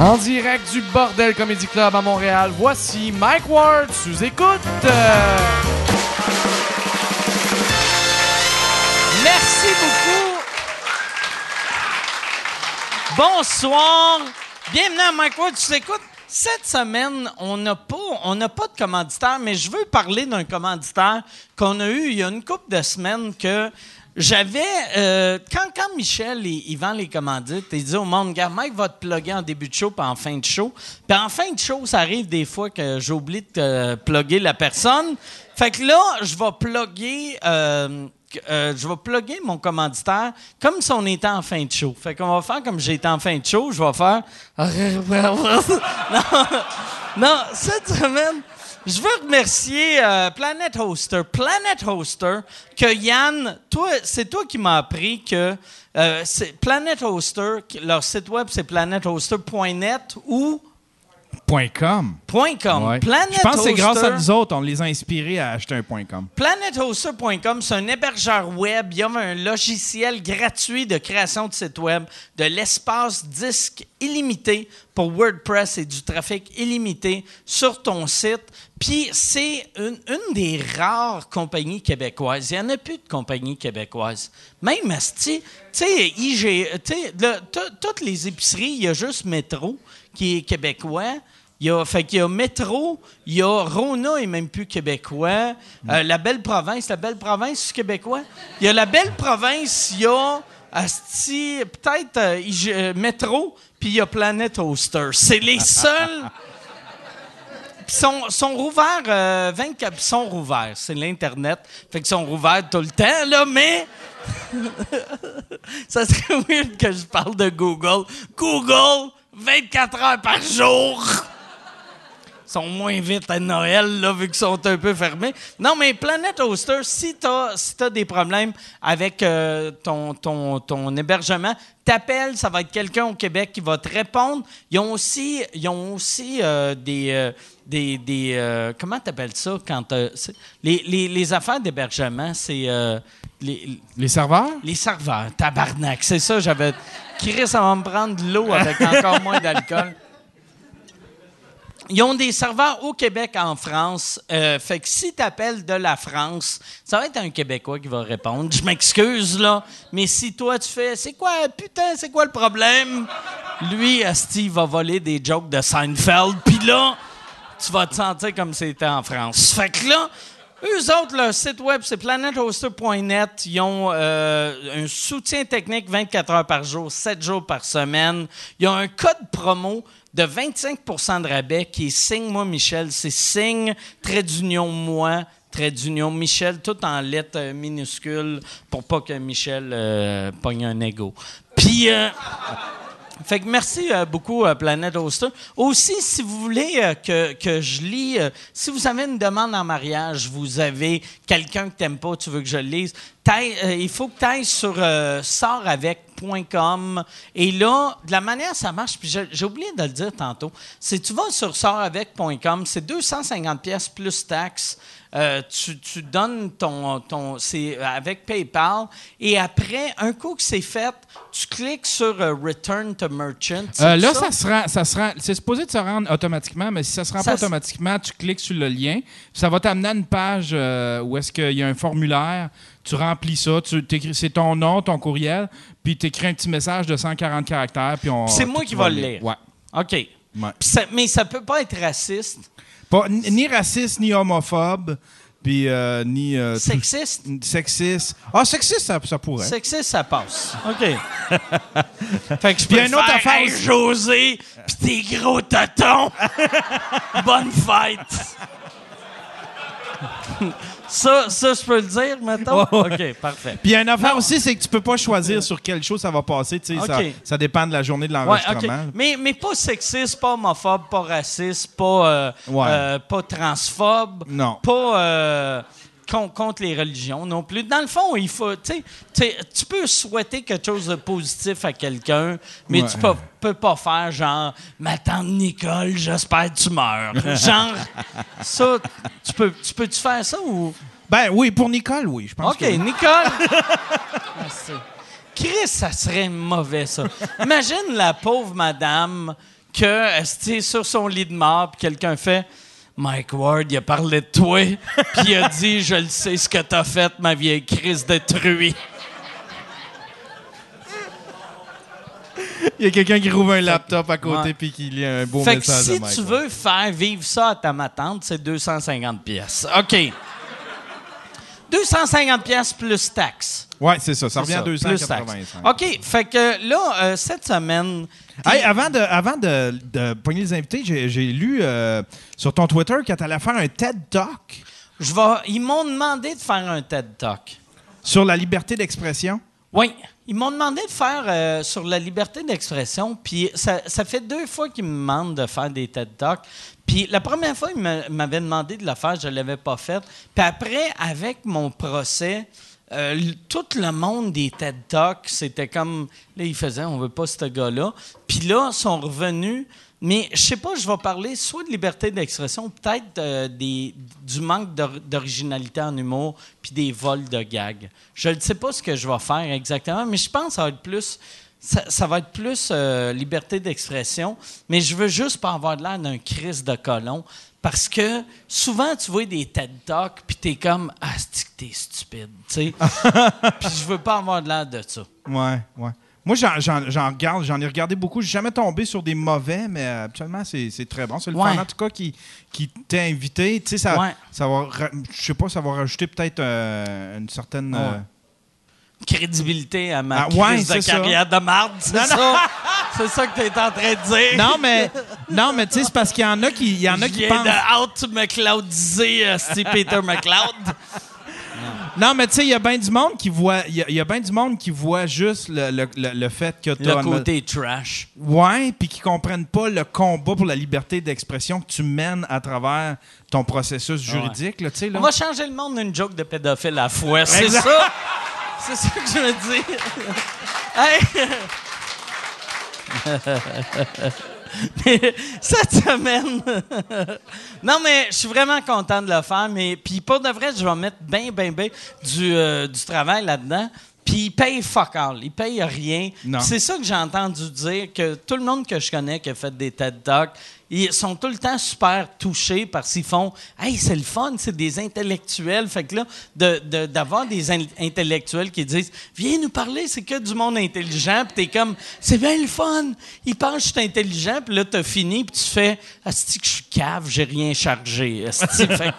En direct du Bordel Comedy Club à Montréal, voici Mike Ward sous écoute. Merci beaucoup. Bonsoir. Bienvenue à Mike Ward, tu écoutes. Cette semaine, on n'a pas, on n'a pas de commanditaire, mais je veux parler d'un commanditaire qu'on a eu il y a une couple de semaines que j'avais. euh, quand, quand Michel il, vend les commandites, il dit au monde, gars, Mike va te plugger en début de show puis en fin de show. Puis en fin de show, ça arrive des fois que j'oublie de te plugger la personne. Fait que là, je vais plugger. euh, euh, je vais mon commanditaire comme si on était en fin de show. Fait qu'on va faire comme j'étais en fin de show, je vais faire. non, non, cette semaine, je veux remercier euh, Planet Hoster. Planet Hoster, que Yann, toi, c'est toi qui m'as appris que euh, Planet Hoster, leur site web c'est planethoster.net ou Point .com. .com. Ouais. Planet Je pense que c'est grâce à nous autres, on les a inspirés à acheter un point .com. PlanetHoster.com, c'est un hébergeur web. Il y a un logiciel gratuit de création de site web, de l'espace disque illimité pour WordPress et du trafic illimité sur ton site. Puis c'est une, une des rares compagnies québécoises. Il n'y en a plus de compagnies québécoises. Même Asti, tu sais, IG, tu sais, toutes les épiceries, il y a juste Métro qui est québécois. Il y a, fait qu'il y a Métro, il y a Rona est même plus québécois. Euh, la Belle Province, la Belle Province, c'est québécois? Il y a la Belle Province, il y a Asti, peut-être euh, euh, Métro, puis il y a Planet Hoster. C'est les seuls. Puis sont, rouverts euh, 24 puis sont rouverts. C'est l'Internet. Fait qu'ils sont rouverts tout le temps, là, mais. Ça serait weird que je parle de Google. Google, 24 heures par jour! Ils sont moins vite à Noël, là, vu qu'ils sont un peu fermés. Non, mais Planet Hoster, si tu as, si t'as des problèmes avec euh, ton, ton, ton hébergement, t'appelles, ça va être quelqu'un au Québec qui va te répondre. Ils ont aussi, ils ont aussi euh, des... euh, des, des euh, comment t'appelles ça quand euh, les, les, les affaires d'hébergement c'est les, Les serveurs? les serveurs, tabarnak, c'est ça, j'avais. Chris, ça va me prendre de l'eau avec encore moins d'alcool. Ils ont des serveurs au Québec, en France. Euh, fait que si tu appelles de la France, ça va être un Québécois qui va répondre. Je m'excuse, là. Mais si toi, tu fais, c'est quoi, putain, c'est quoi le problème? Lui, Asti, va voler des jokes de Seinfeld. Puis là, tu vas te sentir comme si c'était en France. Fait que là, eux autres, leur site web, c'est planethoster.net. Ils ont euh, un soutien technique 24 heures par jour, 7 jours par semaine. Ils ont un code promo de 25% de rabais qui est signe moi Michel. C'est signe, trait d'union moi, trait d'union Michel, tout en lettres euh, minuscules pour pas que Michel euh, pogne un ego. Puis... euh, fait que merci euh, beaucoup, euh, Planet Hoster. Aussi, si vous voulez euh, que, que je lis, si vous avez une demande en mariage, vous avez quelqu'un que t'aimes pas, tu veux que je le lise, il faut que tu ailles sur euh, sortavec.com. Et là, de la manière ça marche, puis j'ai oublié de le dire tantôt, c'est tu vas sur sortavec.com, c'est 250 pièces plus taxes. Euh, tu, tu donnes ton, ton c'est avec PayPal et après un coup que c'est fait, tu cliques sur euh, Return to Merchant. Euh, là, ça? se rend, ça se rend- c'est supposé de se rendre automatiquement, mais si ça se rend Ça pas se- automatiquement, tu cliques sur le lien. Ça va t'amener à une page où est-ce qu'il y a un formulaire. Tu remplis ça, tu c'est ton nom, ton courriel, puis tu écris un petit message de 140 caractères. Puis on, C'est moi qui vais le lire. Ouais. OK. Puis ça- mais ça peut pas être raciste. Pas, ni ni raciste, ni homophobe, puis euh, ni. euh, tout- Sexiste? Sexiste. Ah, sexiste, ça, ça pourrait. Sexiste, ça passe. OK. fait que je Puis peux une autre faire, affaire Hey, aussi. José, pis tes gros tatons. Bonne fête. ça, ça, je peux le dire, maintenant? OK, parfait. Puis il y a une affaire aussi, c'est que tu peux pas choisir sur quelle chose ça va passer. tu sais, ça, ça dépend de la journée de Ouais, l'enregistrement. Mais, mais pas sexiste, pas homophobe, pas raciste, pas, euh, Ouais. euh, pas transphobe. Non. Pas euh, contre les religions non plus. Dans le fond, il faut. Tu tu tu peux souhaiter quelque chose de positif à quelqu'un, mais Ouais. tu peux, peux pas faire genre Ma tante Nicole, j'espère que tu meurs. genre, ça, tu peux, tu peux-tu faire ça ou? Ben oui, pour Nicole, oui, je pense OK, que. Nicole. Ah, c'est- Chris, ça serait mauvais, ça. Imagine la pauvre madame que sur son lit de mort, puis quelqu'un fait Mike Ward, il a parlé de toi, puis il a dit Je le sais ce que t'as fait, ma vieille crise de truie. Il y a quelqu'un qui rouvre un laptop à côté Ouais. puis qui lit un beau Fait que message de si Mike tu Ward. veux faire vivre ça à ta matante, c'est 250 pièces. OK. 250 pièces plus taxes. Ouais, c'est ça. Ça revient à ça, plus 285. taxes. OK. Fait que là, euh, cette semaine. Hey, avant de, avant de, de pogner les invités, j'ai j'ai lu euh, sur ton Twitter que tu allais faire un TED Talk je vais, ils m'ont demandé de faire un TED Talk. sur la liberté d'expression. Oui. Ils m'ont demandé de faire euh, sur la liberté d'expression, puis ça, fait deux fois qu'ils me demandent de faire des TED Talks. Puis la première fois, ils m'avaient demandé de le faire, je ne l'avais pas fait. Puis après, avec mon procès, euh, tout le monde des TED Talks, c'était comme... Là, ils faisaient « on veut pas ce gars-là ». Puis là, ils sont revenus... Mais je sais pas, je vais parler soit de liberté d'expression, peut-être euh, des, du manque d'or- d'originalité en humour, puis des vols de gags. Je ne sais pas ce que je vais faire exactement, mais je pense que ça va être plus, ça, ça va être plus euh, liberté d'expression. Mais je veux juste pas avoir de l'air d'un Christ de colon, parce que souvent tu vois des TED Talks, puis t'es comme ah c'est que t'es stupide, tu sais? puis je veux pas avoir de l'air de ça. Ouais, ouais. Moi, j'en- regarde, j'en ai regardé beaucoup. J'ai jamais tombé sur des mauvais, mais euh, habituellement, c'est très bon. C'est le Ouais. en tout cas, qui, qui t'a invité. Tu sais, ça, Ouais. ça va, je sais pas, ça va rajouter peut-être euh, une certaine. euh, crédibilité à ma Ah, crise de ça. carrière de marde, c'est ça? C'est ça que tu es en train de dire? Non, mais, non, mais tu sais, c'est parce qu'il y en a qui, il y en a qui pensent. de Steve Peter McLeod. Non, mais tu sais, il y a bien du monde qui voit, il y a, a bien du monde qui voit juste le, le- le- le fait que Le t'as- côté trash. Ouais, puis qui comprennent pas le combat pour la liberté d'expression que tu mènes à travers ton processus juridique, là, tu sais, là. On va changer le monde d'une joke de pédophile à fois, c'est ça? C'est ça que je veux dire. Hey! Mais Cette semaine. non, mais je suis vraiment content de le faire. Mais puis pour de vrai, je vais mettre bien, bien, bien du, euh, du travail là-dedans. Puis ils payent fuck all. Ils payent rien. C'est ça que j'ai entendu dire, que tout le monde que je connais qui a fait des TED Talks, ils sont tout le temps super touchés parce qu'ils font Hey, c'est le fun, c'est des intellectuels. Fait que là, de- de- d'avoir des in- intellectuels qui disent Viens nous parler, c'est que du monde intelligent. Puis t'es comme C'est bien le fun. Ils pensent que je suis intelligent. Puis là, t'as fini. Puis tu fais Asti que je suis cave, j'ai rien chargé. Asti. Fait-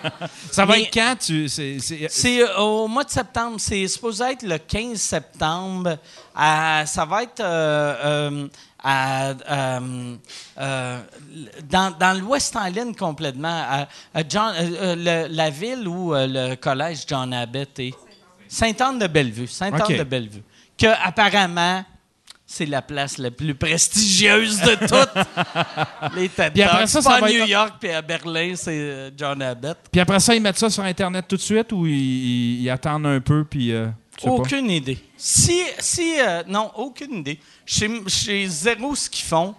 Ça va être quand? Tu, c'est, c'est euh, au mois de septembre. C'est supposé être le 15 septembre. À- ça va être euh, euh, à, euh, euh, dans, dans l'Ouest Island complètement. À, à John- euh, le- la ville où le collège John Abbott est. Sainte-Anne-de-Bellevue. Sainte-Anne OK. de Bellevue. Que apparemment, c'est la place la plus prestigieuse de toutes les TED Puis après ça, à New être- York puis à Berlin, c'est John Abbott. Puis après ça, ils mettent ça sur Internet tout de suite ou ils, attendent un peu, puis... pas? Aucune idée. Si, si euh, non, aucune idée. Je sais- zéro ce qu'ils font,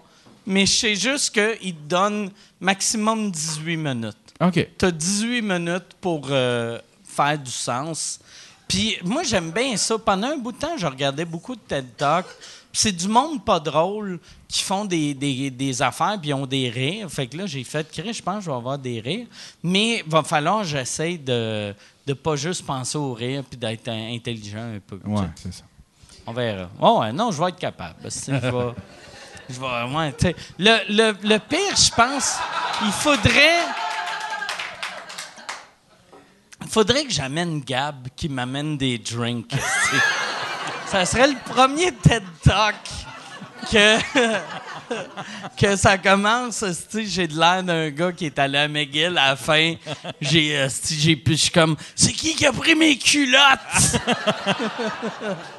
mais je sais juste qu'ils te donnent maximum 18 minutes. OK. Tu as 18 minutes pour euh, faire du sens. Puis moi, j'aime bien ça. Pendant un bout de temps, je regardais beaucoup de TED Talk. C'est du monde pas drôle qui font des, des- des affaires puis ont des rires. Fait que là, j'ai fait, Chris, je pense que je vais avoir des rires. Mais il va falloir que j'essaie de ne pas juste penser au rire puis d'être in- intelligent un peu. Ouais, c'est ça. On verra. Ouais, ouais, non, je vais être capable. Parce que je vais. Je vais. Ouais, le, le, le pire, je pense, il faudrait. Il faudrait que j'amène Gab qui m'amène des drinks. Ça serait le premier TED Talk que. que ça commence, j'ai de l'air d'un gars qui est allé à McGill à la fin. J'ai, euh, je suis comme, c'est qui qui a pris mes culottes?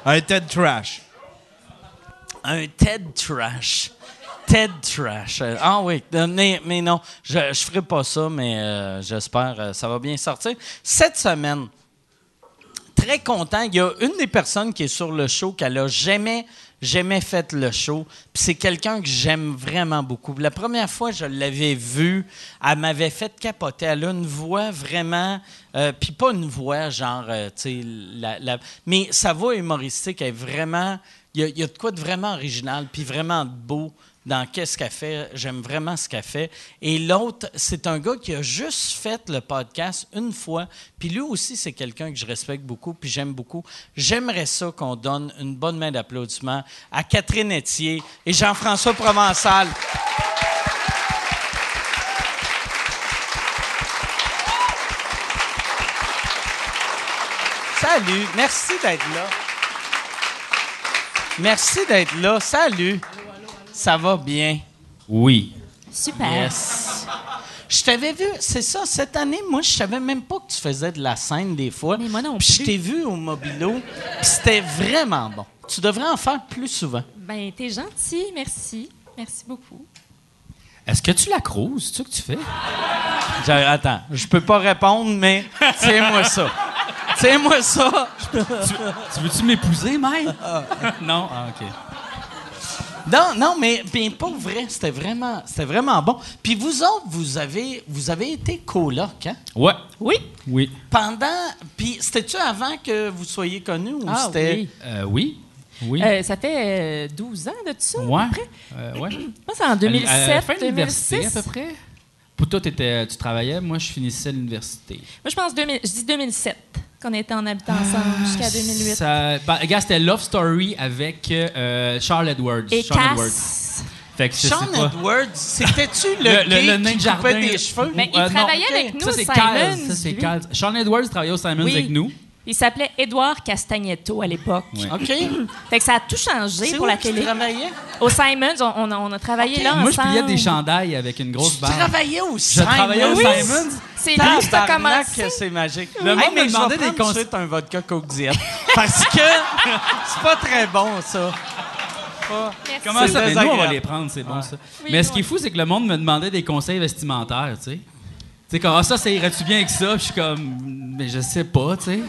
Un TED Trash. Un TED Trash. TED Trash. Euh, Ah oui, euh, mais, mais non, je ne ferai pas ça, mais euh, j'espère que ça va bien sortir. Cette semaine, très content, il y a une des personnes qui est sur le show qu'elle n'a jamais, jamais fait le show. Puis c'est quelqu'un que j'aime vraiment beaucoup. La première fois je l'avais vue, elle m'avait fait capoter. Elle a une voix vraiment... euh, puis pas une voix genre, euh, tu sais, la, mais sa voix humoristique est vraiment... A, il y a de quoi de vraiment original, puis vraiment beau dans qu'est-ce qu'elle fait? J'aime vraiment ce qu'elle fait. Et l'autre, c'est un gars qui a juste fait le podcast une fois. Puis lui aussi, c'est quelqu'un que je respecte beaucoup, puis j'aime beaucoup. J'aimerais ça qu'on donne une bonne main d'applaudissement à Catherine Etier et Jean-François Provençal. Salut, merci d'être là. Merci d'être là. Salut. Ça va bien? Oui. Super. Yes. Je t'avais vu, c'est ça, cette année, moi, je savais même pas que tu faisais de la scène des fois. Mais moi non Puis je plus. t'ai vu au Mobilo, puis c'était vraiment bon. Tu devrais en faire plus souvent. Ben, t'es gentil, merci. Merci beaucoup. Est-ce que tu la croses? C'est ça que tu fais? Attends, je peux pas répondre, mais tiens-moi ça. Tiens-moi ça. Tu veux-tu m'épouser, Mike? non? Ah, OK. Non, non, mais bien pas vrai. C'était vraiment, c'était vraiment bon. Puis vous autres, vous avez, vous avez été coloc, hein? Ouais. Oui. Oui. Pendant, puis c'était-tu avant que vous soyez connus ou Ah, c'était oui. Euh, oui. Oui. Euh, ça fait euh, 12 ans de tout ça, ouais. à peu près. Euh, ouais. Je pense que c'est en 2007, À la fin de l'université, 2006. à peu près. Pour toi, tu travaillais, moi, je finissais l'université. Moi, je pense 2000, je dis 2007, qu'on était en habitant ensemble jusqu'à 2008. Ça, ben, regarde, c'était Love Story avec euh, Charles Edwards. Et Sean Edwards. Fait que je Sean sais pas. Edwards, c'était-tu le, Le- le- qui coupait des cheveux? Mais il Euh, travaillait avec nous, Ça, c'est Simons. Ça, c'est. Sean Edwards travaillait au Simons Oui. avec nous. Il s'appelait Édouard Castagnetto à l'époque. OK. Fait que ça a tout changé pour où la que tu télé. travaillais? Au Simons, on, on a, on a travaillé là Moi, je ensemble. pliais des chandails avec une grosse Tu barre. travaillais au Je Simons? travaillais au Oui. Simons. C'est Tabarnak, commencé. c'est magique. Le monde me mais je demandait des conseils. un vodka Coke Diet. Parce que c'est pas très bon, ça. Comment ça? Ben, nous, on va les prendre, c'est bon ça. Oui, Mais ce qui est fou, c'est que le monde me demandait des conseils vestimentaires, tu sais. Sais, comme, ah, ça, ça irait-tu bien avec ça? Puis je suis comme, mais je sais pas, tu sais.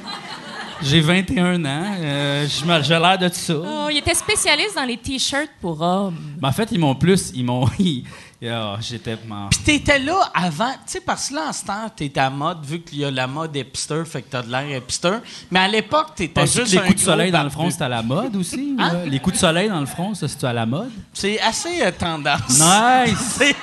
J'ai 21 ans, euh, j'ai l'air de tout ça. Oh, il était spécialiste dans les t-shirts pour hommes. Mais en fait, ils m'ont plus, ils m'ont. ils- ah, J'étais. Puis t'étais là avant, tu sais, parce que là, en ce temps, t'étais à mode, vu qu'il y a la mode hipster, fait que t'as de l'air hipster. Mais à l'époque, t'étais Penses-tu juste les un coups de soleil dans le front, c'était à la mode aussi? Hein? Les coups de soleil dans le front, ça, c'est à la mode? C'est assez euh, tendance. Nice!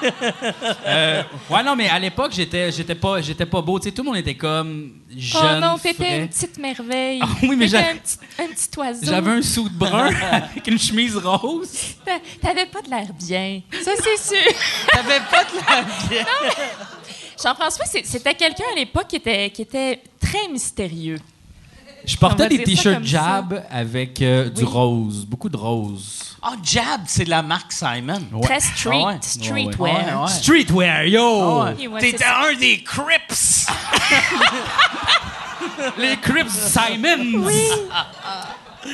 Euh, ouais, non, mais à l'époque, j'étais, j'étais pas, j'étais pas beau. Tu sais, tout le monde était comme jeune. oh non, t'étais frais. une petite merveille. Ah oui, mais T'étais j'a- un petit, un petit oiseau. J'avais un sou de brun avec une chemise rose. T'a- T'avais pas de l'air bien. Ça, c'est sûr. T'avais pas de la. Jean-François, c'était quelqu'un à l'époque qui était, qui était très mystérieux. Je portais des t-shirts Jab avec euh, du rose, beaucoup de rose. Ah, Jab, c'est la marque Simon. Très street, Ah ouais. streetwear. Ouais. Streetwear, yo! Ah T'étais un des Crips. Les Crips Simons! Oui.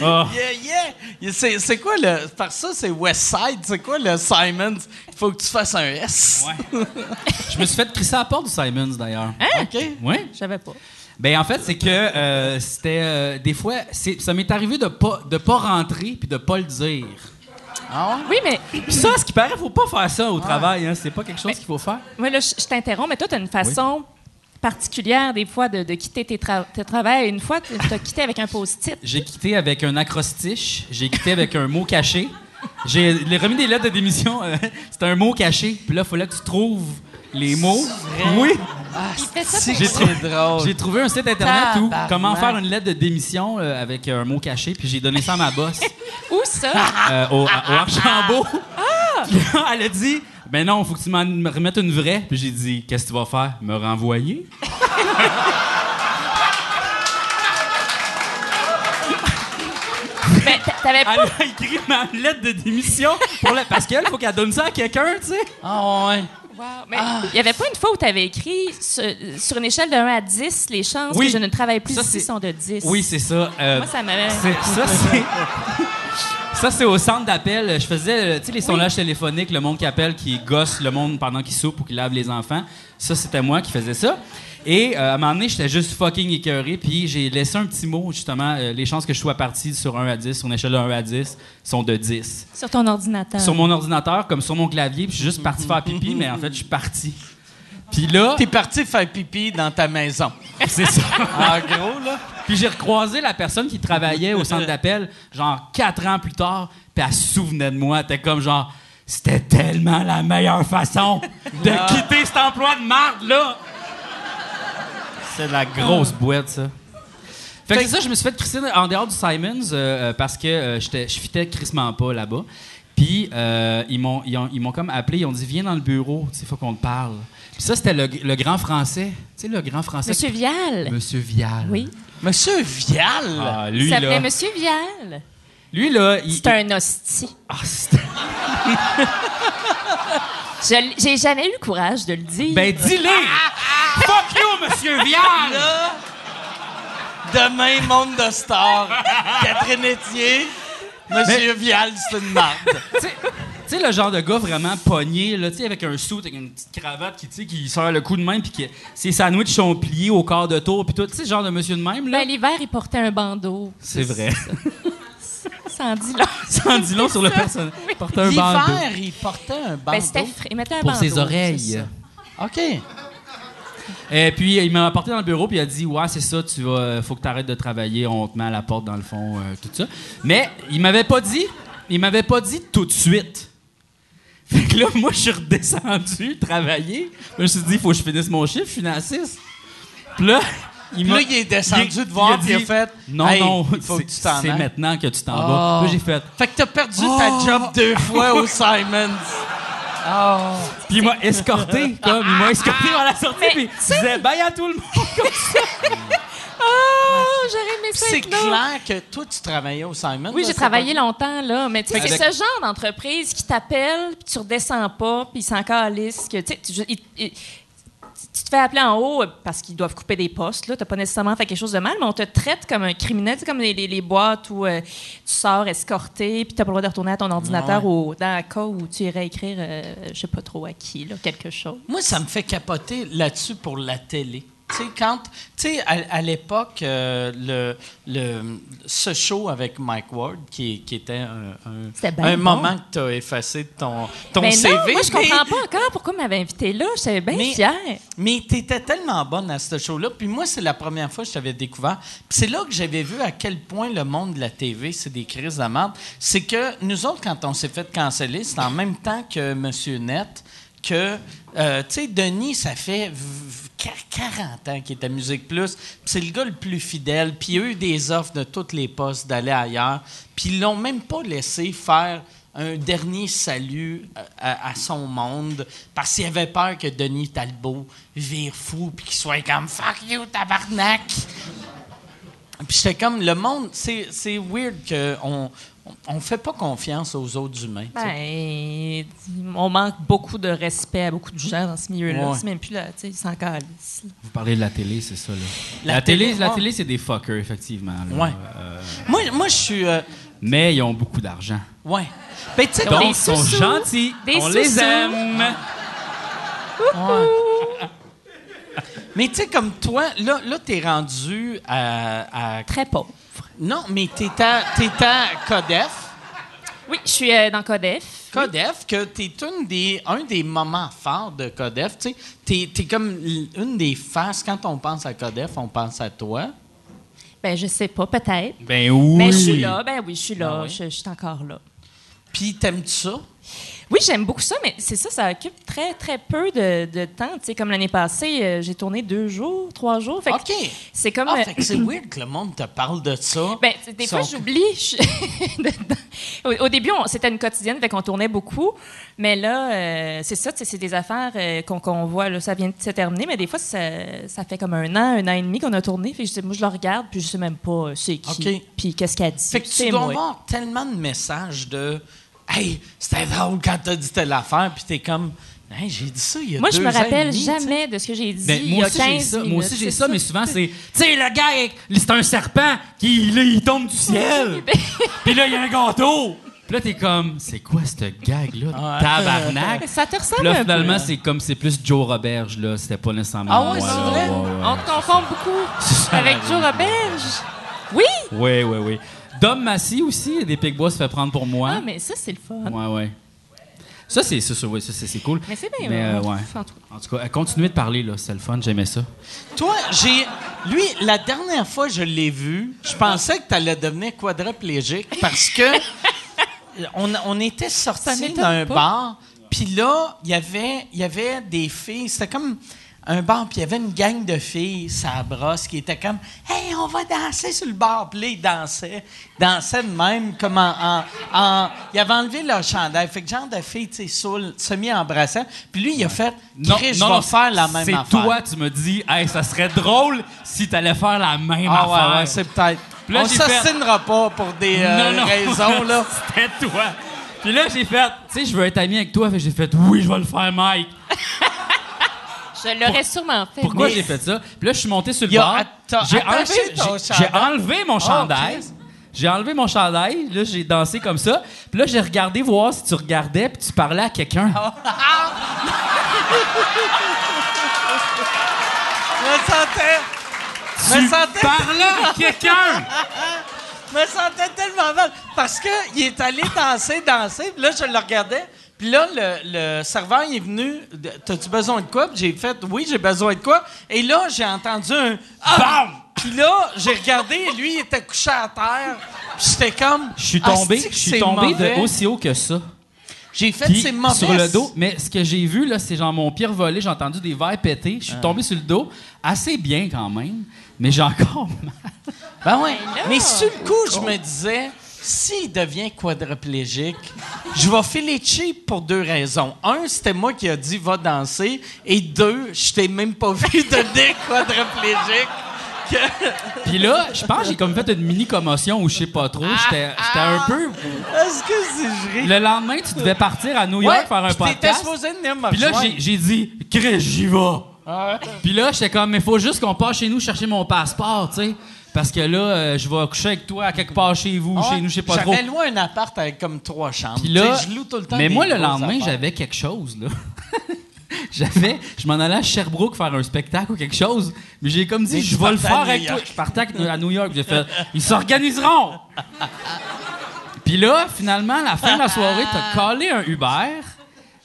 Ah. Yeah, yeah. C'est, c'est quoi le. Par ça, c'est West Side. C'est quoi le Simons? Il faut que tu fasses un S. Ouais. Je me suis fait crisser à la porte du Simons, d'ailleurs. OK. Ouais. Je savais pas. Ben en fait, c'est que euh, c'était euh, des fois, c'est- ça m'est arrivé de pas de pas rentrer puis de pas le dire. Ah ouais? Oui, mais Puis ça, ce qui paraît, faut pas faire ça au travail. Hein, c'est pas quelque chose qu'il faut faire. moi, là, je, je t'interromps, mais toi, tu as une façon particulière, des fois, de, de quitter tes, tra- tes travails. Une fois, tu as quitté avec un post-it. J'ai quitté avec un acrostiche. J'ai quitté avec un mot caché. J'ai remis des lettres de démission. euh, C'était un mot caché. Puis là, il fallait que tu trouves les mots. Oui. Il fait ça C'est, pour J'ai c'est trouvé- drôle. J'ai trouvé un site internet où comment faire une lettre de démission euh, avec un mot caché. Puis j'ai donné ça à ma boss Où ça? euh, au, à- au Archambault. Puis là, elle a dit Ben non, faut que tu m'en me remettes une vraie. Puis j'ai dit Qu'est-ce que tu vas faire? Me renvoyer? Ben, t'a- t'avais Elle pas. a écrit ma lettre de démission pour la- parce qu'elle, faut qu'elle donne ça à quelqu'un, tu sais. Ah ouais. Wow. Mais il n'y avait pas une fois où tu avais écrit sur, sur une échelle de 1 à 10, les chances Oui. que je ne travaille plus Ça, ici c'est- sont de 10. Oui, c'est ça. Euh, Moi, ça m'avait. c'est- ça, c'est. Ça, c'est au centre d'appel. Je faisais, euh, tu sais, les sondages téléphoniques, le monde qui appelle, qui gosse le monde pendant qu'il soupe ou qu'il lave les enfants. Ça, c'était moi qui faisais ça. Et euh, à un moment donné, j'étais juste fucking écœuré. Puis j'ai laissé un petit mot, justement. euh, les chances que je sois parti sur 1 à 10, sur une échelle de 1 à 10, sont de 10. Sur ton ordinateur. Sur mon ordinateur, comme sur mon clavier. Puis je suis juste parti faire pipi, mais en fait, je suis parti. Puis là, T'es parti faire pipi dans ta maison. c'est ça. En gros, là. Puis j'ai recroisé la personne qui travaillait au centre d'appel, genre quatre ans plus tard, puis elle se souvenait de moi. Elle était comme genre, C'était tellement la meilleure façon de quitter cet emploi de marde, là. C'est la grosse boîte, ça. Fait que c'est ça, je me suis fait crisser en dehors du Simons euh, euh, parce que euh, je fitais crissement pas là-bas. Puis euh, ils m'ont ils ont- ils m'ont comme appelé, ils ont dit viens dans le bureau, il faut qu'on te parle. Puis ça c'était le, le grand français, tu sais le grand français. Monsieur Vial. Monsieur Vial. Oui. Monsieur Vial! Ah, Il lui s'appelait là. Monsieur Vial. Lui là, il, C'est un hostie. Ah, J'ai jamais eu le courage de le dire. Ben dis-le. Fuck you Monsieur Vial. Là, demain, monde de stars. Catherine Etier, Monsieur Vial, c'est une marde. Tu sais- le genre de gars vraiment pogné, là, tu sais, avec un sou, avec une petite cravate qui, tu sais, qui sort le coup de même, puis que ses sandwichs sont pliés au quart de tour, puis tout. Tu sais, genre de monsieur de même, là. Ben, l'hiver, il portait un bandeau. C'est vrai. Ça en dit long. Ça en dit long sur le personnage. Porte un bandeau. L'hiver, il portait un bandeau. Ben, c'était frais. Il mettait un Pour bandeau. ses c'est oreilles. OK. Et puis, il m'a apporté dans le bureau, puis il a dit Ouais, c'est ça, tu vas, faut que tu arrêtes de travailler, on te met à la porte dans le fond, euh, tout ça. Mais il m'avait pas dit, il m'avait pas dit tout de suite. Fait que là, moi, je suis redescendu travailler. Je me suis dit Il faut que je finisse mon chiffre, je suis à 6. Puis là, il Puis m'a. là, il est descendu il- de voir, il a il fait Non, Hey, non, il faut que tu c'est t'en c'est ailles. maintenant que tu t'en Ah. vas. Là, j'ai fait. Fait que t'as perdu ta job deux fois au Simons. Puis il m'a escorté, comme, il m'a escorté vers la sortie, Mais, puis il disait Bye à tout le monde. Oh, j'aurais aimé ça. C'est clair que toi, tu travaillais au Simons. Oui, j'ai travaillé pas- longtemps, là. Mais tu sais, Avec- c'est ce genre d'entreprise qui t'appelle, puis tu redescends pas, puis ils s'en calissent. que, tu sais, tu- te fais appeler en haut parce qu'ils doivent couper des postes. Tu n'as pas nécessairement fait quelque chose de mal, mais on te traite comme un criminel. C'est comme les, les- les boîtes où euh, tu sors escorté, puis tu n'as pas le droit de retourner à ton ordinateur ou dans le cas où tu irais écrire, euh, je sais pas trop à qui, là, quelque chose. Moi, ça me fait capoter là-dessus pour la télé. Tu sais, quand, tu sais, à, à l'époque, euh, le, le, ce show avec Mike Ward, qui, qui était un, un, bon. moment que tu as effacé de ton, ton mais CV. non, moi, je comprends pas encore pourquoi m'avait invité là. J'étais bien Mais- fière. Mais tu étais tellement bonne à ce show-là. Puis moi, c'est la première fois que je t'avais découvert. Puis c'est là que j'avais vu à quel point le monde de la TV, c'est des crises de merde. C'est que nous autres, quand on s'est fait canceller, c'était en même temps que Monsieur Net, que, euh, tu sais, Denis, ça fait v- v- 40 ans qu'il est à Musique Plus. C'est le gars le plus fidèle. Puis il a eu des offres de tous les postes d'aller ailleurs. Puis ils l'ont même pas laissé faire un dernier salut à, à- son monde parce qu'il avait peur que Denis Talbot vire fou puis qu'il soit comme fuck you tabarnak. Puis j'étais comme le monde, c'est weird qu'on on, on fait pas confiance aux autres humains. Ben, on manque beaucoup de respect à beaucoup de gens dans ce milieu-là. Ouais. C'est même plus là, tu sais. Vous parlez de la télé, c'est ça, là. La La, télé, télé, la télé c'est des fuckers, effectivement. là. Ouais. Euh, Moi, moi je suis euh, mais ils ont beaucoup d'argent. ouais. Ben tu sais Ils Donc, sont gentils. Des on les aime. mais tu sais comme toi là là t'es rendu à, à- Très pauvre. Non mais t'es à t'es à Codef. Oui, je suis euh, dans Codef. Codef, que tu es une des, un des moments forts de Codef. Tu es, comme une des faces. Quand on pense à Codef, on pense à toi. Ben, je sais pas, peut-être. Ben oui. Mais je suis là, ben oui, je suis là, Ah oui? je, je suis encore là. Puis, t'aimes-tu ça? Oui, j'aime beaucoup ça, mais c'est ça, ça occupe très, très peu de, de temps. Tu sais, comme l'année passée, euh, j'ai tourné deux jours, trois jours. Fait OK. C'est comme. Ah, euh, fait que c'est weird que le monde te parle de ça. Ben, des fois, j'oublie. au, au début, c'était une quotidienne, fait qu'on tournait beaucoup. Mais là, euh, c'est ça, tu sais, c'est des affaires qu'on voit, là, ça vient de se terminer. Mais des fois, ça, ça fait comme un an, un an et demi qu'on a tourné. Fait que moi, je le regarde, puis je sais même pas c'est qui. OK. Puis qu'est-ce qu'elle dit. Fait que tu dois avoir tellement de messages de Hey, c'était drôle quand t'as dit telle affaire, puis t'es comme Hey, j'ai dit ça il y a Moi, je deux me ans et rappelle demi, jamais de ce que j'ai dit Ben, il y moi a aussi, 15 j'ai ça. minutes. Moi aussi, j'ai c'est ça, mais souvent, c'est. Tu sais, le gars, c'est un serpent qui, là, il tombe du ciel. Puis là, il y a un gâteau. Puis là, t'es comme, c'est quoi cette gag-là? Tabarnak. Ça te ressemble là, finalement, c'est comme c'est plus Joe Roberge, là. C'était pas nécessairement. Ah ouais, c'est vrai? Ouais, ouais. On te confond beaucoup avec. Joe Roberge. Oui! Oui, oui, oui. Dom Massy aussi, des Picbois se fait prendre pour moi. Ah, mais ça, c'est le fun. Ouais, ouais. Ça, c'est ça, ça, ouais, ça, c'est cool. Mais c'est bien, Mais, euh, euh, ouais. en tout En tout cas, euh, continuez de parler, là. C'est le fun, j'aimais ça. Toi, j'ai. Lui, la dernière fois que je l'ai vu, je pensais que tu allais devenir quadriplégique parce que on, on était sortis d'un bar, puis là, il y avait, il y avait des filles. C'était comme un bar, puis il y avait une gang de filles, ça brosse, qui étaient comme Hey, on va danser sur le bar. Puis là, ils dansaient. Ils dansaient de même, comme en. en- en- ils avaient enlevé leur chandail. Fait que genre de filles, tu sais, saoules, semi-embrassant. Puis lui, il a fait Chris, je vais faire la même c'est affaire. toi, tu me dis, hey, ça serait drôle si t'allais faire la même Ah ouais, affaire. ouais, c'est peut-être. Puis là, on j'ai fait- s'ostinera pas pour des euh, Non, non. raisons, là. C'était toi. Puis là, j'ai fait, tu sais, je veux être ami avec toi. Fait que j'ai fait, oui, je vais le faire, Mike. Je l'aurais sûrement fait. Pourquoi Mais- j'ai fait ça? Puis là, je suis monté sur le Il a bar. atta- J'ai enlevé, ton j'ai- chandail. j'ai enlevé mon chandail. Chris. J'ai enlevé mon chandail. Là, j'ai dansé comme ça. Puis là, j'ai regardé voir si tu regardais puis tu parlais à quelqu'un. Je me sentais. tu me sentais- parlais à quelqu'un! Je me sentais tellement mal. Parce qu'il est allé danser, danser. Puis là, je le regardais. Puis là, le, le serveur il est venu. T'as-tu besoin de quoi? J'ai fait Oui, j'ai besoin de quoi? Et là, j'ai entendu un. Bam! Puis là, j'ai regardé et lui, il était couché à terre. Puis j'étais comme. Je suis tombé, je suis tombé de aussi haut que ça. J'ai fait, c'est mauvais. sur le dos. Mais ce que j'ai vu, là, c'est genre mon pire volé. J'ai entendu des verres péter. Je suis tombé sur le dos. Assez bien quand même. Mais j'ai encore mal. Ben ouais. là. Mais sur le coup, je me disais, s'il devient quadriplégique, je vais filer cheap pour deux raisons. Un, c'était moi qui a dit va danser. Et deux, je t'ai même pas vu devenir quadriplégique. Que- Puis là, je pense que j'ai comme fait une mini commotion ou je sais pas trop. J'étais j'étais un peu. Est-ce que c'est? Le lendemain, tu devais partir à New York faire un podcast. supposé venir me Puis là, j'ai- j'ai dit, Chris, j'y vais. Puis là, j'étais comme, mais faut juste qu'on passe chez nous chercher mon passeport, tu sais. Parce que là, euh, je vais coucher avec toi à quelque part chez vous, Ah chez nous, je sais pas trop. J'avais loué un appart avec comme trois chambres. Puis là, je loue tout le temps mais des moi, le lendemain, j'avais quelque chose, là. j'avais, je m'en allais à Sherbrooke faire un spectacle ou quelque chose, mais j'ai comme dit, Mais je vais le faire avec toi. Je partais à New York, j'ai fait, ils s'organiseront. Puis là, finalement, à la fin de la soirée, t'as collé un Uber.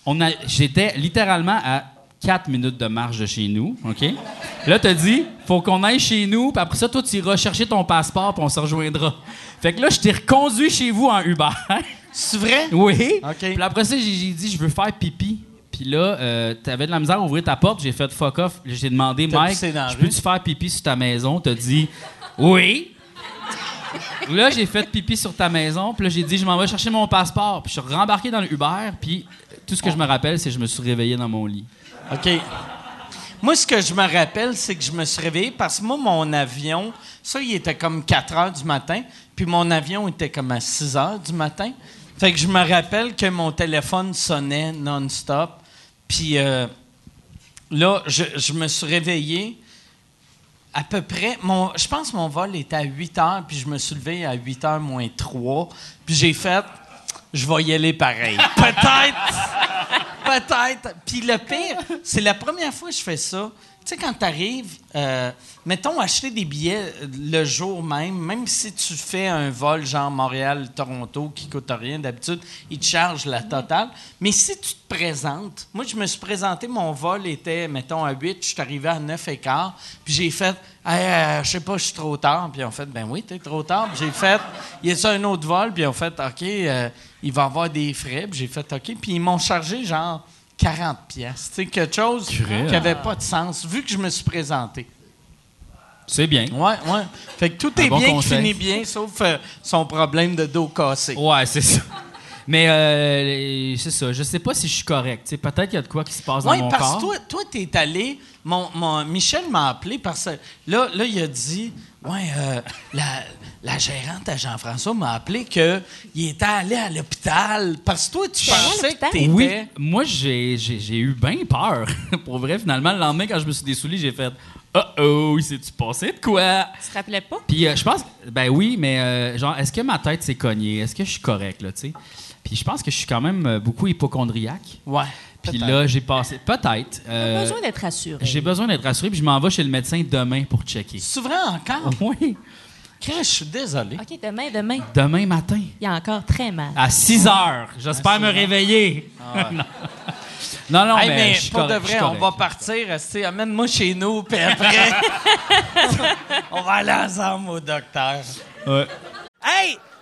On a, j'étais littéralement à 4 minutes de marche de chez nous, OK? Là, t'as dit, faut qu'on aille chez nous, puis après ça, toi, tu iras chercher ton passeport, puis on se rejoindra. Fait que là, je t'ai reconduit chez vous en Uber. C'est vrai? Oui. OK. Puis après ça, j'ai dit, je veux faire pipi. Puis là, euh, t'avais de la misère à ouvrir ta porte. J'ai fait fuck off. J'ai demandé, Mike, je peux-tu faire pipi sur ta maison? T'as dit, oui. là, j'ai fait pipi sur ta maison. Puis là, j'ai dit, je m'en vais chercher mon passeport. Puis je suis rembarqué dans le Uber. Puis tout ce que je me rappelle, c'est que je me suis réveillé dans mon lit. OK. Moi, ce que je me rappelle, c'est que je me suis réveillé parce que moi, mon avion, ça, il était comme 4 heures du matin, puis mon avion était comme à 6 heures du matin. Fait que je me rappelle que mon téléphone sonnait non-stop. Puis euh, là, je, je me suis réveillé à peu près. Mon, je pense que mon vol était à 8 heures, puis je me suis levé à 8 heures moins 3. Puis j'ai fait, je vais y aller pareil. Peut-être. Peut-être. Puis le pire, c'est la première fois que je fais ça. Tu sais, quand tu arrives, mettons, acheter des billets euh, le jour même, même si tu fais un vol genre Montréal-Toronto qui coûte rien d'habitude, ils te chargent la totale. Mais si tu te présentes, moi, je me suis présenté, mon vol était, mettons, à 8, je suis arrivé à 9 et quart, puis j'ai fait, Hey, euh, je sais pas, je suis trop tard. Puis ont fait, ben oui, t'es trop tard. Puis j'ai fait, il y a ça un autre vol, puis ont fait, OK, euh, il va avoir des frais. Puis j'ai fait, OK. Puis ils m'ont chargé genre 40 pièces. Tu sais, quelque chose qui n'avait pas de sens, vu que je me suis présenté. C'est bien. Ouais, ouais. Fait que tout Un est bon bien qui finit bien, sauf euh, son problème de dos cassé. Ouais, c'est ça. Mais euh, c'est ça. Je sais pas si je suis correct. Peut-être qu'il y a de quoi qui se passe Oui, dans mon parce corps. que toi, toi, t'es allé. Mon, mon- Michel m'a appelé parce que là, là, il a dit Ouais, euh, la, la gérante à Jean-François m'a appelé qu'il était allé à l'hôpital. Parce que toi, tu pensais que t'étais. Oui, moi, j'ai, j'ai, j'ai eu bien peur. Pour vrai, finalement, le lendemain, quand je me suis dessouli, j'ai fait « Oh-oh, il s'est-tu passé de quoi? Tu te rappelais pas? » Puis euh, je pense... Ben oui, mais euh, genre, est-ce que ma tête s'est cognée? Est-ce que je suis correct, là, tu sais? Puis je pense que je suis quand même euh, beaucoup hypochondriaque. Ouais. Puis là, j'ai passé... Peut-être. T'as euh, besoin d'être rassuré. j'ai besoin d'être rassuré, puis je m'en vais chez le médecin demain pour checker. Vrai encore? Oui, je suis désolé. OK, demain, demain, demain matin. il y a encore très mal. À 6 heures. J'espère me réveiller. non. non, non, Hey, mais, mais je suis pour de correct, vrai, on correct. va partir. Amène-moi chez nous, puis après, on va aller ensemble au docteur. Ouais. Hey,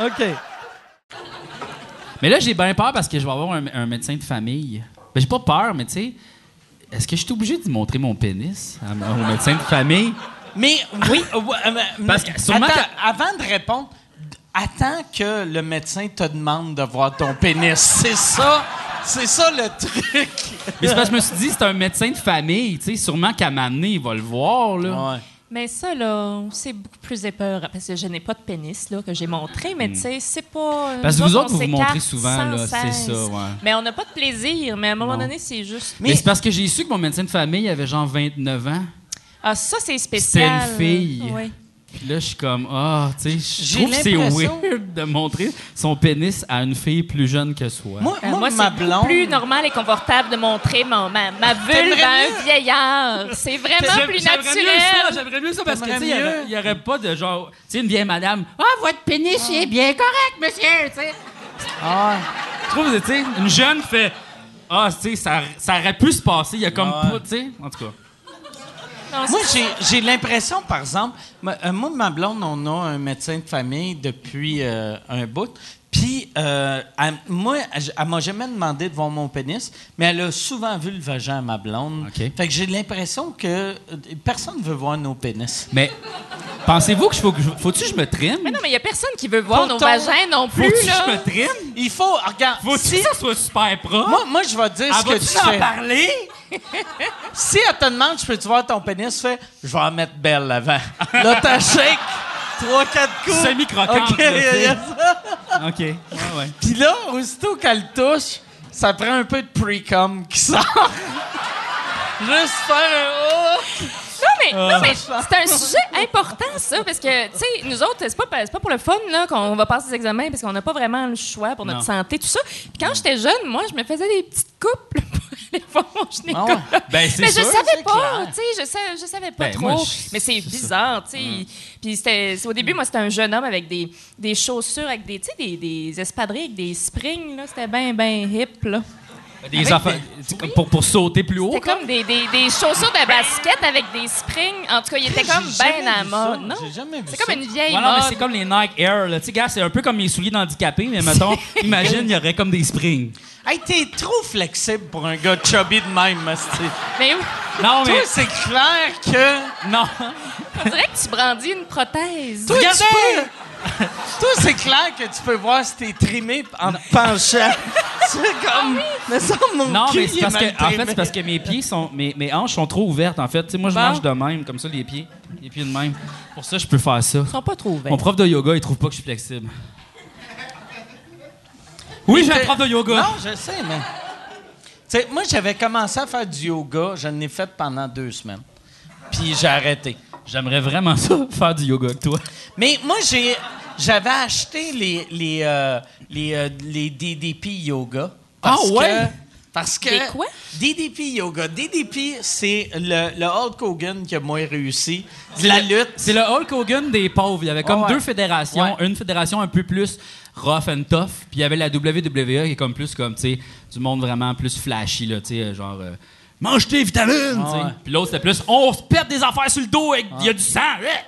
OK. Mais là, j'ai bien peur parce que je vais avoir un, un médecin de famille. Ben, j'ai pas peur, mais tu sais, est-ce que je suis obligé de montrer mon pénis à- au médecin de famille? Mais oui, euh, euh, mais- Parce que sûrement attends, que- avant de répondre, attends que le médecin te demande de voir ton pénis. C'est ça, c'est ça le truc. Mais c'est parce que je me suis dit, c'est un médecin de famille, tu sais, sûrement qu'à m'amener, il va le voir, là. Ouais. Mais ça, là, c'est beaucoup plus épeurant. Parce que je n'ai pas de pénis, là, que j'ai montré, mais tu sais, c'est pas. Hmm. Parce que vous autres, vous vous montrez souvent, là, c'est ça, ouais. Mais on n'a pas de plaisir. Mais à un moment Non. donné, c'est juste. Mais, c'est parce que j'ai su que mon médecin de famille avait genre 29 ans. Ah, ça, c'est spécial. C'était une fille. Oui. Puis là, je suis comme, ah, tu sais, je trouve que c'est weird de montrer son pénis à une fille plus jeune que soi. Moi, Euh, moi, moi, ma c'est beaucoup blonde. plus normal et confortable de montrer mon, ma, ma vulve à un vieillard. C'est vraiment plus naturel. J'aimerais mieux ça parce que, tu il y aurait- mieux? il y aurait pas de genre, tu sais, une vieille madame, ah, votre pénis, il est bien correct, monsieur, tu sais. Ah, Je trouve, tu sais, une jeune fait, ah, tu sais, ça, ça aurait pu se passer, il y a comme Ouais. pas, tu sais, en tout cas. Non, Moi, j'ai, l'impression, par exemple, euh, moi, ma blonde, on a un médecin de famille depuis euh, un bout. Puis, euh, elle- moi, elle, elle m'a jamais demandé de voir mon pénis, mais elle a souvent vu le vagin à ma blonde. Fait que j'ai l'impression que euh, personne ne veut voir nos pénis. Mais pensez-vous que je faut que je- faut-tu que je me trime? Mais non, mais il n'y a personne qui veut voir nos ton- vagins non plus. Faut-tu que je me trime? Il faut, regarde, Faut-tu si, que ça soit super propre? moi, moi, je vais te dire Ah, ce que tu en fais. parler? Si elle te demande, je peux-tu voir ton pénis, fais, je vais en mettre belle avant. Là, t'as shake, trois, quatre coups. Semi-croquante, OK, il y a ça. OK. Ouais, ouais. Puis là, aussitôt qu'elle touche, ça prend un peu de pre-com qui sort. Juste faire un oh! Non, mais, non, mais c'est un sujet important, ça, parce que, tu sais, nous autres, c'est pas, pas pour le fun là, qu'on va passer des examens, parce qu'on n'a pas vraiment le choix pour notre Non. santé, tout ça. Puis quand j'étais jeune, moi, je me faisais des petites coupes voir mon gynécologue. Ah Ben, mais je savais pas, clair. tu sais, je, je savais pas Ben, trop. moi, je- mais c'est bizarre, tu sais. Puis c'était, au début, moi, c'était un jeune homme avec des, des chaussures, avec des, des, des espadrilles, avec des springs, là. C'était bien, bien hip, là. Des pour, pour sauter plus haut, C'était comme? des, des, des chaussures de basket avec des springs. En tout cas, il était comme jamais à mode. Non? J'ai jamais vu C'est comme une vieille mode. c'est comme les Nike Air. Tu sais, gars, c'est un peu comme les souliers d'handicapés, mais mettons, imagine, il y aurait comme des springs. Hey, t'es trop flexible pour un gars chubby de même, Asti. Mais oui, Non, Toi, mais. c'est clair que... Non. on dirait que tu brandis une prothèse. Toi, Regardez! tu peux- Toi, c'est clair que tu peux voir si t'es trimé en te penchant. c'est comme... Mais ça, mon Non, cul, mais c'est est parce que, en fait, c'est parce que mes pieds sont. Mes, mes hanches sont trop ouvertes, en fait. Tu sais, moi, je Bon. marche de même, comme ça, les pieds. Les pieds de même. Pour ça, je peux faire ça. Ils sont pas trop ouverts. Mon prof de yoga, il trouve pas que je suis flexible. Oui, j'ai un prof de yoga. Non, je sais, mais... Tu sais, moi, j'avais commencé à faire du yoga. Je l'ai fait pendant deux semaines. Puis j'ai arrêté. J'aimerais vraiment ça, faire du yoga avec toi. Mais moi, j'ai, j'avais acheté les, les, euh, les, euh, les DDP Yoga. Parce Ah ouais? Que, parce que. Des quoi? DDP Yoga. DDP, c'est le, le Hulk Hogan qui a moins réussi. De la lutte. C'est le Hulk Hogan des pauvres. Il y avait comme ouais. deux fédérations. Ouais. Une fédération un peu plus rough and tough, puis il y avait la WWE qui est comme plus comme, tu sais, du monde vraiment plus flashy, là, tu sais, genre... euh, Mange tes vitamines! tu sais. ouais. Puis l'autre, c'était plus on se pète des affaires sur le dos avec il y a du sang! ouais.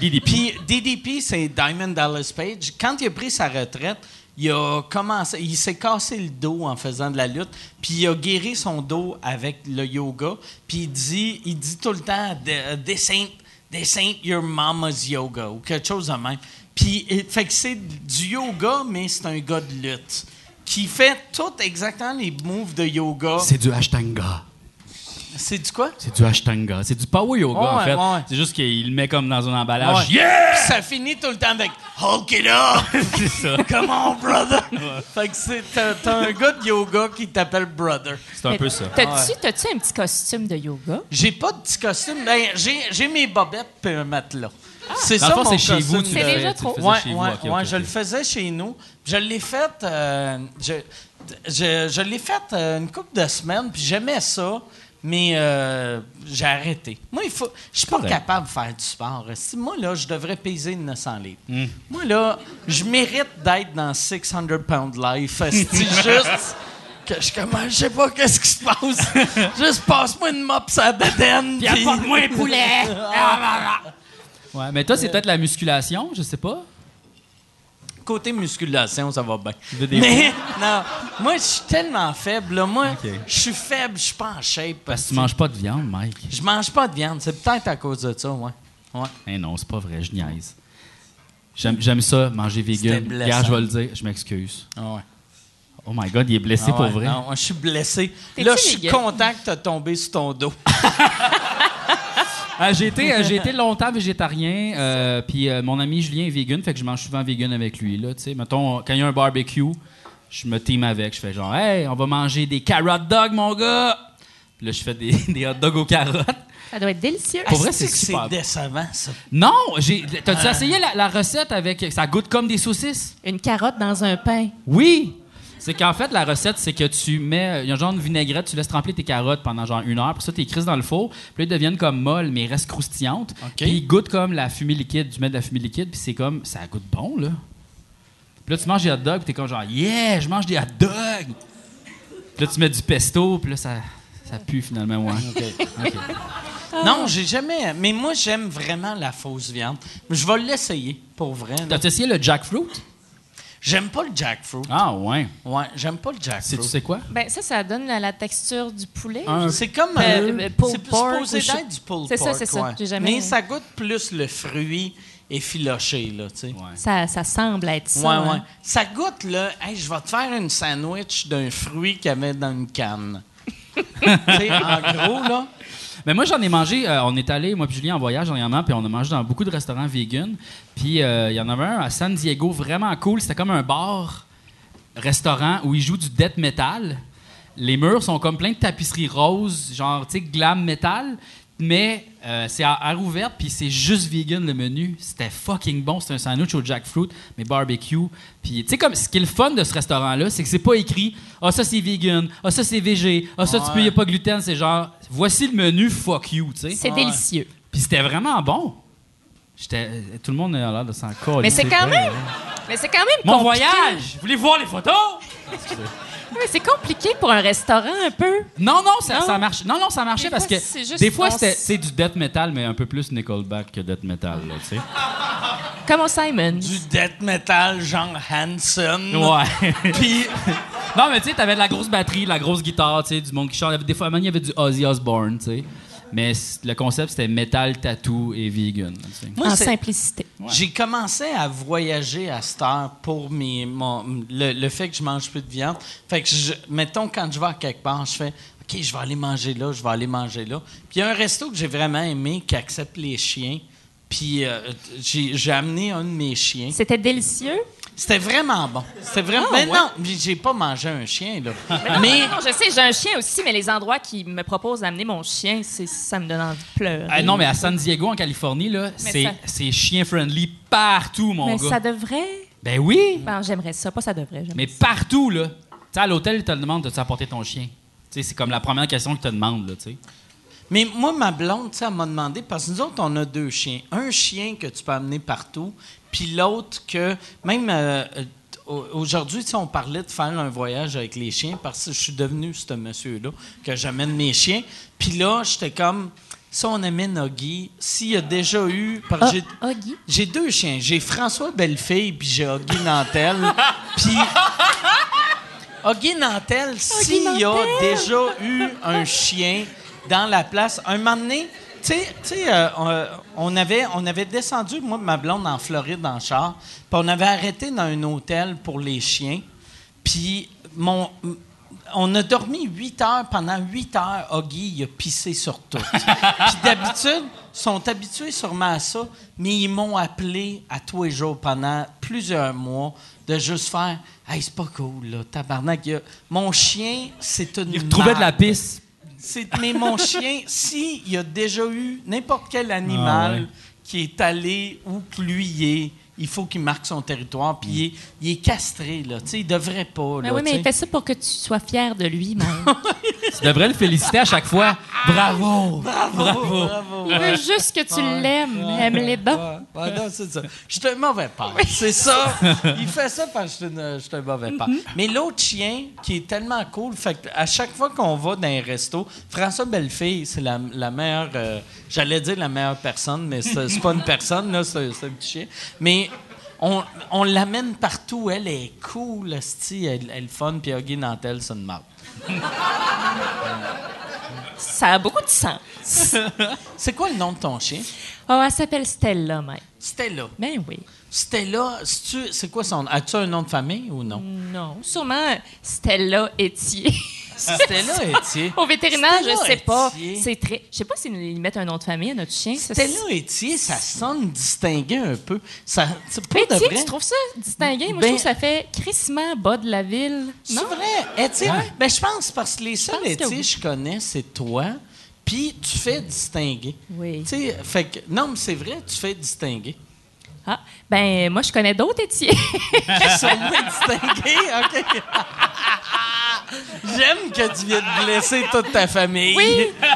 DDP. Puis DDP, c'est Diamond Dallas Page. Quand il a pris sa retraite, il a commencé, il s'est cassé le dos en faisant de la lutte, puis il a guéri son dos avec le yoga. Puis il dit, il dit tout le temps, "The- this ain't, this ain't your mama's yoga ou quelque chose de même. Puis fait que c'est du yoga, mais c'est un gars de lutte qui fait tout exactement les moves de yoga. C'est du Ashtanga. C'est du quoi? C'est du Ashtanga. C'est du power yoga, en fait. ouais. C'est juste qu'il le met comme dans un emballage. Ouais. Yeah! Puis ça finit tout le temps avec Hulk it up! C'est ça. Come on, brother! fait que c'est, t'as, t'as un gars de yoga qui t'appelle brother. C'est un peu ça. T'as-tu, t'as-tu un petit costume de yoga? J'ai pas de petit costume. Ben, j'ai, j'ai mes bobettes et un matelas. C'est ça fond, mon c'est chez costume. vous. tu C'est le- déjà tu le trop. faisais Ouais, chez vous. ouais, Ok, ouais, ok, je le faisais chez nous. Je l'ai fait, euh, je, je, je l'ai fait euh, une couple de semaines, puis j'aimais ça, mais euh, j'ai arrêté. Moi, il faut, je suis pas Correct. capable de faire du sport. Si moi là, je devrais peser 900 livres. Hmm. Moi là, je mérite d'être dans 600 pound life. C'est juste que je commence, je sais pas qu'est-ce qui se passe. juste passe-moi une mop sur la bedaine. Puis apporte-moi un poulet. Ouais, mais toi, c'est peut-être la musculation, je sais pas. Côté musculation, ça va bien. Mais non, moi, je suis tellement faible. là. Moi, Ok. je suis faible, je suis pas en shape. Parce que tu manges pas de viande, Mike. Je mange pas de viande. C'est peut-être à cause de ça, ouais. ouais. Eh non, c'est pas vrai, je niaise. J'aime, j'aime ça, manger C'était vegan. blessant. Regarde, je vais le dire, je m'excuse. Ah ouais. Oh my God, il est blessé Ah pour ouais, vrai. non, je suis blessé. T'es-tu Là, je suis vegan? content que tu as tombé sur ton dos. Ah, j'ai, été, euh, j'ai été longtemps végétarien, euh, puis euh, mon ami Julien est vegan, fait que je mange souvent vegan avec lui. Là, tu sais. Mettons, quand il y a un barbecue, je me team avec. Je fais genre, hey, on va manger des carrot dogs, mon gars! Puis là, je fais des, des hot dogs aux carottes. Ça doit être délicieux. Pour vrai, c'est super. C'est décevant, ça? Non, j'ai, t'as-tu essayé la, la recette avec. Ça goûte comme des saucisses? Une carotte dans un pain. Oui! C'est qu'en fait, la recette, c'est que tu mets. Il y a un genre de vinaigrette, tu laisses tremper tes carottes pendant genre une heure, puis ça, tu les crises dans le four, puis là, ils deviennent comme molles, mais ils restent croustillantes. Puis ils goûtent comme la fumée liquide. Tu mets de la fumée liquide, puis c'est comme. Ça goûte bon, là. Puis là, tu manges des hot dogs, puis t'es comme genre, yeah, je mange des hot dogs! Puis là, tu mets du pesto, puis là, ça, ça pue finalement, ouais. OK. Non, j'ai jamais. Mais moi, j'aime vraiment la fausse viande. Je vais l'essayer, pour vrai. T'as essayé le jackfruit? J'aime pas le jackfruit. Ah, ouais. Ouais, j'aime pas le C'est, jackfruit. tu sais quoi? Ben ça, ça donne la, la texture du poulet. C'est comme Euh, euh, pulled c'est pork supposé d'être du pulled C'est ça, c'est ça. ouais. J'ai jamais- Mais ça goûte plus le fruit effiloché, là, tu sais. Ouais. Ça, ça semble être ça. Ouais, hein. ouais. Ça goûte, là, hey, je vais te faire une sandwich d'un fruit qu'il y avait dans une canne. tu sais, en gros, là. Mais moi, j'en ai mangé. euh, on est allé, moi puis Julien, en voyage dernièrement, puis on a mangé dans beaucoup de restaurants vegan. Puis euh, il y en avait un à San Diego, vraiment cool. C'était comme un bar, restaurant où ils jouent du death metal. Les murs sont comme plein de tapisseries roses, genre, tu sais, glam metal. Mais euh, c'est à air ouverte, puis c'est juste vegan le menu. C'était fucking bon. C'était un sandwich au jackfruit, mais barbecue. Puis, tu sais, comme ce qui est le fun de ce restaurant-là, c'est que c'est pas écrit Ah, ça c'est vegan, ah, ça c'est végé, ah, ça tu peux, y a pas de gluten. C'est genre, voici le menu, fuck you, tu sais. C'est délicieux. Puis c'était vraiment bon. J'étais, euh, tout le monde a l'air de s'en coller. Mais c'est quand même. Mais c'est quand même Mon compliqué. voyage! Vous voulez voir les photos? Ouais, c'est compliqué pour un restaurant un peu. Non, non, ça, Non? ça marche. Non, non, ça marchait Des parce fois, que des fois, on c'était du death metal, mais un peu plus Nickelback que death metal, là, tu sais. Comme au Simon? Du death metal, genre Hanson. Ouais. Puis, non, mais tu sais, t'avais de la grosse batterie, de la grosse guitare, tu sais, du monde qui chante. Des fois, il y avait du Ozzy Osbourne, tu sais. Mais le concept, c'était metal, tattoo et vegan. tu sais. moi, en simplicité. J'ai commencé à voyager à cette heure pour mes, mon- le, le fait que je mange plus de viande. Fait que, je, mettons, quand je vais à quelque part, je fais OK, je vais aller manger là, je vais aller manger là. Puis il y a un resto que j'ai vraiment aimé qui accepte les chiens. Puis euh, j'ai j'ai amené un de mes chiens. C'était délicieux? C'était vraiment bon. C'était vraiment. Ah, mais ouais? non, mais j'ai pas mangé un chien, là. Non, mais. non, je sais, j'ai un chien aussi, mais les endroits qui me proposent d'amener mon chien, c'est, ça me donne envie de pleurer. Ah, non, mais à San Diego, en Californie, là, c'est ça- c'est chien-friendly partout, mon Mais gars. ça devrait. Ben oui! Ben, j'aimerais ça. Pas ça devrait. Mais ça. partout, là. Tu sais, à l'hôtel, ils te demandent de tu apporter ton chien? Tu sais, c'est comme la première question qu'ils te demandent, là, tu sais. Mais moi, ma blonde, tu sais, elle m'a demandé, parce que nous autres, on a deux chiens. Un chien que tu peux amener partout, puis l'autre que, même euh, euh, au- aujourd'hui, on parlait de faire un voyage avec les chiens, parce que je suis devenu ce monsieur-là, que j'amène mes chiens. Puis là, j'étais comme, si on amène Huggy, s'il y a déjà eu... Ah, j'ai- deux chiens. J'ai François Bellefille, puis j'ai Huggy Nantel. puis... Huggy Nantel, s'il y a déjà eu un chien dans la place, un moment donné, tu sais- euh, on, avait, on avait descendu, moi et ma blonde, en Floride, en char, puis on avait arrêté dans un hôtel pour les chiens. Puis mon, on a dormi 8 heures. Pendant 8 heures, Huggy, il a pissé sur tout. Puis d'habitude, ils sont habitués sûrement à ça, mais ils m'ont appelé à tous les jours pendant plusieurs mois de juste faire Hey, c'est pas cool, là, tabarnak. il y a- Mon chien, c'est une. Il retrouvait de la pisse. C'est, mais mon chien, s'il y a déjà eu n'importe quel animal Ah ouais. qui est allé où que lui il faut qu'il marque son territoire. Puis il, est, il est castré, là. Tu sais, il devrait pas, Mais là. oui, mais il fait ça pour que tu sois fier de lui, même. Tu devrais le féliciter à chaque fois. Bravo! Bravo! Bravo. Il veut juste que tu l'aimes. Aime-les donc. Ouais, ouais, non, c'est ça. Je suis un mauvais père. C'est ça. Il fait ça parce que je suis un mauvais père. Mais l'autre chien, qui est tellement cool, fait que à chaque fois qu'on va dans un resto, François Bellefille, c'est la, la meilleure. euh, J'allais dire la meilleure personne, mais c'est c'est pas une personne, là, c'est c'est un petit chien. Mais. On, on l'amène partout. Elle est cool, esti, elle, elle est fun, puis Huggy Nantel, c'est une. Ça a beaucoup de sens. C'est quoi le nom de ton chien? Oh, elle s'appelle Stella, même. Stella. Ben oui. Stella, c'est quoi son. As-tu un nom de famille ou non? Non, sûrement Stella Stella Etier. Au vétérinaire, je sais pas. C'est très. Je sais pas s'ils mettent un nom de famille à notre chien. ça, Stella Etier, ça sonne distingué un peu. Ça, Etier, vrai. tu trouves ça distingué? Moi, Ben- je trouve que ça fait crissement bas de la ville. C'est vrai. Etier, ben, je pense parce que les seuls pense que oui. je connais, c'est toi. Puis tu fais distinguer. Oui. Fait que, non, mais c'est vrai, tu fais distinguer. Ah, ben, moi, je connais d'autres Etiers. Ils sont moins distingués, OK? J'aime que tu viennes blesser toute ta famille. oui, ben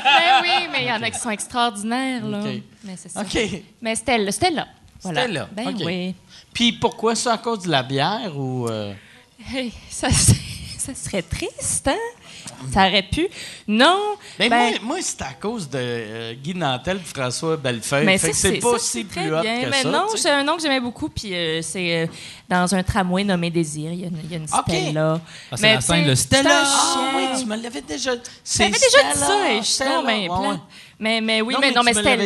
oui, mais il y en a qui sont extraordinaires, là. OK. Mais c'est ça. OK. Mais Stella, Stella. Voilà. Stella, Ben OK. oui. Puis pourquoi ça? À cause de la bière ou... euh, Hey, ça, ça serait triste, hein? Ça aurait pu. Non. Ben, ben, moi, moi c'est à cause de euh, Guy Nantel et François Bellefeuille. mais Fait ça, que c'est c'est pas ça, si c'est très plus hot bien. que mais ça. non, c'est un nom que j'aimais beaucoup. Puis euh, c'est euh, dans un tramway nommé Désir. Il y a une, il y a une OK. Stella. Ah, c'est Mais la scène de c'est Stella. Ah oui, tu me l'avais déjà dit. J'avais déjà dit ça et je suis Stella, non, mais, ouais, plate. ouais. mais, mais oui, Non, mais, mais non, mais Stella,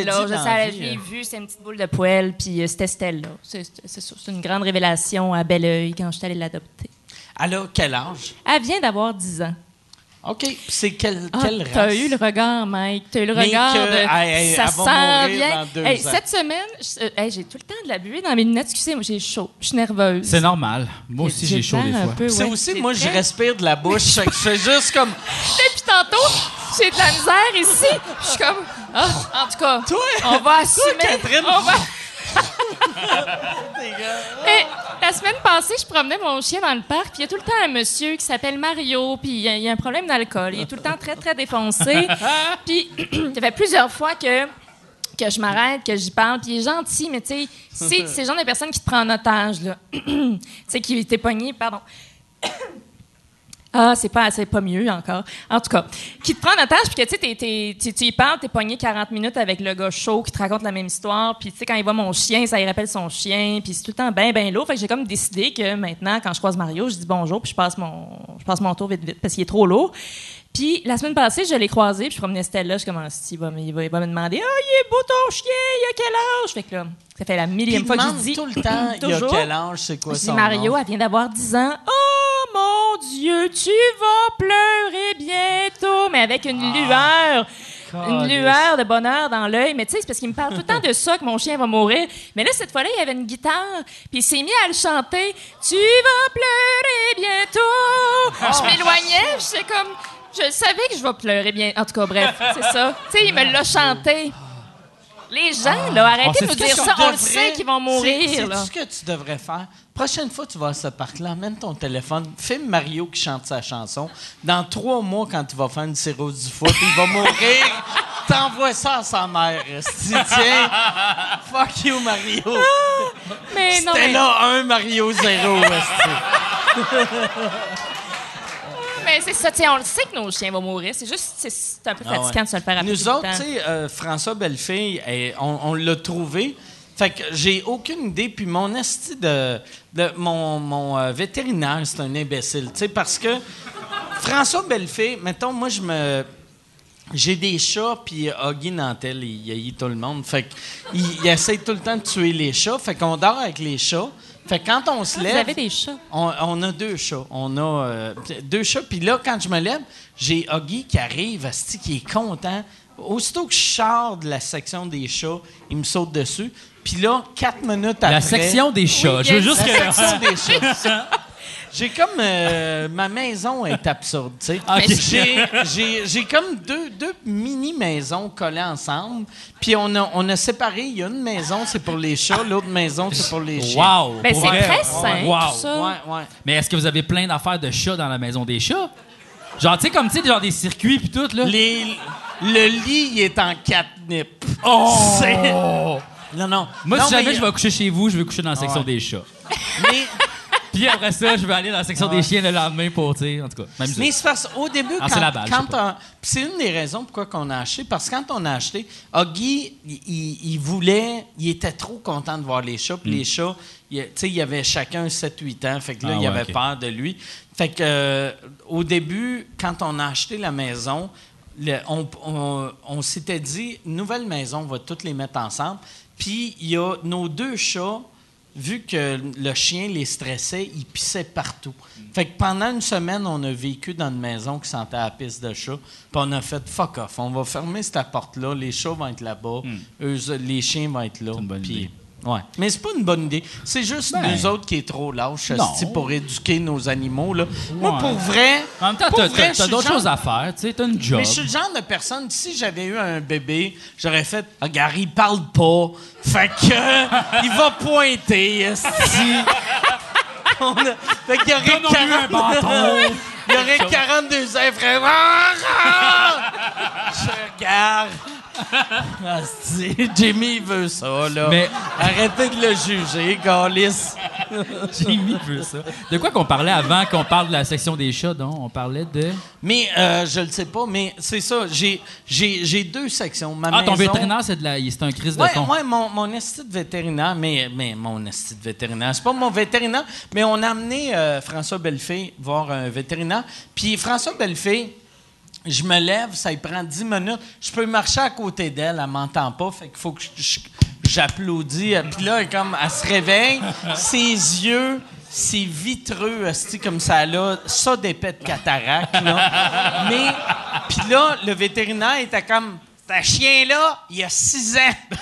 je l'ai euh. vu, c'est une petite boule de poêle, puis euh, c'était Stella. C'est c'est- c'est c'est une grande révélation à Belleuil quand je suis allée l'adopter. Elle a quel âge? Elle vient d'avoir 10 ans. OK. Puis c'est quelle, Ah, quelle t'as eu le regard, Mike. T'as eu le regard que, de. hey, hey, ça sent bien. dans deux Hey, ans. cette semaine, euh, hey, j'ai tout le temps de la buée dans mes lunettes. Excusez, moi j'ai chaud. Je suis nerveuse. C'est normal. Moi aussi, j'ai chaud des fois. C'est aussi, moi, je respire de la bouche. fait que je fais juste comme... Depuis tantôt, j'ai de la misère ici. Je suis comme. Ah, en tout cas, Toi, on va assumer. Catherine. On va- Mais la semaine passée, je promenais mon chien dans le parc, puis il y a tout le temps un monsieur qui s'appelle Mario, puis il y, a- il y a un problème d'alcool. Il est tout le temps très, très défoncé. Puis ça fait plusieurs fois que que je m'arrête, que j'y parle, puis il est gentil, mais tu sais, c'est c'est le genre de personne qui te prend en otage, là. tu sais, qui t'est pogné, pardon. Ah, c'est pas, c'est pas mieux encore. En tout cas, qui te prend en otage, puis que tu sais, tu y parles, t'es pogné 40 minutes avec le gars chaud qui te raconte la même histoire, puis tu sais, quand il voit mon chien, ça lui rappelle son chien, puis c'est tout le temps bien, bien lourd. Fait que j'ai comme décidé que maintenant, quand je croise Mario, je dis bonjour, puis je passe mon, je passe mon tour vite, vite, parce qu'il est trop lourd. Puis la semaine passée, je l'ai croisé, puis je promenais Stella, je commence, il va, me- il va, il va me demander, ah, il est beau ton chien, il a quel âge? Fait que là, ça fait la millième Il fois que je dis. tout le temps, il y a quel âge, c'est quoi son Mario, nom? elle vient d'avoir 10 ans. Oh mon Dieu, tu vas pleurer bientôt, mais avec une lueur. Une lueur de bonheur dans l'œil. Mais tu sais, c'est parce qu'il me parle tout le temps de ça, que mon chien va mourir. Mais là, cette fois-là, il y avait une guitare, puis il s'est mis à le chanter. Tu vas pleurer bientôt. Je m'éloignais, je sais comme. Je savais que je vais pleurer bien. En tout cas, bref, c'est ça. Tu sais, il me l'a chanté. Les gens, là, On arrêtez de nous dire ça. On le sait qu'ils vont mourir, C'est ce que tu devrais faire? Prochaine fois tu vas à ce parc-là, amène ton téléphone, filme Mario qui chante sa chanson. Dans trois mois, quand tu vas faire une cirrhose du foot, il va mourir. T'envoies ça à sa mère. Tiens, fuck you, Mario. Mais non, C'était mais- là un Mario zéro. Mais c'est ça, on le sait que nos chiens vont mourir. C'est juste, c'est- un peu Ah fatigant ouais. de se le faire Nous autres, tu sais, euh, François Bellefille, eh, on, on l'a trouvé. Fait que j'ai aucune idée. Puis mon esti de, de- mon, mon euh, vétérinaire, c'est un imbécile. Tu sais, parce que François Bellefille, mettons, moi, je me. J'ai des chats, puis Huggy Nantel, il haït tout le monde. Fait qu'il il essaie tout le temps de tuer les chats. Fait qu'on dort avec les chats. Fait que quand on se Vous lève, avez des chats. on, on a deux chats. On a euh, deux chats. Puis là, quand je me lève, j'ai Huggy qui arrive, asti, qui est content. Aussitôt que je sors de la section des chats, il me saute dessus. Puis là, quatre minutes après... La section des chats. Oui, je veux juste La que. section des chats. J'ai comme... euh, ma maison est absurde, tu sais. Ok. J'ai- J'ai j'ai comme deux, deux mini-maisons collées ensemble. Puis on a, on a séparé. Il y a une maison, c'est pour les chats. L'autre maison, c'est pour les chiens. Wow! Ben, pour c'est vrai? très simple, Wow. ça. Ouais, ouais. Mais est-ce que vous avez plein d'affaires de chats dans la maison des chats? Genre, tu sais, comme, tu sais, genre des circuits puis tout, là. Les- le lit, il est en catnip. Oh! C'est- Non, non. Moi, Non, si jamais mais- je vais coucher chez vous, je vais coucher dans la section Ouais. des chats. Mais, Puis après ça, je vais aller dans la section des chiens le lendemain pour, tu sais, en tout cas. Même mais c'est parce qu'au début, Ah, quand, c'est la balle, je quand on- puis c'est une des raisons pourquoi on a acheté. Parce que quand on a acheté, Huggy, il, il- il voulait, il était trop content de voir les chats. Puis les chats, il- tu sais, il y avait chacun 7-8 ans. Fait que là. Ah il ouais, avait ok. peur de lui. Fait que euh, au début, quand on a acheté la maison, le- on, on- on s'était dit, nouvelle maison, on va toutes les mettre ensemble. Puis il y a nos deux chats, vu que le chien les stressait, ils pissaient partout. Fait que pendant une semaine, on a vécu dans une maison qui sentait la piste de chat. Puis on a fait fuck off, on va fermer cette porte-là, les chats vont être là-bas, eux, les chiens vont être là. Hmm. Puis-. Ouais. Mais c'est pas une bonne idée. C'est juste Ben. nous autres qui est trop lâches pour éduquer nos animaux. Là. Moi, pour vrai. En même temps, t'as- d'autres choses à faire, tu t'as une job. mais je suis le genre de personne, si j'avais eu un bébé, j'aurais fait Ah, Gary, il parle pas. Fait que il va pointer. On a- Fait qu'il y aurait Donne-lui un 40 bâton. Il y aurait 42 ans, frère. Ah, ah! Je regarde. Asti, Jimmy veut ça, là. Mais- Arrêtez de le juger, Gaulis. Jimmy veut ça. De quoi qu'on parlait avant qu'on parle de la section des chats, donc? On parlait de... Mais euh, je le sais pas, mais c'est ça. J'ai, j'ai, j'ai deux sections. Ma Ah, ton vétérinaire, c'est de la... c'est un crise de Ouais, con. ouais, mon, mon esti de vétérinaire, mais, mais mon esti de vétérinaire, c'est pas mon vétérinaire, mais on a amené euh, François Bellefeuille voir un vétérinaire. Puis François Bellefeuille, je me lève, ça lui prend 10 minutes. Je peux marcher à côté d'elle, elle m'entend pas, fait qu'il faut que je- je- j'applaudis. Puis là, elle, comme, elle se réveille, ses yeux, c'est vitreux, comme ça, là, ça d'épais de cataracte, là. Mais, puis là, le vétérinaire était comme, ta chien là, il y a 6 ans.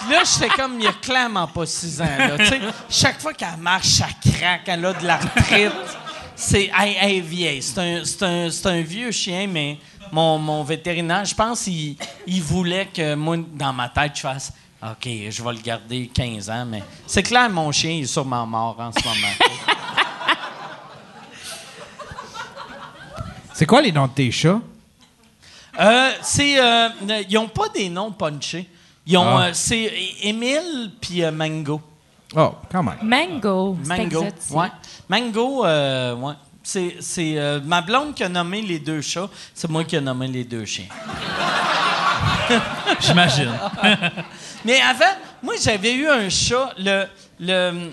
Puis là, j'étais comme, il y a clairement pas 6 ans, là. Chaque fois qu'elle marche, ça craque, elle a de l'arthrite. C'est, elle, elle est vieille. C'est un, vieux chien, mais mon, mon vétérinaire, je pense qu'il il voulait que moi, dans ma tête, je fasse, OK, je vais le garder 15 ans, mais c'est clair, mon chien il est sûrement mort en ce moment. C'est quoi les noms de tes chats? Euh, c'est, euh, ils n'ont pas des noms punchés. Ils ont, Ah. euh, c'est Émile puis euh, Mango. Oh, quand même. Mango. c'est Mango. Ouais. Mango, euh, ouais. C'est, c'est euh, ma blonde qui a nommé les deux chats, c'est moi qui ai nommé les deux chiens. J'imagine. Mais avant, moi, j'avais eu un chat. Le, le,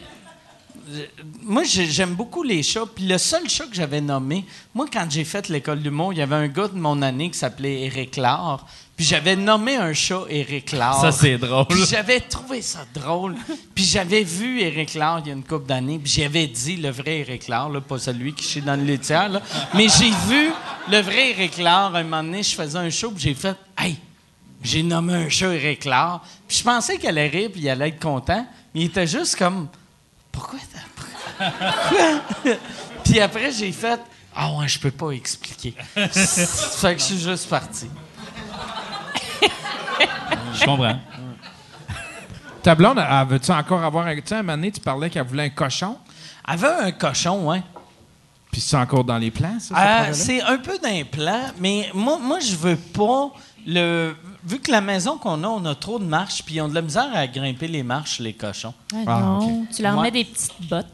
le- moi, j'ai- j'aime beaucoup les chats. Puis le seul chat que j'avais nommé, moi, quand j'ai fait l'école d'humour, il y avait un gars de mon année qui s'appelait Éric Laure. Puis j'avais nommé un chat Éric Laure. Ça, c'est drôle. Puis j'avais trouvé ça drôle. Puis j'avais vu Éric Laure il y a une couple d'années. Puis j'avais dit le vrai Éric Laure, là, pas celui qui chie dans le laitière. Là. Mais j'ai vu le vrai Éric Laure. Un moment donné, je faisais un show. Puis j'ai fait Hey, j'ai nommé un chat Éric Laure. Puis je pensais qu'elle allait rire. Puis il allait être content. Mais il était juste comme Pourquoi t'as. Puis après, j'ai fait Ah ouais, je peux pas expliquer. fait que je suis juste parti. Je comprends. Ta blonde, elle veut-tu encore avoir un. Tu sais, un moment donné, tu parlais qu'elle voulait un cochon? Elle avait un cochon, ouais. Puis c'est encore dans les plans, ça? Euh, c'est un peu d'implant, mais moi, moi je veux pas le. Vu que la maison qu'on a, on a trop de marches, puis ils ont de la misère à grimper les marches, les cochons. Ah, Ah, non, tu leur Ouais. mets des petites bottes.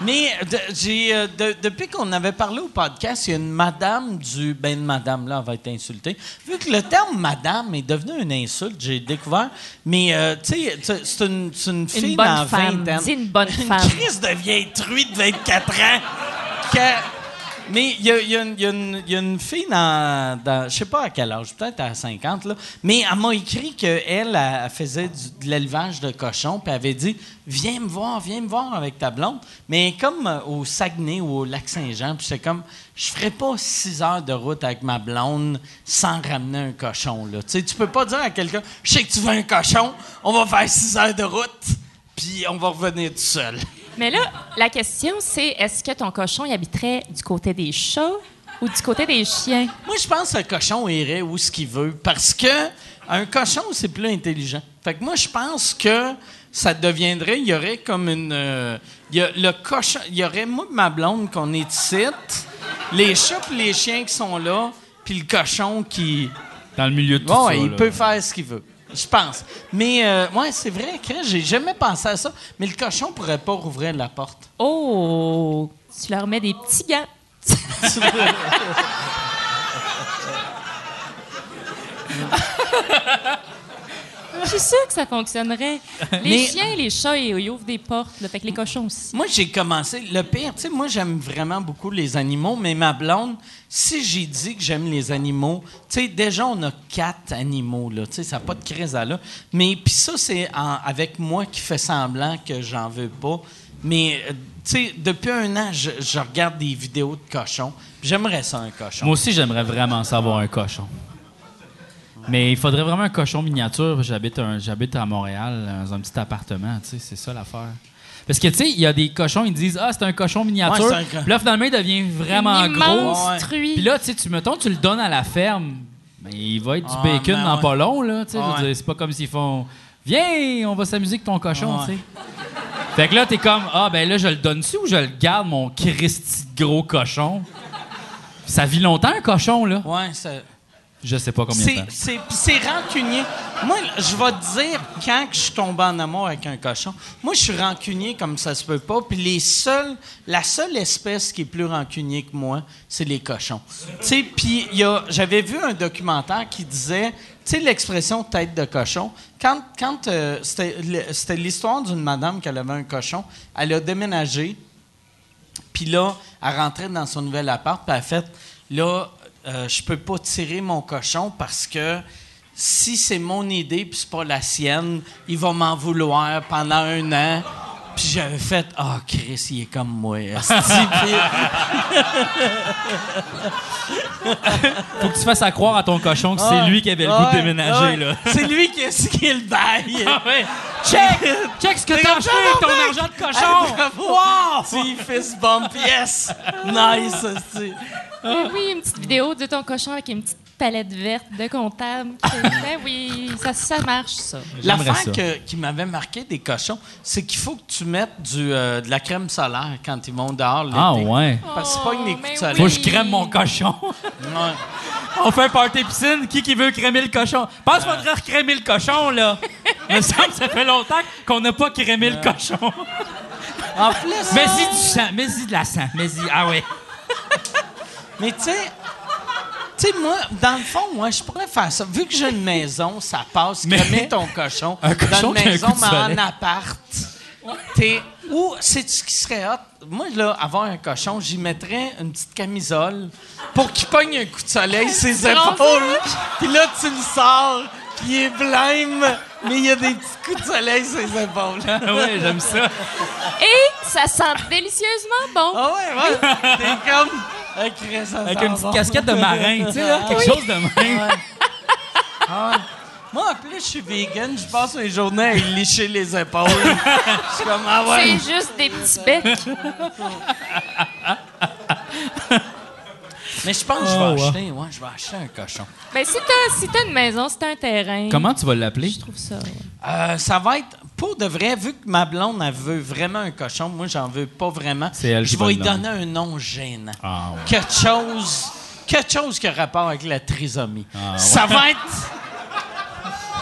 Mais de- j'ai, euh, de- depuis qu'on avait parlé au podcast, il y a une madame du. Ben, une madame, là, elle va être insultée. Vu que le terme madame est devenu une insulte, j'ai découvert. Mais, euh, tu sais, c'est- c'est une, c'est une fille Une bonne dans femme. Dis une bonne femme. crise de vieille truie de 24 ans. que- Mais il y a, une- fille dans, je sais pas à quel âge, peut-être à 50, là, mais elle m'a écrit qu'elle, elle, elle faisait de l'élevage de cochons, puis avait dit Viens me voir, viens me voir avec ta blonde. Mais comme euh, au Saguenay ou au Lac-Saint-Jean, puis c'est comme Je ferais pas six heures de route avec ma blonde sans ramener un cochon. Là. Tu peux pas dire à quelqu'un Je sais que tu veux un cochon, on va faire six heures de route, puis on va revenir tout seul. Mais là, la question, c'est est-ce que ton cochon il habiterait du côté des chats ou du côté des chiens? Moi, je pense que le cochon irait où ce qu'il veut parce que un cochon, c'est plus intelligent. Fait que moi, je pense que ça deviendrait, il y aurait comme une. euh, il y a le cochon, il y aurait moi et ma blonde qu'on est ici, les chats et les chiens qui sont là, puis le cochon qui. Dans le milieu de tout Bon, ça. il là. peut faire ce qu'il veut. Je pense. Mais, euh, ouais, c'est vrai que j'ai jamais pensé à ça. Mais le cochon pourrait pas rouvrir la porte. Oh! Tu leur mets des petits gants. Je suis sûre que ça fonctionnerait. Les Mais- chiens, les chats, ils, ils ouvrent des portes. Là, fait que les cochons aussi. Moi, j'ai commencé. Le pire, tu sais, moi, j'aime vraiment beaucoup les animaux, mais ma blonde, si j'ai dit que j'aime les animaux, tu sais, déjà, on a quatre animaux, là. Tu sais, ça n'a pas de crise à là. Mais, puis ça, c'est en- avec moi qui fait semblant que j'en veux pas. Mais, euh, tu sais, depuis un an, je, je regarde des vidéos de cochons. puis J'aimerais ça, un cochon. Moi aussi, j'aimerais vraiment savoir un cochon. Mais il faudrait vraiment un cochon miniature. J'habite, un- j'habite à Montréal, dans un petit appartement. tu sais, C'est ça l'affaire. Parce que, tu sais, il y a des cochons, ils disent Ah, c'est un cochon miniature. Ouais, un Puis là, finalement, il devient vraiment Une gros. Puis là, tu sais, tu mettons, tu le donnes à la ferme. Ben, il va être du Ah, bacon dans ouais. pas long, là. tu sais, Ouais. C'est pas comme s'ils font Viens, on va s'amuser avec ton cochon, tu sais. Fait que là, t'es comme Ah, ben là, je le donne-tu ou je le garde, mon Christy de gros cochon? Ça vit longtemps, un cochon, là? Ouais, ça. Je sais pas combien de C'est, temps. c'est, c'est rancunier. Moi, je vais te dire, quand je suis tombé en amour avec un cochon, moi, je suis rancunier comme ça se peut pas. Puis les seuls, la seule espèce qui est plus rancunier que moi, c'est les cochons. Tu sais, puis j'avais vu un documentaire qui disait, tu sais, l'expression tête de cochon. Quand, quand euh, c'était, l'histoire d'une madame qui avait un cochon, elle a déménagé. Puis là, elle rentrait dans son nouvel appart, puis elle a fait là, euh, je peux pas tirer mon cochon parce que si c'est mon idée puis c'est pas la sienne, il va m'en vouloir pendant un an. Puis j'avais fait ah Chris, il est comme moi. Faut que tu fasses à croire à ton cochon que c'est Ah, lui qui avait le goût de déménager, là. C'est lui qui a signé le bail. Ah ouais. Check! Check ce que t'as acheté avec ton argent de cochon! Wow! Tu fist bump, yes! Nice, oui, une petite vidéo de ton cochon avec une petite palette verte de comptable. ben oui, ça, ça marche, ça. L'affaire que- qui m'avait marqué des cochons, c'est qu'il faut que tu mettes du, euh, de la crème solaire quand ils vont dehors l'été. Ah ouais. Parce que c'est pas une écoute soleil. Faut que je crème mon cochon. Ouais. On fait un party piscine. Qui qui veut crémer le cochon? Pense qu'il faudrait recrémer le cochon, là. Il me semble que ça fait longtemps qu'on n'a pas crémé le cochon. En plus, Mets-y du sang. Mets-y de la sang. Mets-y. Ah ouais. Mais tu sais, tu sais, moi, dans le fond, moi, je pourrais faire ça. Vu que j'ai une maison, ça passe. Mais- Crémer ton cochon, Un cochon dans une un maison, mais en appart. T'es, ou, sais-tu ce qui serait hot? Moi, là, avoir un cochon, j'y mettrais une petite camisole pour qu'il pogne un coup de soleil ses épaules. Puis là, tu le sors, puis il est blême, mais il y a des petits coups de soleil ses épaules. Ah ouais, j'aime ça. Et ça sent délicieusement bon. Ah ouais, ouais. T'es comme... Ah, Avec une petite casquette de marin, tu sais, là, quelque chose de même. Moi, en plus, je suis vegan, je passe mes journées à licher les épaules. Je suis comme, ah ouais. C'est juste des petits becs. Mais je pense que je vais Oh, ouais. acheter, ouais, je vais acheter un cochon. Ben, si t'as si t'as une maison, si t'as un terrain. Comment tu vas l'appeler? Je trouve ça. ouais. Euh, ça va être, pour de vrai, vu que ma blonde, elle veut vraiment un cochon, moi, j'en veux pas vraiment. C'est elle Je qui va vais lui donner un nom gênant. Ah ouais. Quelque chose, quelque chose qui a rapport avec la trisomie. Ah, ouais. Ça va être.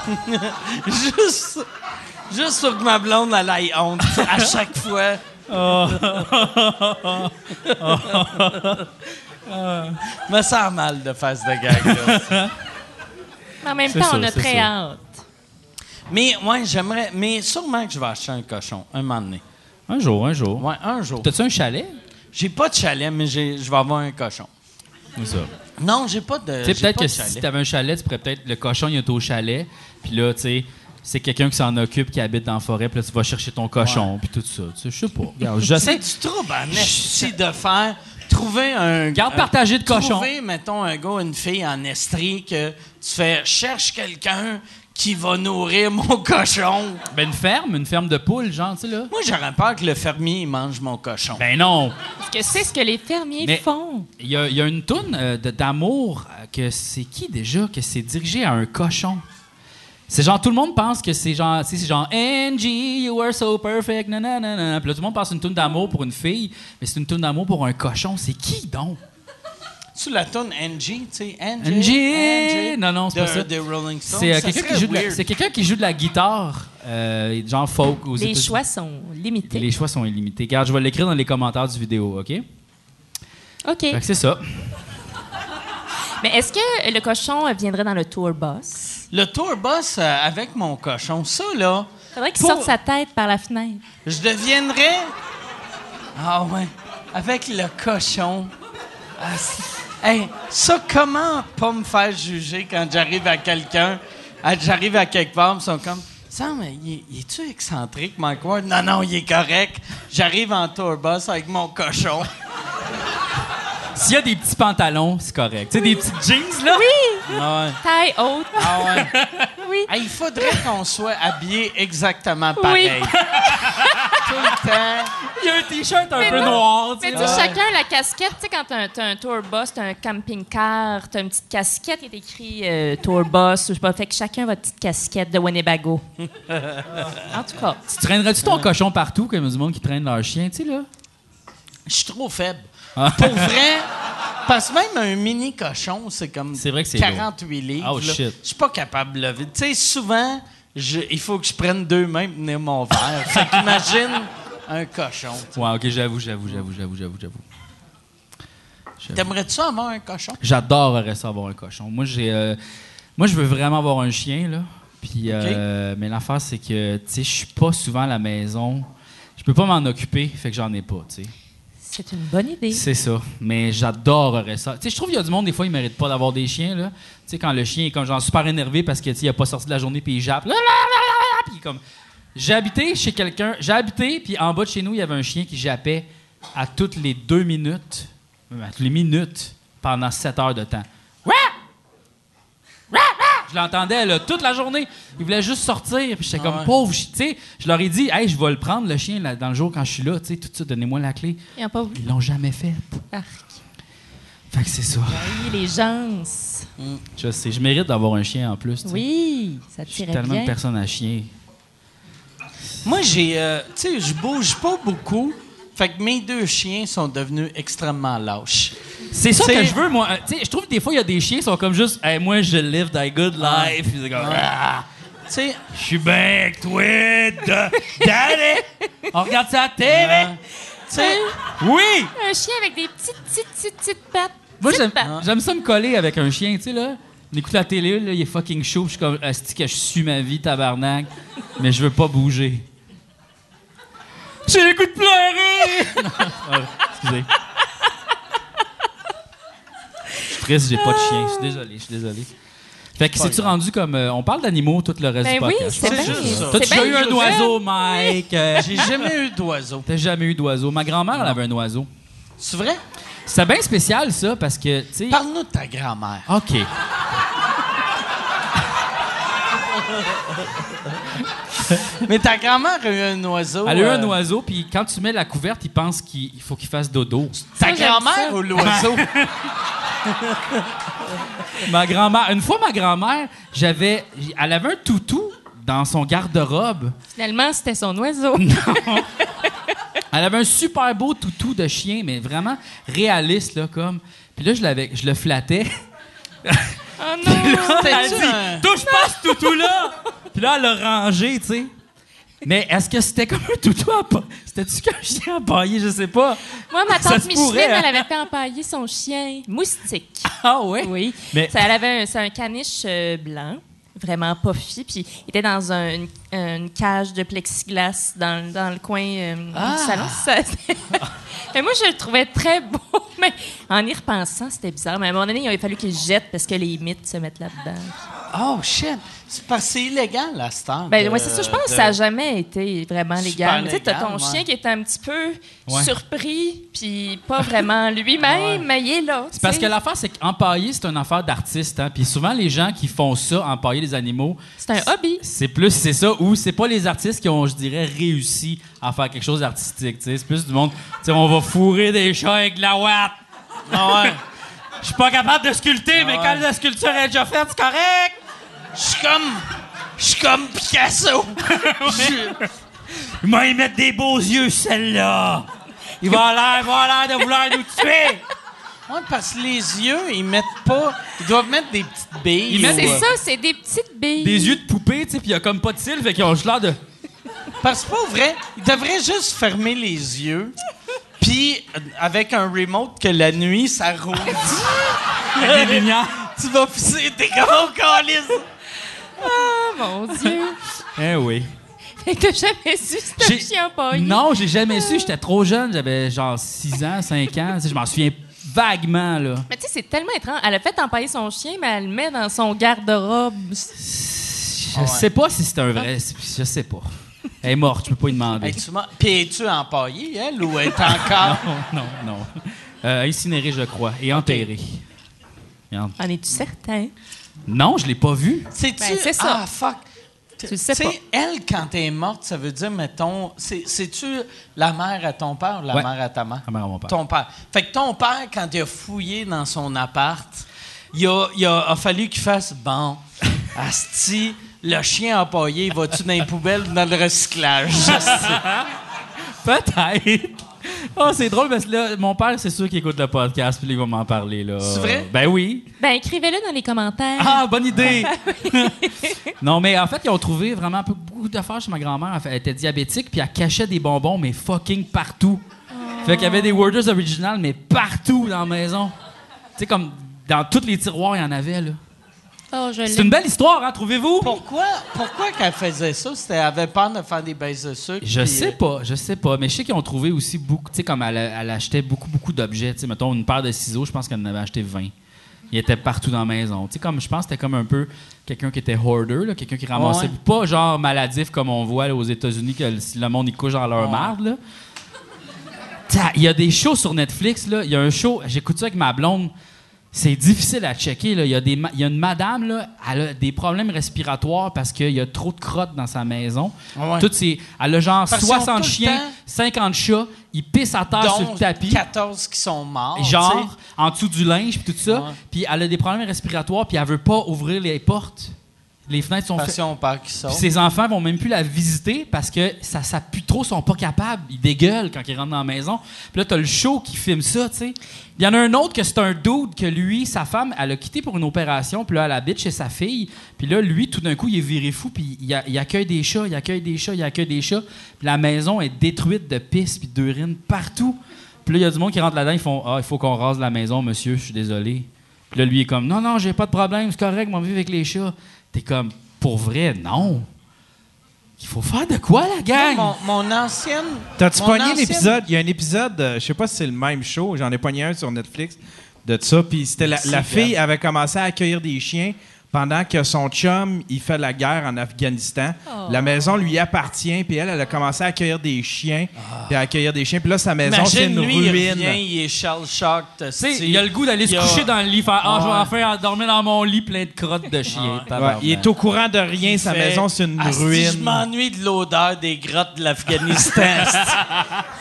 juste, juste pour que ma blonde, elle ait honte à chaque fois. me sent mal de faire ce gag-là. Mais en même temps, ça, on a très ça. hâte. Mais ouais, j'aimerais. Mais sûrement que je vais acheter un cochon un moment donné. Un jour, un jour. Ouais, un jour. T'as-tu un chalet? J'ai pas de chalet, mais j'ai- je vais avoir un cochon. C'est ça? Non, j'ai pas de. Tu sais, j'ai peut-être pas que de si chalet. t'avais un chalet, tu pourrais peut-être. Le cochon, il est au chalet. Puis là, tu sais, c'est quelqu'un qui s'en occupe, qui habite dans la forêt. Puis là, tu vas chercher ton cochon. Puis tout ça. Tu sais, je sais pas. Regarde, je sais. C'est du trouble en esti de faire. Trouver un. Garde un- partagé de cochon. Trouver, mettons, un gars, une fille en estrie que tu fais cherche quelqu'un qui va nourrir mon cochon. Ben, une ferme, une ferme de poules, genre, tu sais, là. Moi, j'aurais peur que le fermier mange mon cochon. Ben non. Parce que c'est ce que les fermiers Mais- font. Il y a, il y a une toune euh, de- d'amour euh, que c'est qui déjà que c'est dirigé à un cochon? C'est genre tout le monde pense que c'est genre tu sais, c'est genre Angie you were so perfect nanana puis là tout le monde pense une toune d'amour pour une fille mais c'est une toune d'amour pour un cochon c'est qui donc? Tu la tonne Angie, tu sais, Angie. Angie! Non, non, c'est pas ça. Des Rolling Stones. c'est euh, Ça quelqu'un serait qui joue de la, weird. c'est quelqu'un qui joue de la guitare euh, genre folk aux Les États-Unis. choix sont limités. les choix sont illimités regarde je vais l'écrire dans les commentaires du vidéo ok? OK. Fait que c'est ça Mais est-ce que le cochon euh, viendrait dans le tour boss? Le tour bus euh, avec mon cochon, ça, là, Faudrait qu'il Pour- sorte sa tête par la fenêtre. je deviendrais. Ah ouais. Avec le cochon. Ah, c'est- hey, ça, comment pas me faire juger quand j'arrive à quelqu'un, j'arrive à quelque part, ils sont comme. Ça, mais il, est- il est-tu excentrique, Mike Ward? Non, non, il est correct. J'arrive en tour bus avec mon cochon. s'il y a des petits pantalons c'est correct tu sais des petites jeans là? Oui Ah ouais. Taille haute. Ah ouais. Oui. Hey, il faudrait qu'on soit habillés exactement pareil. Tout le temps. il y a un t-shirt un Mais peu non. noir Mais tu sais, chacun la casquette, tu sais, quand t'as un, un tour boss, t'as un camping-car, t'as une petite casquette qui est écrit euh, tour ou je sais pas, fait que chacun a votre petite casquette de Winnebago. en tout cas. Tu traînerais-tu ton cochon partout comme il y a du monde qui traîne leur chien, tu sais, là? Je suis trop faible. Ah. Pour vrai, parce que même un mini cochon, c'est comme C'est vrai que c'est 48 livres. Oh, là. shit. Je suis pas capable de lever. Tu sais, souvent, je- il faut que je prenne deux mains pour tenir mon verre. fait qu'imagine un cochon. Ouais, ok, j'avoue, j'avoue, j'avoue, j'avoue, j'avoue, j'avoue. T'aimerais-tu avoir un cochon? J'adorerais ça avoir un cochon. Moi, j'ai, euh, moi, je veux vraiment avoir un chien, là. Puis, euh, mais l'affaire, c'est que, tu sais, je suis pas souvent à la maison. Je peux pas m'en occuper, fait que j'en ai pas, tu sais. C'est une bonne idée. C'est ça. Mais j'adorerais ça. Tu sais, je trouve qu'il y a du monde, des fois, ils méritent pas d'avoir des chiens, là. Tu sais, quand le chien est comme genre super énervé parce que, tu sais, il a pas sorti de la journée puis il jappe. J'ai habité chez quelqu'un. J'ai habité, puis en bas de chez nous, il y avait un chien qui jappait à toutes les deux minutes, à toutes les minutes, pendant sept heures de temps. Je l'entendais là, toute la journée. Il voulait juste sortir. Puis j'étais comme ouais. pauvre. Tu sais, je leur ai dit, hey, je vais le prendre le chien là, dans le jour quand je suis là. Tu sais, tout ça, donnez-moi la clé. Ils pas l'ont jamais fait. Arc. Fait que c'est ça. Oui, les gens. Je sais, je mérite d'avoir un chien en plus. tu sais. Oui, ça tirait tellement bien. de personnes à chien. Moi, j'ai. euh, tu sais, je bouge pas beaucoup. Fait que mes deux chiens sont devenus extrêmement lâches. C'est ça que je veux, moi. Tu sais, je trouve que des fois, il y a des chiens qui sont comme juste, hey, moi, je live the good life. Puis c'est comme, Ah, Tu sais, je suis bien avec toi, da- daddy. On regarde ça à la télé. tu sais, Oui! Un chien avec des petites, petites, petites, petites pattes. Moi, Petites j'aime, pattes. j'aime ça me coller avec un chien, tu sais, là. On écoute la télé, là, il est fucking chaud. puis Je suis comme, Asti que je suis ma vie, tabarnak. Mais je veux pas bouger. J'ai le goût de pleurer! Non, excusez. Je suis triste, j'ai pas de chien. Je suis désolé, je suis désolé. Fait que c'est-tu rendu comme. euh, on parle d'animaux tout le reste Ben du oui, podcast? c'est bien. juste ça. C'est déjà eu un oiseau, Mike? Euh, j'ai jamais eu d'oiseau. T'as jamais eu d'oiseau. Ma grand-mère, elle avait un oiseau. C'est vrai? C'était bien spécial, ça, parce que, tu sais. Parle-nous de ta grand-mère. OK. Mais ta grand-mère a eu un oiseau. Elle a eu euh, un oiseau, puis quand tu mets la couverte, il pense qu'il faut qu'il fasse dodo. Ta grand-mère ça. ou l'oiseau? ma grand-mère, une fois, ma grand-mère, j'avais, elle avait un toutou dans son garde-robe. Finalement, c'était son oiseau. Elle avait un super beau toutou de chien, mais vraiment réaliste, là, comme. Puis là, je, l'avais, je le flattais. Oh non! Dit, un- touche pas ce toutou-là! Là, elle l'a rangé, tu sais. Mais est-ce que c'était comme un toutou à C'était-tu qu'un chien empaillé? Je sais pas. Moi, ma tante Micheline, pourrait, hein? elle avait fait empailler son chien moustique. Ah ouais? Oui. Mais- Ça, elle avait un, c'est un caniche euh, blanc. vraiment fi. Puis il était dans un- une, une cage de plexiglas dans, dans le coin euh, Ah! du salon. Ça- mais moi, je le trouvais très beau. Mais en y repensant, c'était bizarre. Mais à un moment donné, il avait fallu qu'il jette parce que les mythes se mettent là-dedans. Oh, shit. C'est parce que c'est illégal, à cette heure. Ben, de- ouais, c'est ça. Je pense que ça n'a jamais été vraiment légal. Tu sais, t'as ton ouais. chien qui est un petit peu Ouais. surpris, puis pas vraiment lui-même, mais il est là. C'est parce que l'affaire, c'est qu'empailler, c'est une affaire d'artiste. Hein? Puis souvent, les gens qui font ça, empailler les animaux, C'est un hobby. c'est plus, c'est ça, ou c'est pas les artistes qui ont, je dirais, réussi à faire quelque chose d'artistique. C'est plus du monde, tu sais, on va fourrer des chats avec de la ouate. Ah ouais. Je suis pas capable de sculpter, mais ouais. quand la sculpture est déjà faite, c'est correct. Je suis comme. Je suis comme Picasso. Il va y mettre des beaux yeux, celle-là. Il va avoir l'air, il va avoir l'air de vouloir nous tuer. Ouais, parce que les yeux, ils mettent pas. Ils doivent mettre des petites billes. Ils C'est euh, ça, c'est des petites billes. Des yeux de poupée, tu sais, puis il y a comme pas de cils, fait qu'ils ont juste l'air de. Parce que pas vrai, ils devraient juste fermer les yeux. Puis, euh, avec un remote que la nuit, ça roule. des lumières. tu vas pisser, t'es comme au calice. Oh mon Dieu. Eh oui. Fait que t'as jamais su c'était un chien empaillé. Non, j'ai jamais su. J'étais trop jeune. J'avais genre 6 ans, 5 ans. Tu sais, Je m'en souviens vaguement, là. Mais tu sais, c'est tellement étrange. Elle a fait empailler son chien, mais elle le met dans son garde-robe. Je sais pas si c'est un vrai. Je sais pas. Elle est morte, je peux pas y demander. Hey, tu m'as- Puis, es-tu empaillée, elle, ou elle est encore? Non, non, non. Euh, incinérée, je crois, et enterrée. En es-tu certain? Non, je l'ai pas vue. C'est-tu. Ben, c'est ça. Ah, fuck. Tu le sais pas. elle, quand elle est morte, ça veut dire, mettons, c'est- c'est-tu la mère à ton père ou la Ouais. mère à ta mère? La mère à mon père. Ton père. Fait que ton père, quand il a fouillé dans son appart, il a, il a, a fallu qu'il fasse bon, Asti, le chien empaillé, va-tu dans les poubelles ou dans le recyclage? Peut-être. Oh, c'est drôle parce que là, mon père, c'est sûr qu'il écoute le podcast, puis là, il va m'en parler. là. C'est vrai? Ben oui. Ben, écrivez-le dans les commentaires. Ah, bonne idée! non, mais en fait, ils ont trouvé vraiment un peu beaucoup d'affaires chez ma grand-mère. Elle était diabétique, puis elle cachait des bonbons, mais fucking partout. Fait qu'il y avait des Worders originales, mais partout dans la maison. Tu sais, comme dans tous les tiroirs, il y en avait, là. Oh, C'est une belle histoire, hein, trouvez-vous? pourquoi pourquoi qu'elle faisait ça? C'était, elle avait peur de faire des baisses de sucre? Je sais euh, pas, je sais pas. Mais je sais qu'ils ont trouvé aussi beaucoup, tu sais, comme elle, elle achetait beaucoup, beaucoup d'objets. Tu sais, mettons, une paire de ciseaux, je pense qu'elle en avait acheté 20. Il était partout dans la maison. Tu sais, comme, je pense que c'était comme un peu quelqu'un qui était hoarder, là, quelqu'un qui ramassait, Ouais. pas genre maladif comme on voit là, aux États-Unis, que le, le monde y couche dans leur Ouais. marde, là. Il y a des shows sur Netflix, là. Il y a un show, j'écoute ça avec ma blonde. C'est difficile à checker. Là. Il, y a des ma- il y a une madame, là, elle a des problèmes respiratoires parce qu'il y a trop de crottes dans sa maison. Ouais. Toutes ces- elle a genre Parce qu'ils ont 60 tout le chiens, temps- 50 chats. Ils pissent à terre sur le tapis. 14 qui sont morts. Genre, en dessous du linge, puis tout ça. Puis elle a des problèmes respiratoires, puis elle veut pas ouvrir les portes. Les fenêtres sont faites. Puis ses enfants vont même plus la visiter parce que ça, ça pue trop, ils sont pas capables. Ils dégueulent quand ils rentrent dans la maison. Puis là, t'as le show qui filme ça, tu sais. Il y en a un autre que c'est un dude que lui, sa femme, elle a quitté pour une opération, puis là, elle habite chez sa fille. Puis là, lui, tout d'un coup, il est viré fou, puis il, a- il accueille des chats, il accueille des chats, il accueille des chats. Puis la maison est détruite de pisse puis d'urine partout. Puis là, il y a du monde qui rentre là-dedans, ils font Ah, il faut qu'on rase la maison, monsieur, je suis désolé. Puis là, lui est comme Non, non, j'ai pas de problème, c'est correct, moi, vivre avec les chats. T'es comme Pour vrai, non. Il faut faire de quoi, la gang? Mon, mon ancienne. T'as-tu pogné ancienne- l'épisode? Il y a un épisode, euh, je sais pas si c'est le même show, j'en ai pogné un sur Netflix de ça, puis c'était la, la fille avait commencé à accueillir des chiens pendant que son chum, il fait la guerre en Afghanistan. La maison lui appartient, puis elle, elle a commencé à accueillir des chiens, puis à accueillir des chiens, puis là, sa maison, c'est une lui, il ruine. revient, il est shell-shocked. Tu sais, il a le goût d'aller se a- coucher dans le lit, faire Ah, je vais enfin dormir dans mon lit plein de crottes de chien. Ouais, Tabarnak. il est au courant de rien, sa fait, maison, c'est une Asti, ruine. Je m'ennuie de l'odeur des grottes de l'Afghanistan.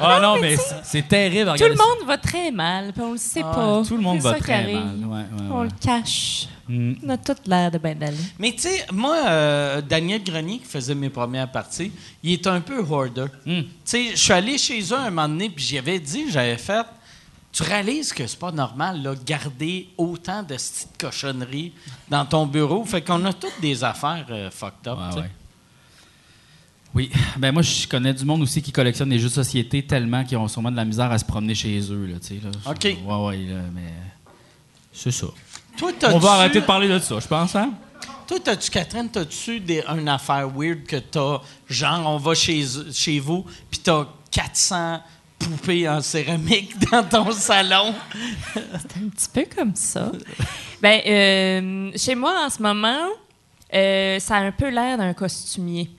Ah non, mais c'est- c'est terrible. Tout le monde va très mal, puis on le sait pas. Tout le monde va très arrive. mal. Ouais, ouais, On le cache. Mm. On a tout l'air de bien d'aller. Mais tu sais, moi, euh, Daniel Grenier, qui faisait mes premières parties, il est un peu hoarder. Mm. Tu sais, je suis allé chez eux un moment donné, puis j'y avais dit, j'avais fait. Tu réalises que c'est pas normal, là, garder autant de petites cochonneries dans ton bureau? Fait qu'on a toutes des affaires euh, fucked up. Ouais, ouais. Oui, ben moi je connais du monde aussi qui collectionne des jeux de société tellement qu'ils ont sûrement de la misère à se promener chez eux là, tu sais là. OK. Ouais ouais, là, mais c'est ça. Toi, On va arrêter de parler de ça, je pense hein? Toi, t'as-tu, Catherine, t'as-tu des, une affaire weird que t'as, genre, on va chez, chez vous, puis t'as 400 poupées en céramique dans ton salon? un petit peu comme ça. ben, euh, chez moi, en ce moment, euh, ça a un peu l'air d'un costumier.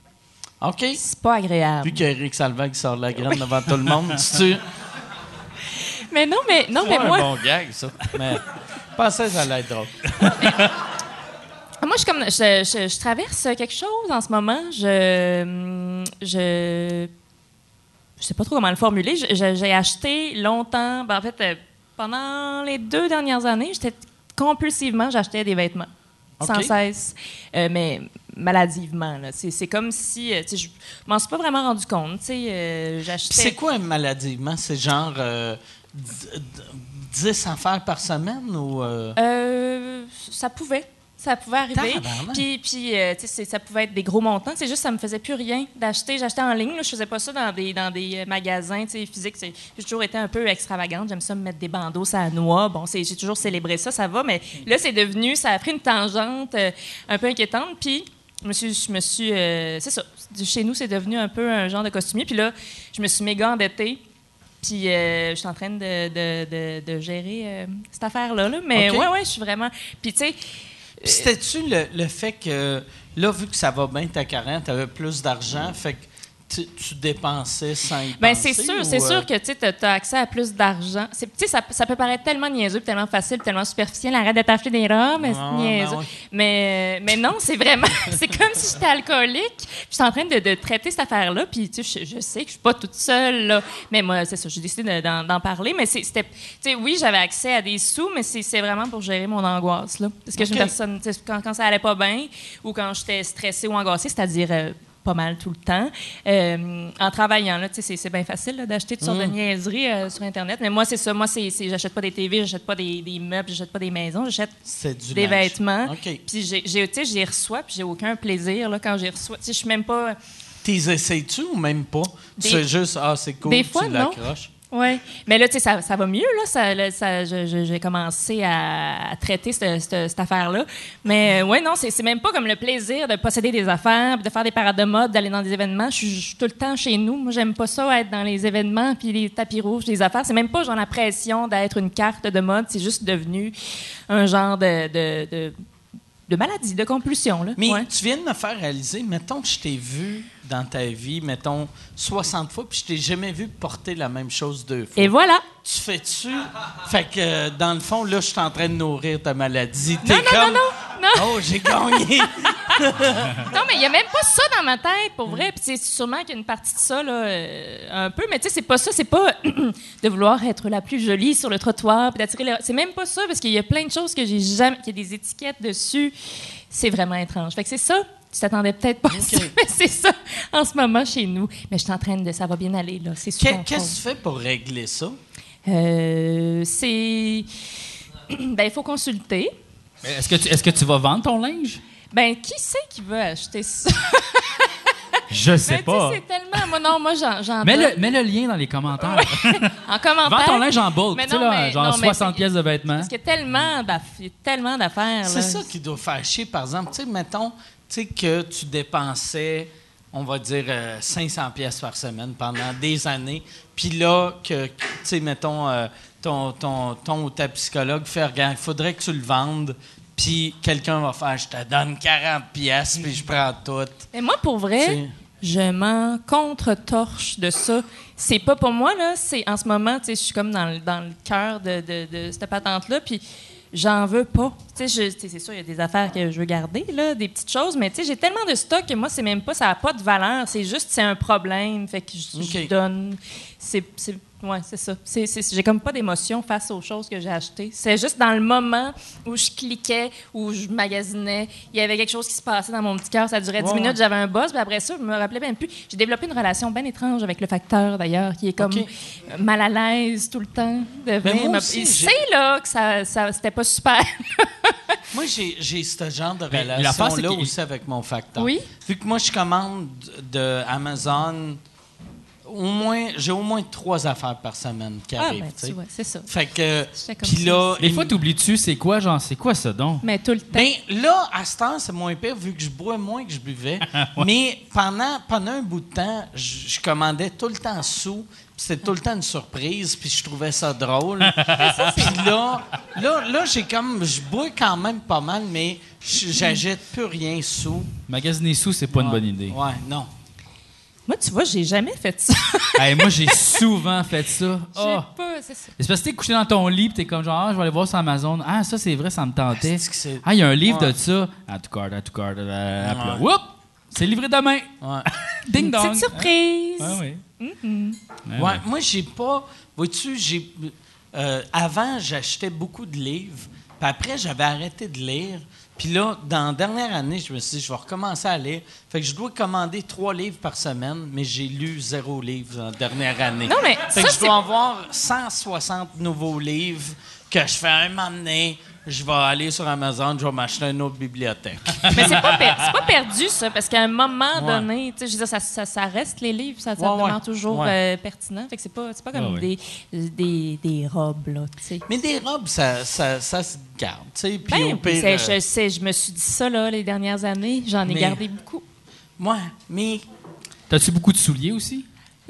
OK. C'est pas agréable. Vu qu'Éric Salvaire qui sort la graine devant tout le monde, tu Mais non, mais, non, mais un moi, bon gag, ça. Mais pensais que ça allait être drôle. moi je, comme, je, je- je traverse quelque chose en ce moment. Je. Je. Je sais pas trop comment le formuler. J'ai acheté longtemps. ben, en fait, euh, pendant les deux dernières années, j'étais compulsivement, j'achetais des vêtements. Sans cesse. Euh, mais maladivement. C'est comme si. euh, je m'en suis pas vraiment rendu compte. euh, J'achetais. c'est quoi un maladivement? C'est genre 10 affaires par semaine ou. euh, Euh, ça pouvait. Ça pouvait arriver. Puis, puis euh, ça pouvait être des gros montants. C'est juste ça me faisait plus rien d'acheter. J'achetais en ligne. Là. Je faisais pas ça dans des, dans des magasins physiques. J'ai toujours été un peu extravagante. J'aime ça me mettre des bandeaux à la noix. Bon, j'ai toujours célébré ça, ça va. Mais là, c'est devenu... Ça a pris une tangente euh, un peu inquiétante. Puis... Je me suis, je me suis euh, c'est ça. Chez nous, c'est devenu un peu un genre de costumier. Puis là, je me suis méga endettée. Puis euh, je suis en train de, de- de- de gérer euh, cette affaire-là. là. Mais OK. ouais, ouais, je suis vraiment. Puis tu sais, Puis c'était-tu le, le fait que, là, vu que ça va bien ta carrière, tu avais plus d'argent, fait que tu, dépensais sans y ben penser, c'est sûr, ou, c'est euh, sûr que tu as accès à plus d'argent. C'est- Tu sais, ça, ça peut paraître tellement niaiseux, tellement facile, tellement superficiel. Arrête de t'acheter des robes, mais c'est niaiseux. Mais, mais non, c'est vraiment. c'est comme si j'étais alcoolique. Je suis en train de, de traiter cette affaire-là, puis tu sais, je, je sais que je suis pas toute seule, là. Mais moi, c'est ça, j'ai décidé de- d'en parler. Mais c'était. Oui, j'avais accès à des sous, mais c'est vraiment pour gérer mon angoisse, là. Parce que je suis une personne. quand ça allait pas bien, ou quand j'étais stressée ou angoissée, c'est-à-dire. euh, pas mal tout le temps. Euh, en travaillant, là, c'est, c'est bien facile d'acheter toutes sortes de niaiseries euh, sur Internet. Mais moi, c'est ça. Moi, c'est, j'achète pas des TV, j'achète pas des, des meubles, j'achète pas des maisons, j'achète des vêtements. OK. Puis, j'ai, j'ai- tu sais, j'y reçois, puis j'ai aucun plaisir là, quand j'y reçois. Je suis même pas... T'es essayes-tu ou même pas? C'est juste, ah, c'est cool, Des fois, tu non. l'accroches. Oui. Mais là, tu sais, ça, ça va mieux, là. Ça, là, j'ai commencé à, à traiter cette, cette- cette affaire-là. Mais euh, ouais, non, c'est, même pas comme le plaisir de posséder des affaires, de faire des parades de mode, d'aller dans des événements. Je suis, je suis tout le temps chez nous. Moi, j'aime pas ça, être dans les événements, puis les tapis rouges, les affaires. C'est même pas genre la pression d'être une carte de mode. C'est juste devenu un genre de, de, de, de maladie, de compulsion, là. Mais Ouais. tu viens de me faire réaliser, mettons que je t'ai vu dans ta vie, mettons 60 fois, puis je t'ai jamais vu porter la même chose deux fois. Et voilà. Tu fais-tu? Fait que, euh, dans le fond, là, je suis en train de nourrir ta maladie. Non, non, comme, non, non, non. Oh, j'ai gagné! Non, mais il n'y a même pas ça dans ma tête, pour vrai. Puis c'est sûrement qu'il y a une partie de ça, là, euh, un peu. Mais tu sais, c'est pas ça. C'est pas de vouloir être la plus jolie sur le trottoir, puis d'attirer les... C'est même pas ça, parce qu'il y a plein de choses que j'ai jamais... qu'il y a des étiquettes dessus. C'est vraiment étrange. Fait que c'est ça. Tu t'attendais peut-être pas à ça, mais c'est ça en ce moment chez nous. Mais je suis en train de... Ça va bien aller, là. C'est super. Qu'est-ce que tu fais pour régler ça? Euh, c'est... ben, il faut consulter. Est-ce que, tu, est-ce que tu vas vendre ton linge? Ben, qui c'est qui veut acheter ça? Je sais Ben, sais, c'est tellement... Moi, non, moi, j'en, Mets le, mets le lien dans les commentaires. En commentaire. Vends ton linge en bulk, tu sais, là, mais- genre non, mais 60 c'est- pièces de vêtements. Parce qu'il y a tellement, d'affaires. C'est ça qui doit faire chier, par exemple. Tu sais, mettons, sais que tu dépensais, on va dire, euh, 500 pièces par semaine pendant des années. Puis là, que, tu sais, mettons, euh, ton, ton, ton ou ta psychologue fait, regarde, il faudrait que tu le vendes. Puis quelqu'un va faire, je te donne 40 pièces, puis je prends tout. Mais moi, pour vrai, je m'en contre-torche de ça. C'est pas pour moi, là. C'est en ce moment, tu sais, je suis comme dans, le- dans le cœur de, de, de cette patente-là. Puis j'en veux pas. Tu sais, c'est sûr, il y a des affaires que je veux garder, là, des petites choses. Mais tu sais, j'ai tellement de stock que moi, c'est même pas, ça n'a pas de valeur. C'est juste, c'est un problème. Fait que je, donne. C'est. Ouais, c'est ça. C'est, c'est- j'ai comme pas d'émotion face aux choses que j'ai achetées. C'est juste dans le moment où je cliquais, où je magasinais, il y avait quelque chose qui se passait dans mon petit cœur. Ça durait 10 Ouais, minutes, j'avais un buzz, puis après ça, je me rappelais même plus. J'ai développé une relation bien étrange avec le facteur, d'ailleurs, qui est comme mal à l'aise tout le temps. de venir moi aussi, Il j'ai- sait, là, que ça, ça- c'était pas super. Moi, j'ai, j'ai ce genre de relation-là aussi avec mon facteur. Oui. Vu que moi, je commande de Amazon au moins, j'ai au moins trois affaires par semaine qui Ah, arrivent. ben, tu sais. c'est ça. Fait que, puis ça là, Des fois, t'oublies-tu, c'est quoi, genre, c'est quoi ça donc? Mais tout le temps. ben là, à ce temps, c'est moins pire vu que je bois moins que je buvais. Mais pendant, pendant un bout de temps, je, je commandais tout le temps sous. puis C'était tout le temps une surprise, puis je trouvais ça drôle. puis là, là, là j'ai comme, je bois quand même pas mal, mais je- j'achète plus rien sous. Magasiner sous, c'est pas une bonne idée. Ouais, non. Moi, tu vois, j'ai jamais fait ça. Hey, moi, j'ai souvent fait ça. J'ai Oh. pas, c'est ça. C'est parce que t'es couché dans ton lit, t'es comme genre, ah, je vais aller voir sur Amazon. Ah, ça, c'est vrai, ça me tentait. C'est que c'est- Ah, il y a un livre Ouais. de ça. À tout card, à tout card. euh, Ouais. whoop! C'est livré demain. Ouais. Ding dong. Petite surprise. Ah, oui. Ah, Ouais, moi, j'ai pas. Vois-tu, j'ai. euh, avant, j'achetais beaucoup de livres. Puis après, j'avais arrêté de lire. Puis là, dans la dernière année, je me suis dit, je vais recommencer à lire. Fait que je dois commander trois livres par semaine, mais j'ai lu zéro livre dans la dernière année. Non, mais Fait ça, que je dois avoir 160 nouveaux livres que je fais un moment donné. Je vais aller sur Amazon, je vais m'acheter une autre bibliothèque. Mais c'est pas, per- pas perdu, ça, parce qu'à un moment Ouais. donné, tu sais, je veux dire, ça, ça, ça reste les livres, ça, ça Ouais, demeure ouais. toujours Ouais. euh, pertinent. Fait que c'est pas, c'est pas comme Ouais, des, des, des robes, là, tu sais. mais des robes, ça, ça, ça se garde, tu sais. Puis Ben, au pire, c'est- euh, je sais, je me suis dit ça, là, les dernières années. J'en ai Mais- gardé beaucoup. ouais, mais T'as-tu beaucoup de souliers aussi?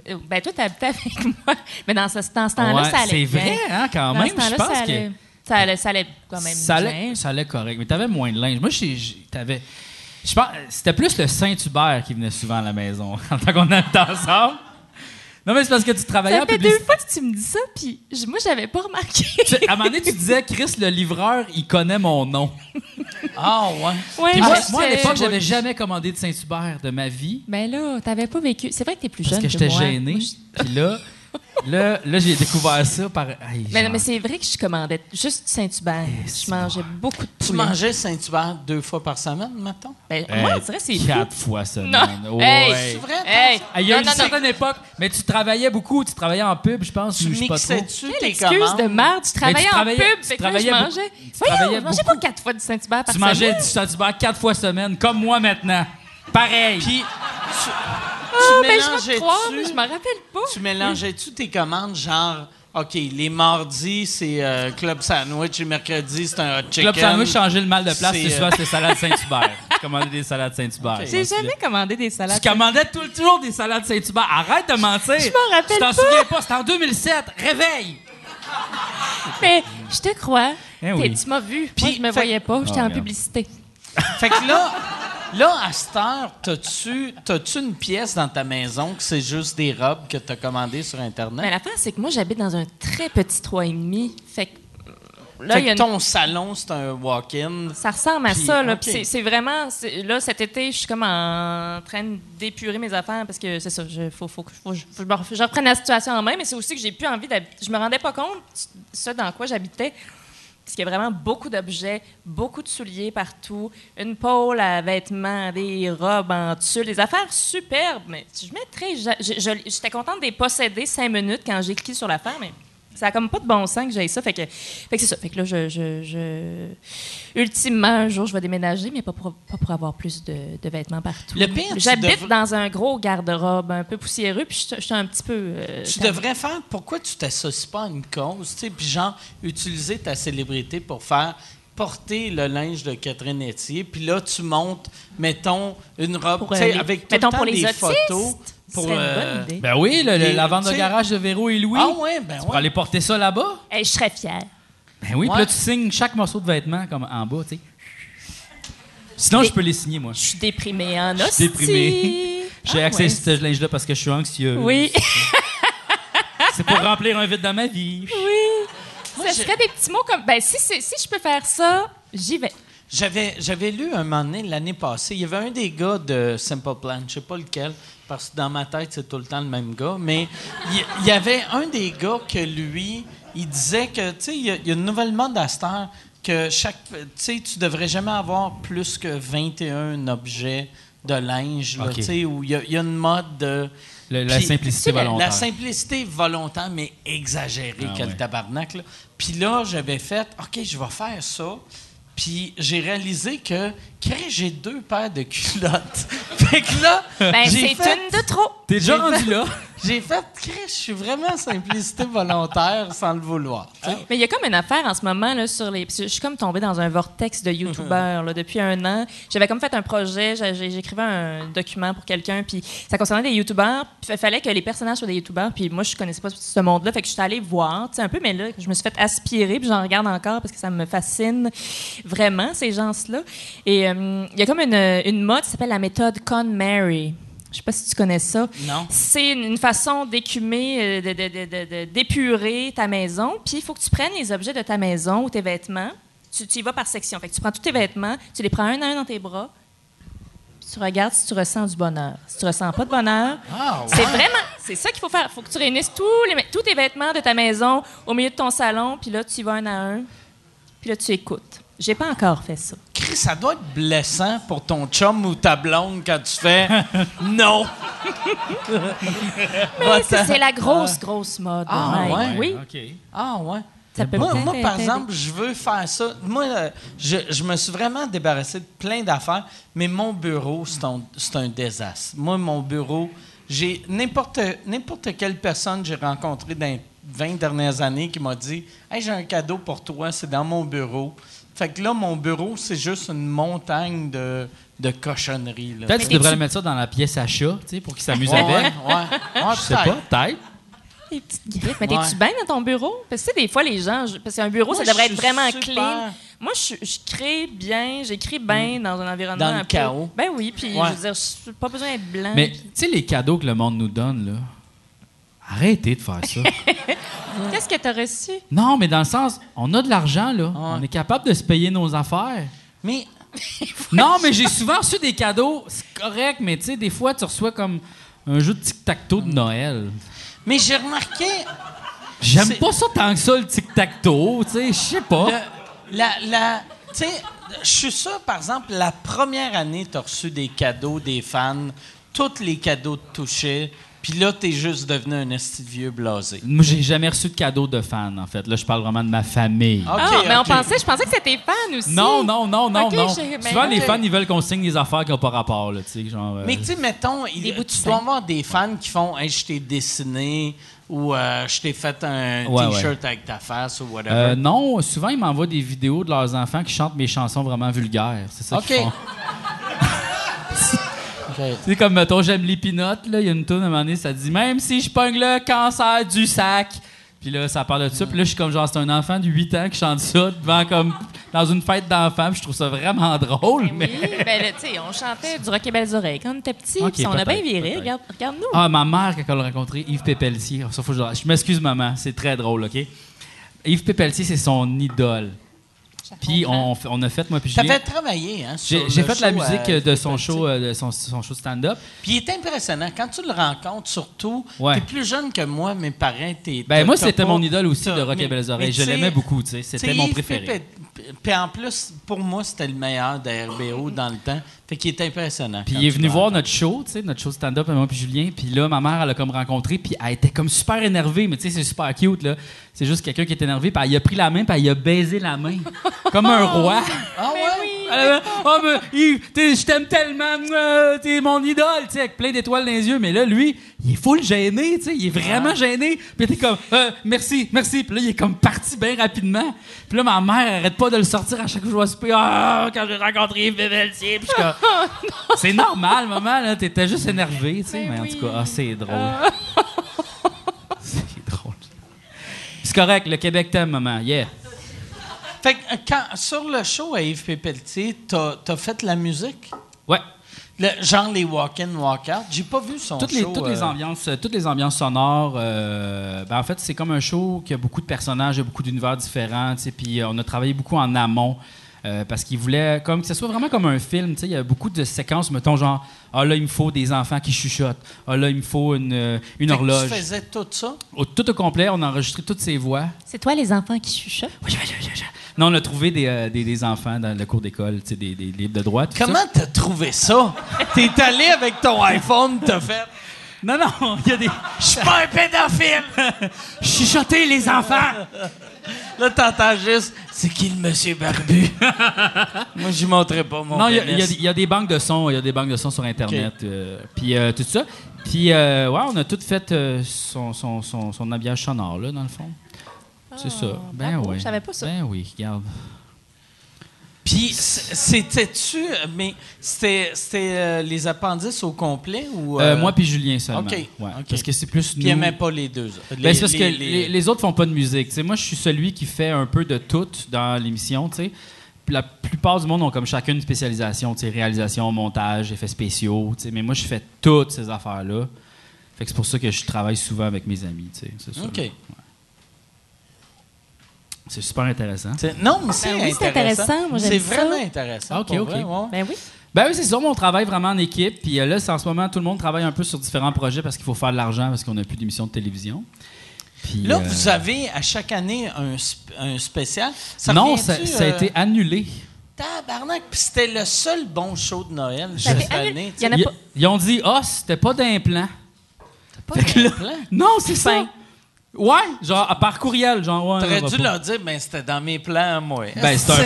Euh, Ben, toi, t'habitais avec moi. Mais dans ce, dans ce temps-là, Ouais, ça allait C'est vrai, hein, quand Dans même. ce Je pense que. Ça allait, ça allait quand même Ça bien. allait, ça allait correct, mais t'avais moins de linge. Moi, t'avais. Je pense, c'était plus le Saint-Hubert qui venait souvent à la maison en tant qu'on était ensemble. Non, mais c'est parce que tu travaillais Ça en fait publicité. deux fois que tu me dis ça, puis je- moi, j'avais pas remarqué. Tu- À un moment donné, tu disais, Chris, le livreur, il connaît mon nom. Ah, ouais. Ouais, Puis moi, moi, à l'époque, j'avais jamais commandé de Saint-Hubert de ma vie Ben là, t'avais pas vécu. C'est vrai que t'es plus parce jeune que j'étais gêné. Puis là, là, là j'ai découvert ça par. Mais, mais c'est vrai que je commandais juste Saint-Hubert. Je mangeais beaucoup de Tu poulet. mangeais Saint-Hubert deux fois par semaine, mettons? Ben, Hey, moi, on dirait que c'est fou. Quatre fois semaine. Non. Hey, C'est vrai? Hey, Ah, Il y a non, une non, non. certaine époque, mais tu travaillais beaucoup, tu travaillais en pub, je pense, Tu ou je sais pas trop. mixais-tu Quelle tes excuse commandes? de merde. Tu travaillais en travaillais- pub. tu Fait que je travaillais mangeais. tu Voyons, travaillais je mangeais beaucoup. pas quatre fois du Saint-Hubert par Tu mangeais semaine. du Saint-Hubert quatre fois semaine, comme moi maintenant. Pareil. Puis, tu, Ah, tu ben, je croire, mais je m'en rappelle pas. tu mélangeais-tu tes commandes, genre... OK, les mardis, c'est euh, Club Sandwich, et mercredi, c'est un hot chicken. Club Sandwich changer le mal de place, C'est, c'est euh, souvent c'est salade Saint-Hubert. Je commandais des salades Saint-Hubert. J'ai jamais commandé des salades. Tu commandais tout, toujours des salades Saint-Hubert. Arrête de mentir. Je m'en rappelle Tu t'en pas. souviens pas, c'était en 2007. Réveille. Mais je te crois. Eh oui. Tu m'as vu. Puis, Moi, je me fait- voyais pas. J'étais Ah, en regarde. publicité. Fait que là, là, à cette heure, t'as-tu, t'as-tu une pièce dans ta maison que c'est juste des robes que t'as commandées sur Internet? Mais l'affaire, c'est que moi, j'habite dans un très petit 3,5. Fait que là, fait il y a que une ton salon, c'est un walk-in. Ça ressemble à Puis, ça. Là. C'est, vraiment. là, cet été, je suis comme en train d'épurer mes affaires parce que c'est ça. Il faut, faut, que- faut, faut je reprenne la situation en main, mais c'est aussi que j'ai plus envie d'habiter. Je me rendais pas compte ce dans quoi j'habitais. Parce qu'il y a vraiment beaucoup d'objets, beaucoup de souliers partout, une pôle à vêtements, des robes en tulle, des affaires superbes. Mais je mettrais. J'étais contente de les posséder cinq minutes quand j'ai cliqué sur l'affaire, mais ça a comme pas de bon sens que j'aille ça. Fait que, fait que c'est ça. Fait que là, je, je, je- Ultimement, un jour, je vais déménager, mais pas pour, pas pour avoir plus de, de vêtements partout. Le pire, tu J'habite devrais- dans un gros garde-robe un peu poussiéreux, puis je je suis un petit peu. euh, Tu devrais faire pourquoi tu t'associes pas à une cause, tu sais, puis genre utiliser ta célébrité pour faire porter le linge de Catherine Etier, puis là tu montes, mettons une robe, Pour, euh, les- avec tout mettons le temps pour les des autistes. photos pour une euh, bonne idée. Ben oui, le- le- Les- la vente de garage de Véro et Louis. Ah ouais, ben Tu ouais. pourrais aller porter ça là-bas? Hey, je serais fière. Ben oui, puis là, tu signes chaque morceau de vêtement comme en bas, tu sais. Sinon, je peux les signer, moi. Je suis déprimée en Je suis déprimé. J'ai Ah, accès ouais. à ce linge-là parce que je suis anxieux. Oui, C'est pour remplir un vide dans ma vie. oui. Ce serait des petits mots comme. Ben, si, si je peux faire ça, j'y vais. J'avais, j'avais lu un moment donné, l'année passée, il y avait un des gars de Simple Plan, je sais pas lequel, parce que dans ma tête, c'est tout le temps le même gars, mais il y, avait un des gars que lui, il disait que, tu sais, il y, a- il y a une nouvelle mode à cette heure que chaque, tu sais, tu devrais jamais avoir plus que 21 objets de linge, là, OK. tu sais, où il y, a- il y a une mode de... Le- la simplicité volontaire. La simplicité volontaire, mais exagérée, Ah quel ouais. tabarnak. Là. Puis là, j'avais fait, OK, je vais faire ça. Puis j'ai réalisé que, j'ai deux paires de culottes. fait que là, Ben, j'ai c'est fait, une de trop. T'es déjà J'ai rendu fait- là? J'ai fait, Chris, je suis vraiment simplicité volontaire sans le vouloir. Mais il y a comme une affaire en ce moment là, sur les. Je suis comme tombée dans un vortex de YouTubeurs là, depuis un an. J'avais comme fait un projet, j'écrivais un document pour quelqu'un, puis ça concernait des YouTubeurs. Puis il fallait que les personnages soient des YouTubeurs, puis moi je connaissais pas ce monde-là, fait que je suis allée voir, tu sais, un peu, mais là je me suis fait aspirer, puis j'en regarde encore parce que ça me fascine vraiment ces gens-là. Et euh, il y a comme une, une mode qui s'appelle la méthode Con Mary. Je sais pas si tu connais ça. Non. C'est une une façon d'écumer, euh, d'épurer ta maison. Puis il faut que tu prennes les objets de ta maison ou tes vêtements. Tu, tu y vas par section. Fait que tu prends tous tes vêtements, tu les prends un à un dans tes bras. Tu regardes si tu ressens du bonheur. Si tu ressens pas de bonheur, Ah, c'est vraiment, c'est ça qu'il faut faire. Il faut que tu réunisses tous, les, tous tes vêtements de ta maison au milieu de ton salon, puis là, tu y vas un à un, puis là, tu écoutes. J'ai pas encore fait ça. Chris, ça doit être blessant pour ton chum ou ta blonde quand tu fais non. Mais c'est la grosse, grosse mode. Ah, Mike. ouais? Oui. Ah ouais. ça peut Moi, moi, par exemple, je veux faire ça. Moi, euh, je, je me suis vraiment débarrassé de plein d'affaires, mais mon bureau, c'est un, un désastre. Moi, mon bureau, j'ai n'importe n'importe quelle personne que j'ai rencontrée dans les 20 dernières années qui m'a dit Hey, j'ai un cadeau pour toi, c'est dans mon bureau. Fait que là, mon bureau, c'est juste une montagne de, de cochonneries. là. Peut-être que tu devrais le mettre ça dans la pièce à chat, tu sais, pour qu'il s'amuse Ouais, avec. ouais, ouais, Je sais pas, peut-être. Des petites griffes. Mais Ouais. t'es-tu bien dans ton bureau? Parce que tu sais, des fois, les gens. je- Parce qu'un bureau, Moi, ça devrait être vraiment super- clean. Moi, je, je crée bien, j'écris bien dans un environnement Dans le un peu- chaos. Ben oui, puis Ouais. je veux dire, j'ai pas besoin d'être blanc. Mais tu sais, les cadeaux que le monde nous donne, là, arrêtez de faire ça. Qu'est-ce que t'as reçu? non, mais dans le sens, on a de l'argent, là. On est capable de se payer nos affaires. Mais Non, mais j'ai souvent reçu des cadeaux, c'est correct, mais tu sais, des fois, tu reçois comme un jeu de tic-tac-toe de Noël. Mais j'ai remarqué, J'aime pas ça tant que ça, le tic-tac-toe, tu sais, je sais pas. le- la, la, tu sais, je suis sûr, par exemple, la première année, tu as reçu des cadeaux des fans, tous les cadeaux te touchaient, puis là, tu es juste devenu un esti de vieux blasé. Moi, j'ai jamais reçu de cadeaux de fans, en fait. Là, je parle vraiment de ma famille. OK, ah, mais on pensait, je pensais que c'était fans aussi. Non, non, non, non, non. ben, Souvent, les fans, ils veulent qu'on signe des affaires qui n'ont pas rapport, là, tu sais, genre... euh, Mais tu sais, mettons, il- tu sein. dois avoir des fans qui font hey, « je t'ai dessiné » ou euh, je t'ai fait un Ouais, T-shirt avec ta face » ou whatever. euh, non, souvent, ils m'envoient des vidéos de leurs enfants qui chantent mes chansons vraiment vulgaires. C'est ça qu'ils OK. font. C'est comme, mettons, j'aime les pinottes, là. Il y a une tune à un moment donné, ça dit Même si je pogne le cancer du sac. Puis là, ça parle de ça. Puis là, je suis comme, genre, c'est un enfant de 8 ans qui chante ça devant, comme, dans une fête d'enfants. Puis je trouve ça vraiment drôle. Ben mais... oui, ben là, tu sais, on chantait du Rock et Belles Oreilles quand on était petits, Ok, puis on a bien viré. Regarde, regarde-nous. Ah, ma mère, quand elle a rencontré Yves Pépeltier. Ça, faut que je... je m'excuse, maman. C'est très drôle, OK? Yves Pépeltier, c'est son idole. Puis on, fait- on a fait, moi, puis Julien- fait travailler, hein, J'ai j'ai fait la show, musique euh, de son Petit. show, euh, de son, son show stand-up. Puis il est impressionnant. Quand tu le rencontres, surtout, Ouais. t'es plus jeune que moi, mes parents, t'es... Ben, moi, c'était mon idole aussi de Rock et Belles Oreilles. Je l'aimais beaucoup, tu sais. C'était mon préféré. Puis en plus, pour moi, c'était le meilleur de RBO dans le temps. Fait qu'il est impressionnant. Puis il est venu voir notre show, tu sais, notre show stand-up, moi puis Julien. Puis là, ma mère, elle a comme rencontré, puis elle était comme super énervée, mais tu sais, c'est super cute, là. C'est juste quelqu'un qui est énervé, puis elle a pris la main, puis elle a baisé la main. comme un roi. Ah ouais? Elle avait, oh, mais Yves, t'es- je t'aime tellement, euh, t'es mon idole, tu sais, avec plein d'étoiles dans les yeux. Mais là, lui, il est full gêné, tu sais, il est vraiment gêné. Puis t'es comme, Euh, merci, merci. Puis là, il est comme parti bien rapidement. Puis là, ma mère, elle arrête pas de le sortir à chaque fois que je vois souper. Ah, quand j'ai rencontré Yves Pépeltier. Puis je suis comme, c'est normal, maman, là, t'étais juste énervé, tu sais. Mais en tout cas, ah, c'est drôle. c'est drôle. C'est correct, le Québec t'aime, maman, yeah. Fait que euh, quand, sur le show à Yves Pépeltier, t'as as fait la musique? Ouais. Le- genre les walk-in, walk-out. J'ai pas vu son toutes les, show. toutes les euh, ambiances toutes les ambiances sonores euh, ben en fait c'est comme un show qui a beaucoup de personnages beaucoup d'univers différents tu sais, puis euh, on a travaillé beaucoup en amont euh, parce qu'il voulait comme que ce soit vraiment comme un film tu sais, il y a beaucoup de séquences mettons genre ah là il me faut des enfants qui chuchotent ah là il me faut une, horloge Tu faisais tout ça? Au- tout au complet on a enregistré toutes ces voix C'est toi, les enfants qui chuchotent? Non on a trouvé des, euh, des, des enfants dans le cours d'école tu sais, des, des livres de droit tout ça. Comment t'as trouvé ça? T'es allé avec ton iPhone, t'as fait? non non il y a des Je suis pas un pédophile! chuchoter les enfants Là, t'entends juste, c'est qui le monsieur barbu? Moi, j'y montrerai pas mon Non, il y a- y, des- il y a des banques de sons, il y a des banques de sons sur Internet, euh, puis euh, tout ça. Puis, euh, ouais, on a tout fait son, son, son, son habillage sonore, là, dans le fond. C'est ça. Ben bravo, oui. je savais pas ça. Ben oui, regarde. Puis c'était-tu, mais c'était c'était, euh, les appendices au complet ou. Euh, euh, moi puis Julien seulement. OK, Ouais, OK. Parce que c'est plus Puis nous. même pas les deux. Les, Ben, c'est parce que les- les, les autres font pas de musique. Tu sais, moi, je suis celui qui fait un peu de tout dans l'émission. tu sais. Puis La plupart du monde ont comme chacun une spécialisation, tu sais, réalisation, montage, effets spéciaux. tu sais. Mais moi, je fais toutes ces affaires-là. Fait que c'est pour ça que je travaille souvent avec mes amis. tu sais, C'est ça. OK. Ouais. C'est super intéressant. C'est- Non, mais c'est Ben oui, c'est intéressant. intéressant. C'est vraiment intéressant. OK, OK. vrai, ouais. Ben oui. Ben oui, c'est ça. On travaille vraiment en équipe. Puis euh, là, c'est en ce moment, tout le monde travaille un peu sur différents projets parce qu'il faut faire de l'argent parce qu'on n'a plus d'émissions de télévision. Puis, Là, euh, vous avez à chaque année un, sp- un spécial. Ça non, ça, ça a euh, été annulé. Tabarnak, puis c'était le seul bon show de Noël Ça cette année. Il y en a Ils, pas. ils ont dit, ah, c'était pas d'implant. Pas d'implant? Non, c'est ça. Ouais, genre à- par courriel, genre ouais. T'aurais dû pas. leur dire, ben c'était dans mes plans, moi. Ben c'est un.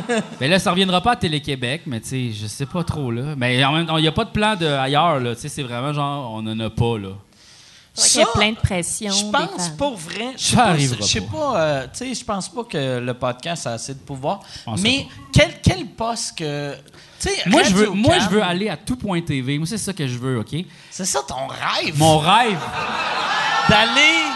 Ben là, ça reviendra pas à Télé-Québec, mais tu sais, je sais pas trop là. Mais en même temps, il y a pas de plan de ailleurs là. Tu sais, c'est vraiment genre, on en a pas là. Il y a plein de pression. Je pense pour vrai. Je sais Ça Je sais pas. euh, tu sais, je pense pas que le podcast a assez de pouvoir. Mais quel, quel poste que. Moi je veux, moi je veux aller à tout.tv. Moi c'est ça que je veux, ok? C'est ça ton rêve. Mon rêve, D'aller.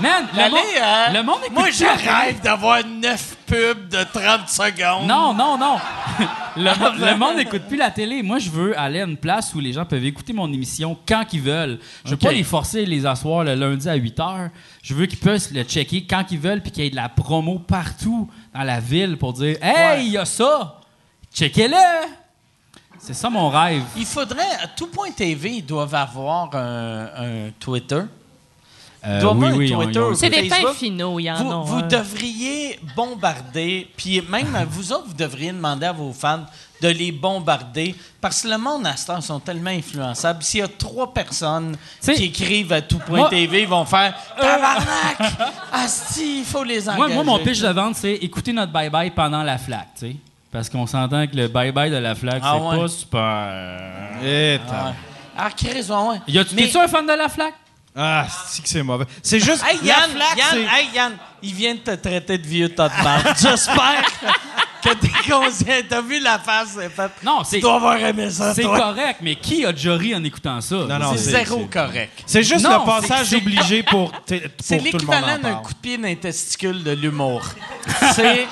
Man. Le monde, hein? le monde écoute Moi, je rêve d'avoir neuf pubs de 30 secondes. Non, non, non. le, mo- le monde n'écoute plus la télé. Moi, je veux aller à une place où les gens peuvent écouter mon émission quand ils veulent. Je veux pas les forcer les asseoir le lundi à 8 h. Je veux qu'ils puissent le checker quand ils veulent puis qu'il y ait de la promo partout dans la ville pour dire Hey, il y a ça! Checkez-le! C'est ça mon rêve. Il faudrait. À tout.tv, ils doivent avoir un, un Twitter. Euh, Twitter. C'est des fins finaux, il y en Vous, a. vous devriez bombarder, puis même vous autres, vous devriez demander à vos fans de les bombarder, parce que le monde à ce temps sont tellement influençables. S'il y a trois personnes T'sais, qui écrivent à tout.tv, ils vont faire « Tabarnak! Asti, il faut les Moi, engager. » moi, mon pitch de vente, c'est écouter notre bye-bye pendant la flaque, tu sais. Parce qu'on s'entend que le bye-bye de la flaque, Ah c'est ouais. pas super. Ah. Ah, Chris, ouais, ouais. T'es-tu un fan de la flaque? Ah, c'est que c'est mauvais. C'est juste. Hey, la Yann, flaque, Yann, hey, Yann, il vient de te traiter de vieux tas de. J'espère que t'es conscient. T'as vu la face, c'est fait. Non, c'est Tu dois avoir aimé ça, c'est toi. correct, mais qui a déjà ri en écoutant ça? Non, non, C'est c'est- zéro c'est- correct. C'est juste Non, le passage c'est- c'est- obligé pour, t- pour C'est tout le monde. l'équivalent en d'un parle. coup de pied dans les testicules de l'humour. c'est.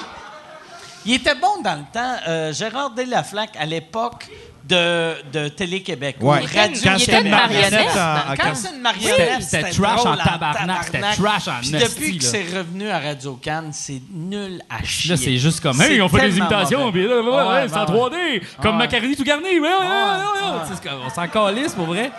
Il était bon dans le temps. euh, Gérard Delaflaque, à l'époque de, de Télé-Québec. Ouais. Quand était une marionnette marionnette. en- en Quand quand- c'est une marionnette, C'était c'était trash drôle en tabarnak, c'était trash en Puis esti, depuis que là. c'est revenu à Radio Cannes, c'est nul à chier. Là, c'est juste comme, C'est hey, on fait des tellement imitations, mauvais. puis là, ouais, ouais, Ouais, c'est en ouais. 3D, comme Ouais. macaroni tout garni, ouais, ouais, ouais, ouais, ouais. Tu sais, c'est comme- On s'en calisse, pour vrai.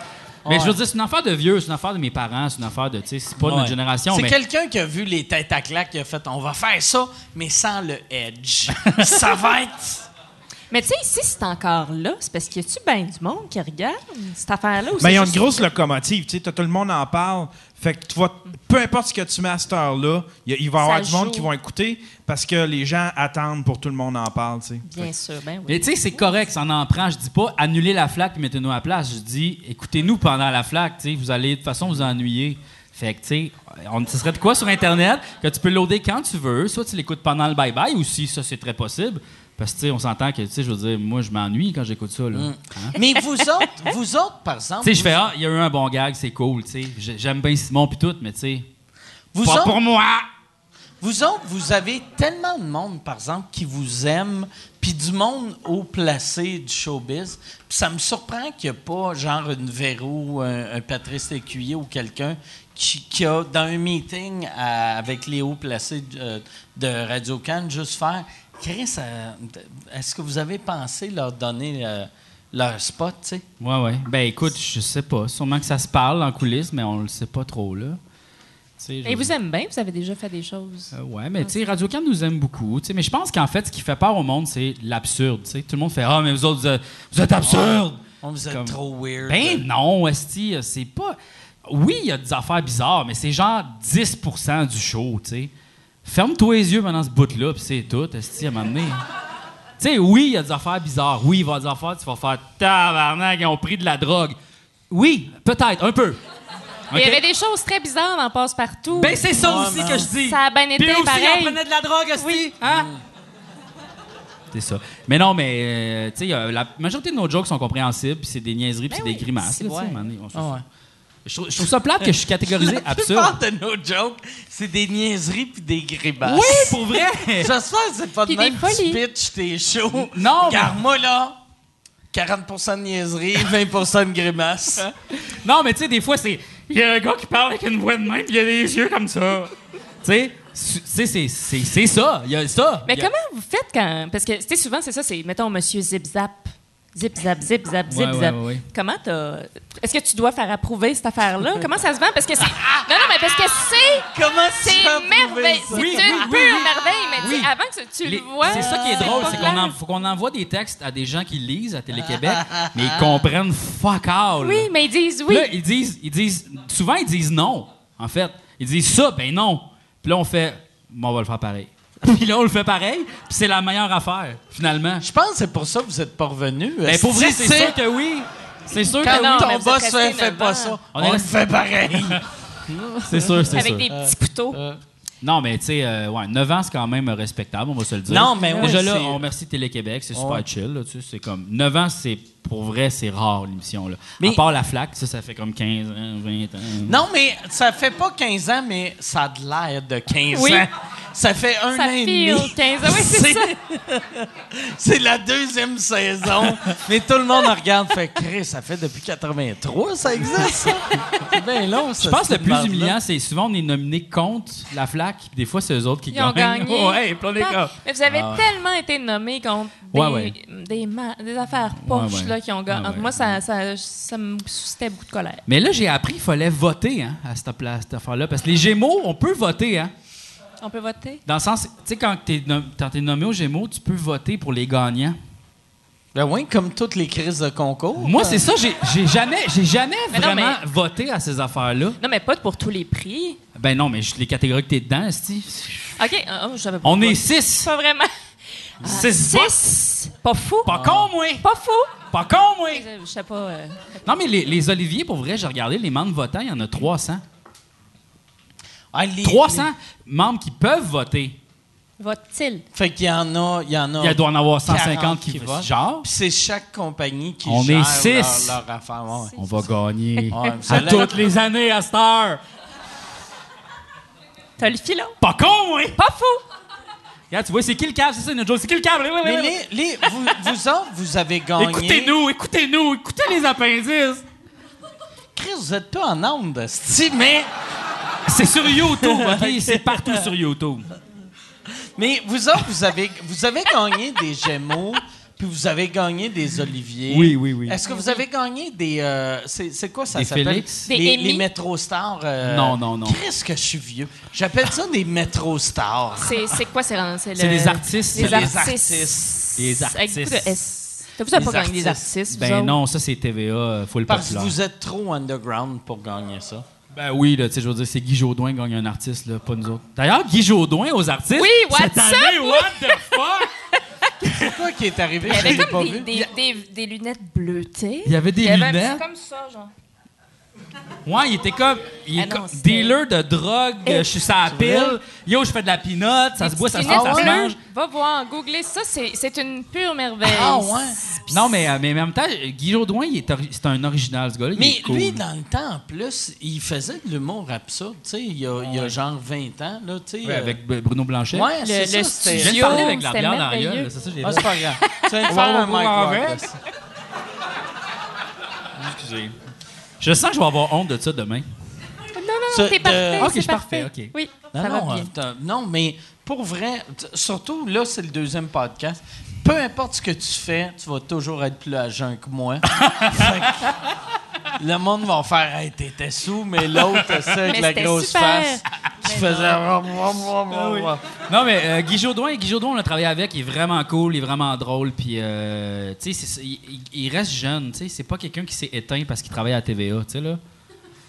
Mais je veux dire, c'est une affaire de vieux, c'est une affaire de mes parents, c'est une affaire de, tu sais, c'est pas de notre génération, C'est mais... quelqu'un qui a vu les têtes à claques qui a fait on va faire ça, mais sans le edge. ça va être. Mais tu sais, ici, c'est encore là. C'est parce qu'il y a-tu bien du monde qui regarde cette affaire-là? Mais c'est ils ont une grosse locomotive, tu sais, t'as- tout le monde en parle. Fait que tu vois, peu importe ce que tu mets à cette heure-là, il va y avoir Ça du monde qui vont écouter parce que les gens attendent pour que tout le monde en parle, tu sais. Bien sûr, ben oui. Mais tu sais, c'est correct, ça en en prend. Je dis pas annuler la flaque et mettez-nous à la place. Je dis écoutez-nous pendant la flaque. Tu sais, vous allez de toute façon vous ennuyer. Fait que, tu sais, on- ce serait de quoi sur Internet que tu peux loader quand tu veux. Soit tu l'écoutes pendant le bye-bye ou si ça, c'est très possible. Parce que, tu sais, on s'entend que, tu sais, je veux dire, moi, je m'ennuie quand j'écoute ça, là. Hein? Mais vous autres, vous autres, par exemple. Tu sais, je fais, ah, il y a eu un bon gag, c'est cool, tu sais. J'ai- J'aime bien Simon puis tout, mais tu sais, vous pas autres, pour moi. Vous autres, vous avez tellement de monde, par exemple, qui vous aime, puis du monde haut placé du showbiz. Puis ça me surprend qu'il n'y ait pas, genre, une Véro, un, un Patrice Lécuyer ou quelqu'un qui, qui a, dans un meeting à- avec les hauts placés de, de Radio Cannes, juste faire Chris, euh, est-ce que vous avez pensé leur donner euh, leur spot, tu sais? Ouais, ouais. Ben, écoute, je sais pas. Sûrement que ça se parle en coulisses, mais on le sait pas trop, là. Je Et vous aimez bien? Vous avez déjà fait des choses? Euh, ouais, mais tu sais, Radio Can nous aime beaucoup. tu sais, Mais je pense qu'en fait, ce qui fait peur au monde, c'est l'absurde. tu sais. Tout le monde fait Ah, mais vous autres, vous êtes, vous êtes absurdes. On vous êtes Comme- trop weird. Ben non, Esti, c'est pas. Oui, il y a des affaires bizarres, mais c'est genre 10% du show, tu sais. Ferme-toi les yeux pendant ce bout-là, puis c'est tout, Esti, à un moment donné. Tu sais, oui, il y a des affaires bizarres. Oui, il va y avoir des affaires, tu vas faire tabarnak, ils ont pris de la drogue. Oui, peut-être, un peu. Il y avait des choses très bizarres dans Passe-Partout. Ben, c'est ça Ouais, aussi non. que je dis. Ça a bien été Puis aussi, pareil. on prenait de la drogue, aussi. Oui. Hein? C'est ça. Mais non, mais, euh, tu sais, la majorité de nos jokes sont compréhensibles, puis c'est des niaiseries, puis Ben c'est oui, des grimaces. c'est là, moment donné, on se- Ah ouais. Je, trouve, je trouve ça plate que je suis catégorisé La absurde. de nos jokes, c'est des niaiseries puis des grimaces. Oui, pour vrai! J'espère que c'est pas de Puis même des que tu folies. pitches tes shows. Non, mais- Regarde-moi là, 40% de niaiseries, 20% de grimaces. Non, mais tu sais, des fois, c'est. Il y a un gars qui parle avec une voix de main, puis il a des yeux comme ça. tu sais, su- tu sais, c'est- c'est c'est ça. Il y a ça. Mais Il y a- comment vous faites quand. Parce que, tu sais, souvent, c'est ça, c'est, mettons, Monsieur Zip Zap. Zip Zap, Zip Zap, Zip Ouais, Zap. ouais, ouais. Comment t'as. Est-ce que tu dois faire approuver cette affaire-là? Comment ça se vend? Parce que c'est. Non, non, mais parce que c'est. Comment tu C'est fais prouver merveille. ça? C'est Oui, une oui, pure oui, merveille, mais tu sais, Oui. avant que tu Les- le vois. C'est ça qui est drôle, c'est qu'on en- faut qu'on envoie des textes à des gens qui lisent à Télé-Québec, mais ils comprennent fuck all. Oui, mais ils disent oui. Là, ils disent, ils disent, souvent ils disent non, en fait. Ils disent ça, ben non. Puis là, on fait, bon, on va le faire pareil. Puis là, on le fait pareil, puis c'est la meilleure affaire, finalement. Je pense que c'est pour ça que vous êtes pas revenu. Ben pour vrai, c'est sûr que oui. C'est sûr Quand que non, oui. mais ton boss fait, fait pas ça, On le fait pareil. C'est sûr, c'est Avec sûr. des petits couteaux. Non, mais tu sais, euh, ouais, 9 ans, c'est quand même respectable, on va se le dire. Non, mais oui, Déjà là, on remercie Télé-Québec, c'est super Ouais. chill. Là, tu sais, c'est comme 9 ans, c'est pour vrai, c'est rare l'émission. Là. Mais- À part la flaque, ça, ça fait comme 15 ans, 20 ans. Non, mais ça fait pas 15 ans, mais ça a de l'air de 15 Oui. ans. Ça fait un Ça an et demi. 15 ans. Oui, c'est ça. C'est la deuxième saison. Mais tout le monde en regarde, fait Chris, ça fait depuis 83, ça existe, ça. C'est bien long, ça. Je pense que le plus humiliant, c'est souvent on est nominé contre la flaque, puis des fois, c'est eux autres qui Ils ont gagnent. gagné. ouais, puis on est Ah, comme- Mais vous avez Ah ouais. tellement été nommés contre des, Ouais, ouais. Des, ma- des affaires poches Ouais, ouais. Là, qui ont gagné. Ouais, ouais. Moi, ça, ça, ça me suscitait beaucoup de colère. Mais là, j'ai appris qu'il fallait voter hein, à cette, place, cette affaire-là. Parce que les Gémeaux, on peut voter. Hein, On peut voter? dans le sens, tu sais, quand tu es, nommé aux Gémeaux, tu peux voter pour les gagnants. Ben oui, comme toutes les crises de concours. Moi, c'est ça, j'ai jamais, j'ai jamais Mais non, vraiment mais- voté à ces affaires-là. Non, mais pas pour tous les prix. Ben non, mais je- les catégories que t'es dedans, Esti. OK. oh, j'avais pas On est six. Pas vraiment. Six. Six? Pas fou? Pas con, moi. Pas fou? Pas con, moi. Je sais pas. euh, Non, mais les, les Oliviers, pour vrai, j'ai regardé les membres votants, il y en a 300. Ah, les- 300 membres qui peuvent voter. Vote-t-il? Fait qu'il y en a, il y en a. Il doit en avoir 150 40 qui, qui votent. Genre, Puis c'est chaque compagnie qui On gère est six. Leur, leur affaire. Ouais, on va gagner. Ouais, à allez- toutes les années à cette heure. T'as le filon? Pas con, moi. Pas fou. Regarde, tu vois, c'est qui le câble? C'est ça, notre. C'est qui le câble? Oui, oui, oui, Mais oui. les, les- vous, vous autres, vous avez gagné. Écoutez-nous, écoutez-nous, écoutez les appendices. Chris, vous êtes pas en onde, mais, C'est sur YouTube, OK? C'est partout sur YouTube. mais vous autres, vous avez, vous avez gagné des Gémeaux, puis vous avez gagné des Oliviers. Oui, oui, oui. Est-ce que vous avez gagné des. euh, c'est, c'est quoi ça Des s'appelle? Félix? Des les, Emmy? les Metro Stars. euh, Non, non, non. Chris, que je suis vieux. J'appelle ça des Metro Stars. C'est c'est quoi? C'est le- C'est les artistes. Les C'est les artistes. artistes. Les Avec beaucoup de artistes. S. T'as vu, ça pas gagné des artistes. vous Ben autres? non, ça, c'est TVA, euh, full Parce que populaire. vous êtes trop underground pour gagner ça. Ben oui, là, tu sais, je veux dire, c'est Guy Jodoin qui gagne un artiste, là, pas nous autres. D'ailleurs, Guy Jodoin aux artistes. Oui, what's cette up, année, oui. what the fuck? C'est quoi qui est arrivé? Il y Je avait l'ai pas comme des, des, des, des lunettes bleutées. Il y avait des Il y avait un lunettes. comme ça, genre. Ouais, il était comme, il est Ah non, comme c'était- dealer de drogue, je suis sa pile. Yo, je fais de la pinotte, ça se boit, ça se fait, ça se mange. Va voir, googler ça, c'est c'est une pure merveille. Ah ouais? Non, mais, euh, mais en même temps, Guy Jodoin, il est ori- c'est un original, ce gars-là. il Mais est cool. lui, dans le temps, en plus, il faisait de l'humour absurde. Tu sais, il y a, il y a genre 20 ans, là, tu sais. Ouais, euh, avec B- Bruno Blanchet. Ouais, Le- c'est le ça. c'était- Je viens de studio, parler avec la c'était bière dans la merveilleux. gueule, là, c'est ça, j'ai Ah, c'est pas grave. Tu viens de faire un mic drop, là. Excusez. Je sens que je vais avoir honte de ça demain. Non, non, Ça, t'es de- parfait. Ok, c'est je suis parfait, ok. Oui, Non, ça non, va bien. euh, non, mais pour vrai, surtout là, c'est le deuxième podcast. Peu importe ce que tu fais, tu vas toujours être plus à jeun que moi. Fait que le monde va faire Hey, t'étais sous, mais l'autre, c'est avec Mais la grosse super. face qui Mais faisait. Ah Non, mais euh, Guy Jodoin, Guy Jodoin, on a travaillé avec, il est vraiment cool, il est vraiment drôle, puis euh, tu sais, il, il- il reste jeune, tu sais, c'est pas quelqu'un qui s'est éteint parce qu'il travaille à la TVA, tu sais, là.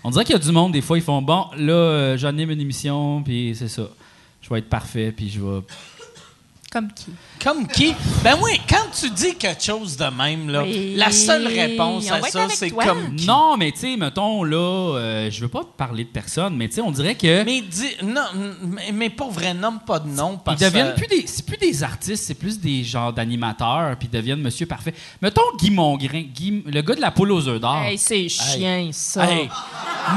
On dirait qu'il y a du monde, des fois, ils font, bon, là, euh, j'anime une émission, puis c'est ça. Je vais être parfait, puis je vais... Comme qui? Comme qui? Ben oui, quand tu dis quelque chose de même, là, Oui. la seule réponse On à ça, c'est comme qui? Non, mais tu sais, mettons, là, euh, je veux pas parler de personne, mais tu sais, on dirait que. Mais dis, non, mais, mais pour vrai, nomme pas de nom Ils parce deviennent que- plus des, c'est plus des artistes, c'est plus des genres d'animateurs, puis ils deviennent Monsieur Parfait. Mettons Guy Mongrain, Guy- le gars de la poule aux œufs d'or. Hey, c'est chien, ça. Hey,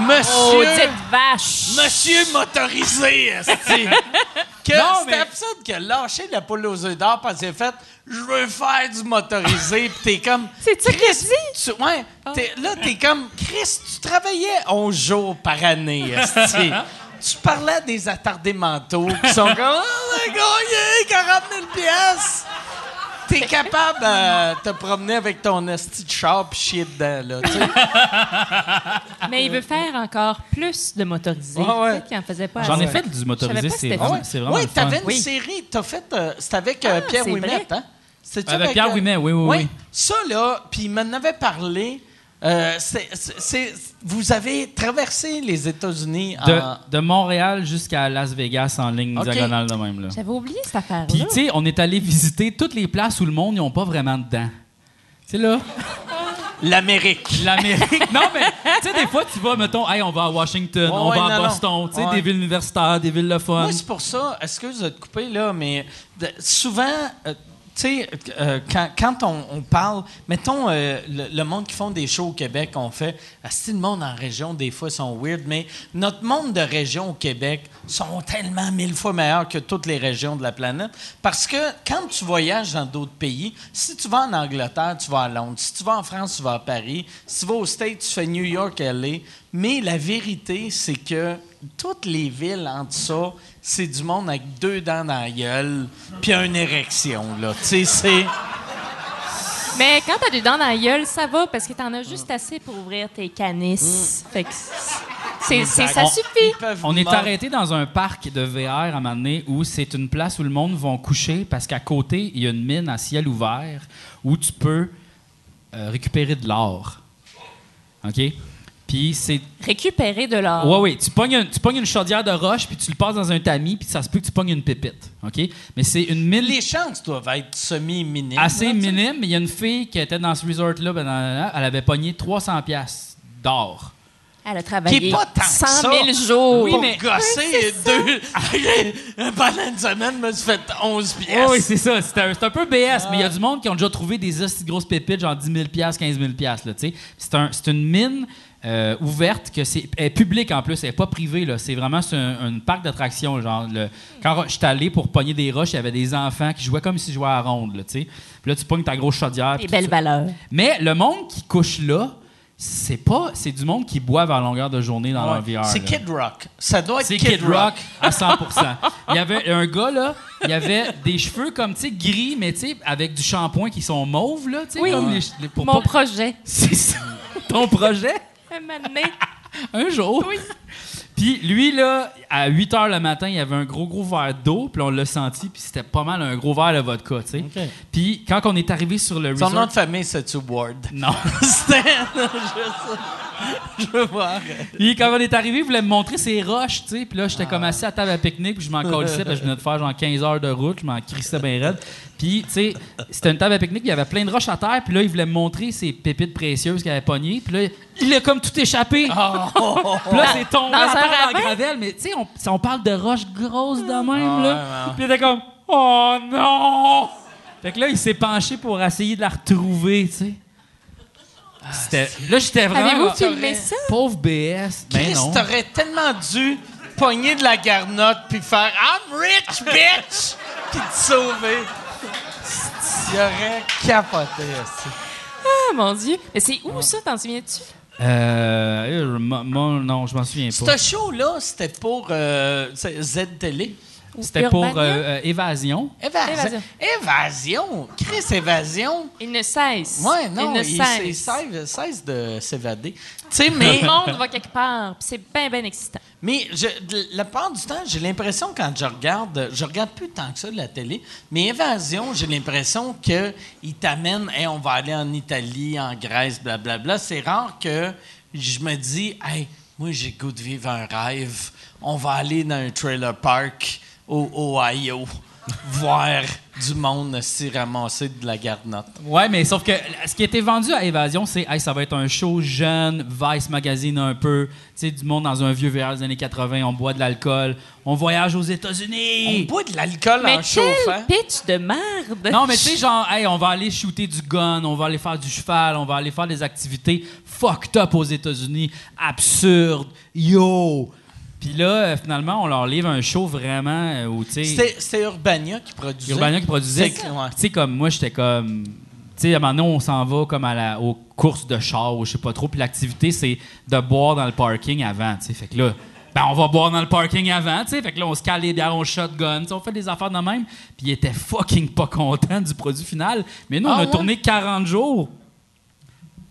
monsieur, petite vache! monsieur motorisé, esti. que Non, c'est mais- absurde que lâché la poule aux œufs d'or parce qu'il a fait je veux faire du motorisé puis t'es comme C'est ça qu'il a dit? tu, ouais, t'es- là t'es comme Chris tu travaillais 11 jours par année tu parlais des attardés mentaux qui sont comme oh yeah, 40 000 pièces T'es capable de te promener avec ton esti de char pis chier dedans, là, tu sais. Mais il veut faire encore plus de motorisés. Ouais, ouais. Peut-être qu'il en faisait pas J'en ai fait du motorisé, c'est c'était vraiment, ça. c'est vraiment Oui, t'avais une Oui. série, t'as fait, euh, c'était avec euh, Ah, Pierre Ouimet, vrai. hein? C'était Avec Pierre Ouimet, oui, oui, oui. Ça, là, puis il m'en avait parlé, euh, c'est, c'est- c'est- vous avez traversé les États-Unis De, en... de Montréal jusqu'à Las Vegas en ligne diagonale de même. Là. J'avais oublié cette affaire-là. Puis, tu sais, on est allé visiter toutes les places où le monde, ils n'ont pas vraiment de dents. Tu sais, là, l'Amérique. l'Amérique. non, mais, tu sais, des fois, tu vas, mettons, hey, on va à Washington, Ouais, on ouais, va à non. Boston, tu sais, Ouais. des villes universitaires, des villes le fun. Moi, c'est pour ça, excuse de te couper, là, mais de- souvent, euh, sais, euh, quand, on, parle, mettons, euh, le, monde qui font des shows au Québec, on fait, si le monde en région, des fois, sont weird, mais notre monde de région au Québec sont tellement mille fois meilleurs que toutes les régions de la planète. Parce que quand tu voyages dans d'autres pays, si tu vas en Angleterre, tu vas à Londres. Si tu vas en France, tu vas à Paris. Si tu vas aux States, tu fais New York, LA. Mais la vérité, c'est que toutes les villes en ça, c'est du monde avec deux dents dans la gueule, puis une érection, là. Tu sais, c'est... Mais quand t'as des dents dans la gueule, ça va parce que t'en as juste assez pour ouvrir tes canisses. Fait que c'est, c'est- ça On- suffit. On est arrêté dans un parc de VR à un moment donné où c'est une place où le monde va coucher parce qu'à côté, il y a une mine à ciel ouvert où tu peux euh, récupérer de l'or. OK? Puis c'est. Récupérer de l'or. Ouais, oui. Tu pognes, un- tu pognes une chaudière de roche, puis tu le passes dans un tamis, puis ça se peut que tu pognes une pépite. OK? Mais c'est une mine Les chances doivent être semi-minimes. assez là, tu sais. minime. Mais il y a une fille qui était dans ce resort-là, ben, elle avait pogné 300$ piastres d'or. Elle a travaillé Qui est pas tant que 100 ça. 000 jours. Oui, Pour mais- gosser deux... Pendant une semaine, je me suis fait 11 pièces. oui, c'est ça. C'est un, c'est un peu BS, mais il y a du monde qui ont déjà trouvé des grosses pépites, genre 10 000 15 000 là, tu sais. C'est un- c'est une mine euh, ouverte, que c'est elle est publique en plus, elle n'est pas privée, là. C'est vraiment c'est un, un parc d'attractions, genre. le- quand je suis allé pour pogner des roches, il y avait des enfants qui jouaient comme s'ils jouaient à la ronde, là, tu sais. Puis là, tu pognes ta grosse chaudière. Des puis belles valeurs. Mais le monde qui couche là, c'est pas... C'est du monde qui boivent à longueur de journée dans leur VR. C'est. Kid Rock. Ça doit être C'est Kid Rock à 100 Il y avait un gars, là, il avait des cheveux comme, tu sais, gris, mais tu sais, avec du shampoing qui sont mauves, là, tu sais, Oui. comme les, les- pour Mon pas- projet. C'est ça. Ton projet? Un. Un jour. Oui. Puis lui, là, à 8 h le matin, il y avait un gros, gros verre d'eau, puis on l'a senti, puis c'était pas mal un gros verre de vodka, tu sais. Puis quand on est arrivé sur le Son resort... nom de famille, c'est Ward? Non. C'était... je, je veux voir. Puis quand on est arrivé, il voulait me montrer ses roches, tu sais. Puis là, j'étais comme assis à table à pique-nique, puis je m'en colissais, parce que je venais de faire genre 15 heures de route, je m'en crissais bien raide. Puis, tu sais, c'était une table à pique-nique, il y avait plein de roches à terre, puis là, il voulait me montrer ses pépites précieuses qu'il avait pognées. Puis là, il a comme tout échappé. Puis là, c'est tombé Dans à un terre la gravelle. Mais, tu sais, on, si on parle de roches grosses de même, là. ouais, ouais. Puis il était comme, oh non! Fait que là, il s'est penché pour essayer de la retrouver, tu sais. C'était- Là, j'étais vraiment. Avez-vous filmé ça? Pauvre BS. Ben Chris, non. t'aurais tellement dû pogner de la garnotte puis faire I'm rich, bitch! puis te sauver. Il aurait capoté. aussi. Ah, mon Dieu. Mais c'est où ça, t'en souviens-tu? Euh, mo- mo- non, je m'en souviens pas. Ce show-là, c'était pour euh, c'est Z-Télé. C'était pour euh, euh, Évasion. Évasion. Évasion. Évasion? Chris, Évasion? Il ne cesse. Ouais, non, il ne il, cesse. il cesse, cesse de s'évader. Tu sais, mais, Tout le monde va quelque part, c'est bien, bien excitant. mais je, la part du temps, j'ai l'impression, quand je regarde, je regarde plus tant que ça de la télé, mais Évasion, j'ai l'impression qu'il t'amène, hey, on va aller en Italie, en Grèce, blablabla. C'est rare que je me dis, hey, moi, j'ai goût de vivre un rêve. On va aller dans un trailer park au Ohio. voir du monde s'y ramasser de la garnotte. Ouais, mais sauf que ce qui était vendu à Évasion, c'est hey, ça va être un show jeune, Vice Magazine un peu, tu sais, du monde dans un vieux VR des années 80, on boit de l'alcool, on voyage aux On États-Unis. boit de l'alcool Mais en chauffant. pitch de merde! Non, mais tu sais, genre, hey, on va aller shooter du gun, on va aller faire du cheval, on va aller faire des activités fucked up aux États-Unis, absurdes, yo. Puis là, euh, finalement, on leur livre un show vraiment euh, où, tu sais. C'était Urbania qui produisait. Urbania qui produisait. Tu sais, comme moi, j'étais comme. Tu sais, à un moment donné, on s'en va comme à la, aux courses de char ou je sais pas trop. Puis l'activité, c'est de boire dans le parking avant. Tu sais, fait que là, ben, on va boire dans le parking avant. Tu sais, fait que là, on se cale les bières, on shotgun. On fait des affaires de même. Puis il était fucking pas content du produit final. Mais nous, on Ah a ouais? tourné 40 jours.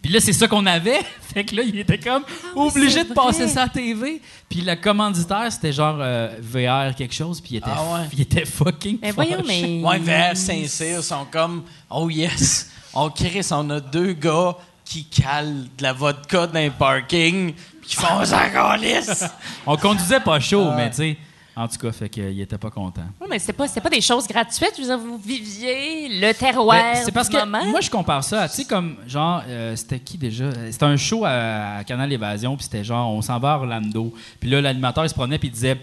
Puis là, c'est ça qu'on avait. Fait que là, il était comme obligé c'est de passer ça à TV. Puis le commanditaire, c'était genre euh, VR quelque chose. Puis il était, Ah ouais? il était fucking Mais voyons, mais. Ouais, vers Saint-Cyr sont comme Oh yes, on Chris, on a deux gars qui calent de la vodka dans les parking puis qui font ça. On conduisait pas chaud, Ah. mais tu sais. En tout cas, fait qu'il était pas content. Ouais, mais c'était pas, pas des choses gratuites. Je veux dire, vous viviez le terroir. Ben, c'est parce du que moment. moi, je compare ça à, tu sais, comme, genre, euh, c'était qui déjà? C'était un show à, à Canal Évasion, puis c'était genre, on s'en va à Orlando. Puis là, l'animateur, il se prenait, puis il disait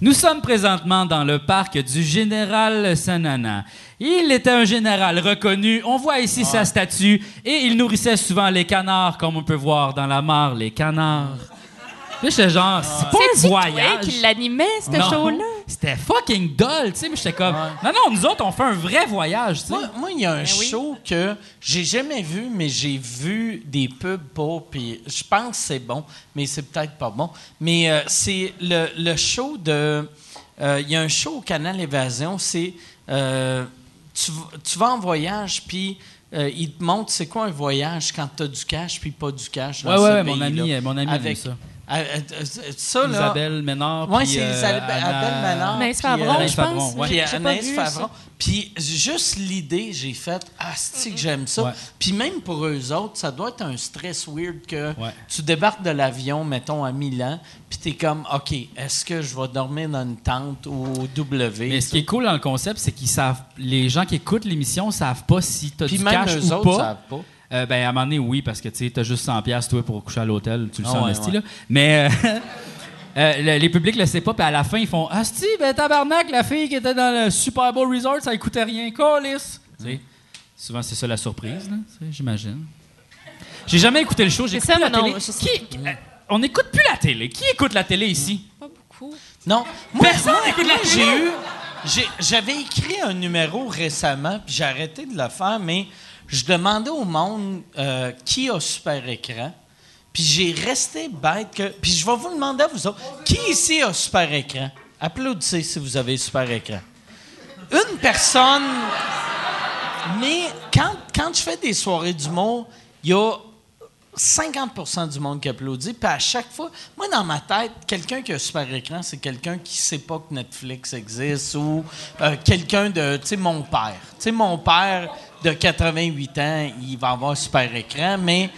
Nous sommes présentement dans le parc du général Sanana. Il était un général reconnu. On voit ici sa statue. Et il nourrissait souvent les canards, comme on peut voir dans la mare, les canards. Puis j'étais genre, c'est pas un voyage. qui l'animait, ce show-là? C'était fucking dull, tu sais, mais j'étais comme, non, non, nous autres, on fait un vrai voyage, tu sais. Moi, il y a un Ben oui. show que j'ai jamais vu, mais j'ai vu des pubs pour, puis je pense que c'est bon, mais c'est peut-être pas bon. Mais euh, c'est le, le show de. euh, Il y a un show au Canal Évasion, c'est. euh, tu, tu vas en voyage, puis. euh, il te montre c'est quoi un voyage quand tu as du cash puis pas du cash. dans Ouais, ouais, ce ouais, mon ami, mon ami Avec, ça. Euh, euh, ça, là. Isabelle Ménard. Puis, c'est euh, Isabelle Ménard. Anaïs Favron, euh, je Favron, pense. puis Anaïs. Favron. Puis juste l'idée, j'ai fait Ah, c'est que j'aime ça? Puis même pour eux autres, ça doit être un stress weird que Ouais. tu débarques de l'avion, mettons à Milan, puis t'es comme OK, est-ce que je vais dormir dans une tente ou au W? Mais ce qui est cool dans le concept, c'est qu'ils savent, les gens qui écoutent l'émission savent pas si t'as Puis du même cash eux ou autres pas. savent pas. Euh, ben, à un moment donné, oui, parce que tu sais, t'as juste 100$ piastres, toi, pour coucher à l'hôtel. Tu le Ah sens, ouais, esti, ouais. là. Mais euh, euh, le- les publics le savent pas, puis à la fin, ils font Asti, ben tabarnak, la fille qui était dans le Super Bowl Resort, ça coûtait rien, colis. Sais, souvent, c'est ça la surprise, j'imagine. J'ai jamais écouté le show, j'ai écouté ça, la non, télé. Qui- euh, on n'écoute plus la télé. Qui écoute la télé ici? Pas beaucoup. Non. Moi, Personne n'écoute la télé. j'ai eu. J'avais écrit un numéro récemment, puis j'ai arrêté de le faire, mais je demandais au monde euh, qui a super écran. Puis j'ai resté bête que. Puis je vais vous demander à vous autres, qui ici a super écran? Applaudissez si vous avez super écran. Une personne. Mais quand, quand je fais des soirées d'humour, il y a 50% du monde qui applaudit. Puis à chaque fois, moi, dans ma tête, quelqu'un qui a super écran, c'est quelqu'un qui sait pas que Netflix existe ou euh, quelqu'un de, tu sais, mon père. Tu sais, mon père de 88 ans, il va avoir un super écran, mais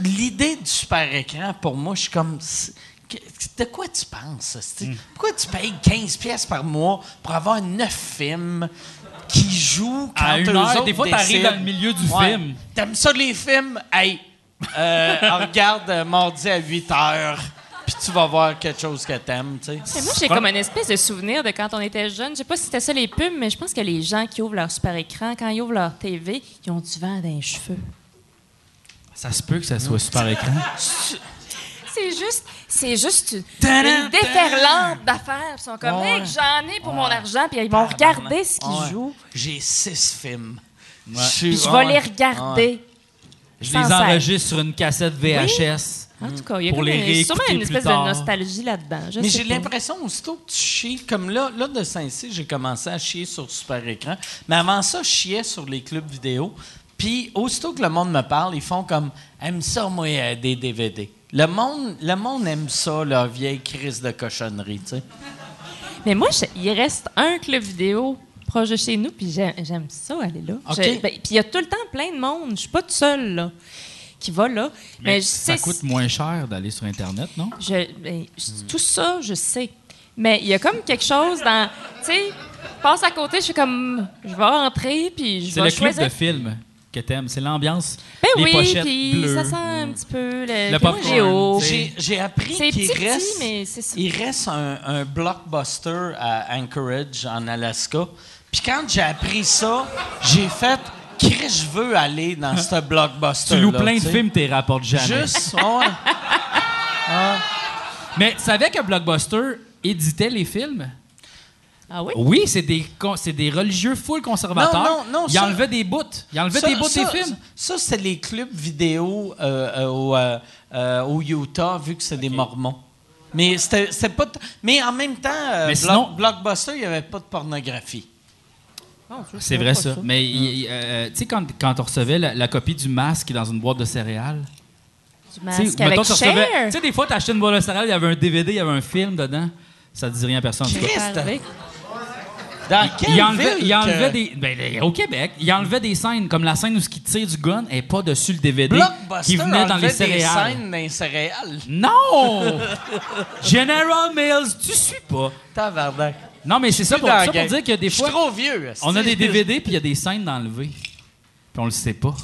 l'idée du super écran, pour moi, je suis comme. De quoi tu penses? Hmm. Pourquoi tu payes 15 pièces par mois pour avoir neuf films qui jouent quand À une heure, des fois, t'arrives dans le milieu du Ouais. film. T'aimes ça les films? Hey, euh, regarde euh, mardi à 8 heures, puis tu vas voir quelque chose que t'aimes, tu sais. Mais moi, j'ai comme une espèce de souvenir de quand on était jeune. Je sais pas si c'était ça les pubs, mais je pense que les gens qui ouvrent leur super écran, quand ils ouvrent leur TV, ils ont du vent dans les cheveux. Ça se peut que ça soit super écran. C'est juste, c'est juste une, déferlante d'affaires. Ils sont comme, Ouais. hey, j'en ai pour mon argent, puis ils vont regarder ce qu'ils Ouais. jouent. J'ai six films. Puis je vais les regarder. Je les enregistre sur une cassette VHS. En tout cas, il y a Pour comme les une- sûrement une espèce de nostalgie là-dedans. Mais j'ai l'impression, aussitôt que tu chies, comme là, là de Saint-Cyr, j'ai commencé à chier sur super écran. Mais avant ça, je chiais sur les clubs vidéo. Puis, aussitôt que le monde me parle, ils font comme Aime ça, moi, euh, des DVD. Le monde, le monde aime ça, leur vieille crise de cochonnerie, tu sais. Mais moi, je- il reste un club vidéo proche de chez nous, puis j'ai- j'aime ça aller là. OK. Je- ben, puis il y a tout le temps plein de monde. Je suis pas toute seule là qui va là. Mais, je ça coûte moins cher d'aller sur Internet, non? je- ben, je- tout ça, je sais. Mais il y a comme quelque chose dans, tu sais, Je passe à côté, je suis comme, je vais rentrer, puis je C'est vais le club choisir. de film que t'aimes. C'est l'ambiance. Ben les oui, pochettes puis bleues. ça sent un petit peu le, Le popcorn. J'ai, appris C'est qu'il petit, reste, petit, mais c'est ça. il reste un, un blockbuster à Anchorage, en Alaska. Puis quand j'ai appris ça, j'ai fait Chris, je veux aller dans ce blockbuster. Tu loues plein de films, t'es rapportes jamais. Juste, ouais. Mais tu savais que Blockbuster éditait les films? Ah oui? Oui, c'est des, con- c'est des religieux full conservateurs. Non, non, non, Ils ça- enlevaient des bouts. Ils enlevaient des bouts ça- des films. Ça, c'était les clubs vidéo euh, euh, au, euh, euh, au Utah, vu que c'est des Mormons. Mais c'était c'était pas. t- Mais en même temps, euh, Mais Block- sinon- Blockbuster, il n'y avait pas de pornographie. C'est vrai, ça. Mais il- euh, tu sais, quand, quand on recevait la, la copie du masque dans une boîte de céréales, Du tu masque sais, avec tu recevais- Cher? tu sais, des fois, tu achetais une boîte de céréales, il y avait un DVD, il y avait un film dedans. Ça ne dit rien à personne. Dans quelle Il enlevait, ville il enlevait que- des. ben, les- au Québec, il enlevait des scènes, comme la scène où ce qui tire du gun n'est pas dessus le DVD qui venait dans les céréales. des scènes dans les céréales. Non! General Mills, tu suis pas. Tabarnak. Non, mais c'est ça, pour, ça pour dire que des Je suis fois, trop vieux. on a des DVD puis il y a des scènes d'enlever. Puis on le sait pas.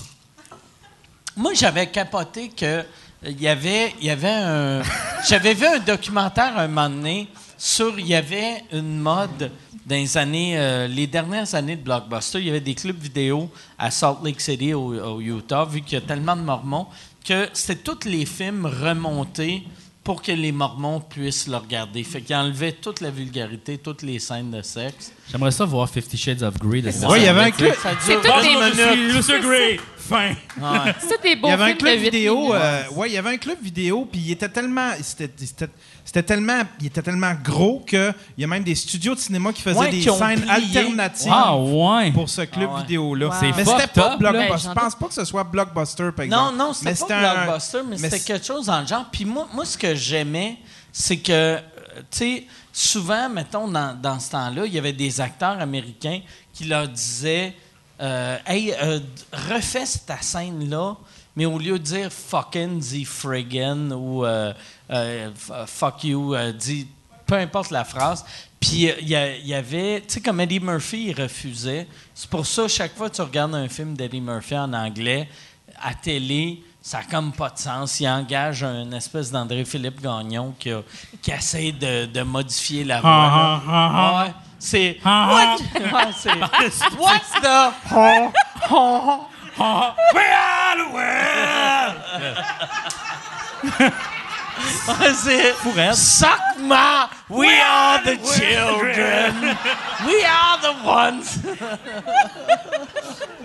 Moi, j'avais capoté que euh, il y avait, il y avait un. J'avais vu un documentaire un moment donné sur. Il y avait une mode dans les années, euh, les dernières années de Blockbuster. Il y avait des clubs vidéo à Salt Lake City, au, au Utah, vu qu'il y a tellement de Mormons, que c'était tous les films remontés pour que les Mormons puissent le regarder. Fait qu'ils enlevaient toute la vulgarité, toutes les scènes de sexe. J'aimerais ça voir Fifty Shades of Grey. de Oui, il y avait un. Ça C'est tout des- 20 minutes. Monsieur Grey, fin. Ouais. C'est des beaux Il y avait un club vidéo. euh, ouais, il y avait un club vidéo, puis il était tellement, c'était, c'était- c'était tellement, il était tellement gros que il y a même des studios de cinéma qui faisaient Ouais, des qui scènes plié. alternatives Ah, ouais. pour ce club Ah ouais. vidéo-là. Wow. Mais c'était pas là. Blockbuster. Je pense pas que ce soit Blockbuster, par Non, exemple. non, c'était Mais pas un- Blockbuster, mais, mais c'était quelque chose dans le genre. Puis moi, moi ce que j'aimais, c'est que, euh, tu sais, souvent, mettons, dans, dans ce temps-là, il y avait des acteurs américains qui leur disaient euh, Hey, euh, refais ta scène-là, mais au lieu de dire fucking, dis friggin ou euh, fuck you, dis peu importe la phrase. Puis il y, avait, tu sais, comme Eddie Murphy, il refusait. C'est pour ça, chaque fois que tu regardes un film d'Eddie Murphy en anglais, à télé, ça n'a comme pas de sens. Il engage un espèce d'André-Philippe Gagnon qui, a- qui essaie de, de modifier la voix. là. Ouais, c'est. What? C'est- What's the. Ouais, c'est. Suck ma. We are the children. We are the ones.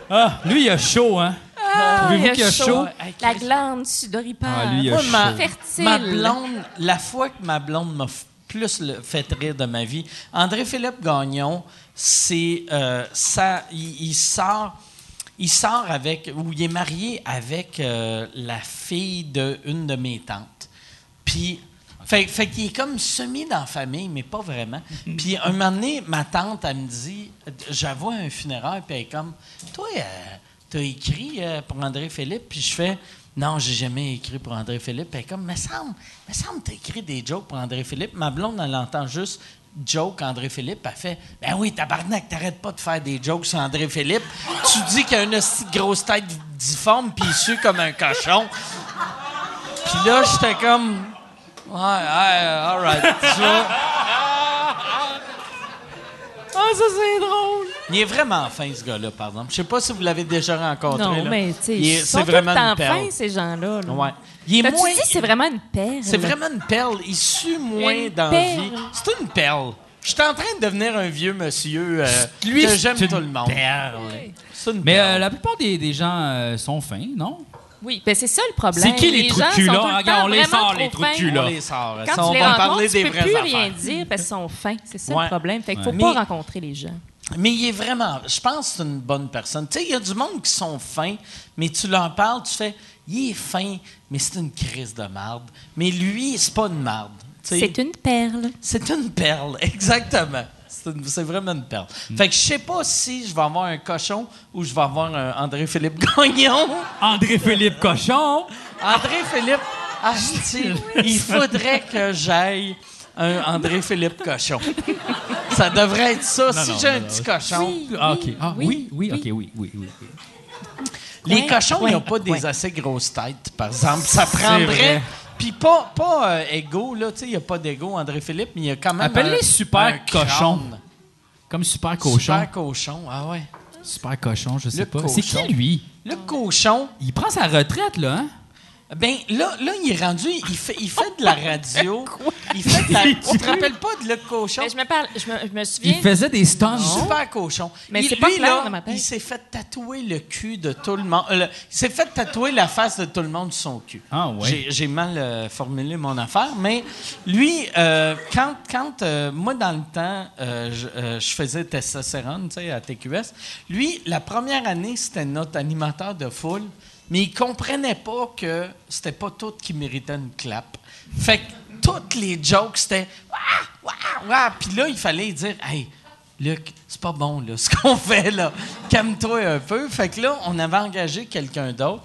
Ah, lui, il a chaud, hein? Ah, Trouvez-vous a qu'il a chaud? La glande sudoripare. Ah, lui, il a Moi, ma, chaud. Fertile. ma blonde, la fois que ma blonde m'a plus le- fait rire de ma vie, André-Philippe Gagnon, c'est euh, ça, il, il sort, il sort avec, ou il est marié avec euh, la fille d'une de mes tantes. Puis, fait, fait qu'il est comme semi dans la famille, mais pas vraiment. Puis, un moment donné, ma tante, elle me dit, j'avoue un funéraire, puis elle est comme, toi, euh, t'as écrit pour André-Philippe, puis je fais, non, j'ai jamais écrit pour André-Philippe. Puis elle est comme, me semble, me semble, t'as écrit des jokes pour André-Philippe. Ma blonde, elle entend juste joke André-Philippe, elle fait, ben oui, tabarnak, t'arrêtes pas de faire des jokes sur André-Philippe. Tu dis qu'il a une grosse tête difforme, puis il sue comme un cochon. Puis là, j'étais comme. Ouais, ouais, all right. Ah, ça, c'est drôle. Il est vraiment fin, ce gars-là, par exemple. Je sais pas si vous l'avez déjà rencontré. Non, là. mais tu sais, c'est vraiment une perle. fins, ces gens-là. là. Ouais. Il est moins. dit c'est vraiment une perle? C'est vraiment une perle. Il sue moins Une dans la perle. vie. C'est une perle. Je suis en train de devenir un vieux monsieur. euh, Lui, j'aime tout le monde. C'est une Mais perle. euh, la plupart des, des gens euh, sont fins, non? Oui, ben c'est ça le problème. C'est qui les trous de cul, là? Regarde, on les sort, les trous de cul, là. On les sort. Quand tu on les va rencontres, parler tu des peux plus affaires. rien dire parce qu'ils sont fins. C'est ça Ouais. le problème. Fait qu'il faut Ouais. pas Mais- rencontrer les gens. Mais il est vraiment. Je pense que c'est une bonne personne. Tu sais, il y a du monde qui sont fins, mais tu leur parles, tu fais. Il est fin, mais c'est une crise de marde. Mais lui, c'est pas une marde. C'est une perle. C'est une perle, exactement. C'est vraiment une perle. Fait que je sais pas si je vais avoir un cochon ou je vais avoir un André-Philippe Gagnon. André-Philippe Cochon! André-Philippe, asti, il faudrait que j'aille un André-Philippe Cochon. Ça devrait être ça. Non, si j'ai un petit cochon. Oui, Ah, OK. Ah, oui, oui. OK, oui, oui, oui. Les cochons, ils n'ont pas des assez grosses têtes, par exemple. Ça prendrait. Puis pas, pas euh, égaux, là. Tu sais, il n'y a pas d'égaux, André Philippe, mais il y a quand même. Appelle-les super crâne. Comme super cochon. Super, Super cochon, ah ouais. cochon, je sais Le pas. C'est cochon. qui, lui? Le cochon, Il prend sa retraite, là, hein? Ben là, là, il est rendu, il fait, il fait de la radio. il fait de la. Tu te rappelles pas de le cochon? Mais je me parle, je me, je me souviens. Il faisait des stunts. Super cochon. Mais Il- c'est pas lui, clair là, dans ma tête. Il s'est fait tatouer le cul de tout le monde. euh, il s'est fait tatouer la face de tout le monde sur son cul. Ah, ouais. J'ai- mal euh, formulé mon affaire, mais lui, euh, quand, quand euh, moi, dans le temps, euh, je, euh, je faisais testostérone, tu sais, à TQS, lui, la première année, c'était notre animateur de foule, mais il comprenait pas que c'était pas tout qui méritait une clap. Fait que toutes les jokes, c'était « Wah! Wah! Wah! » Puis là, il fallait dire « Hey, Luc, c'est pas bon, là, ce qu'on fait, là. Calme-toi un peu. » Fait que là, on avait engagé quelqu'un d'autre.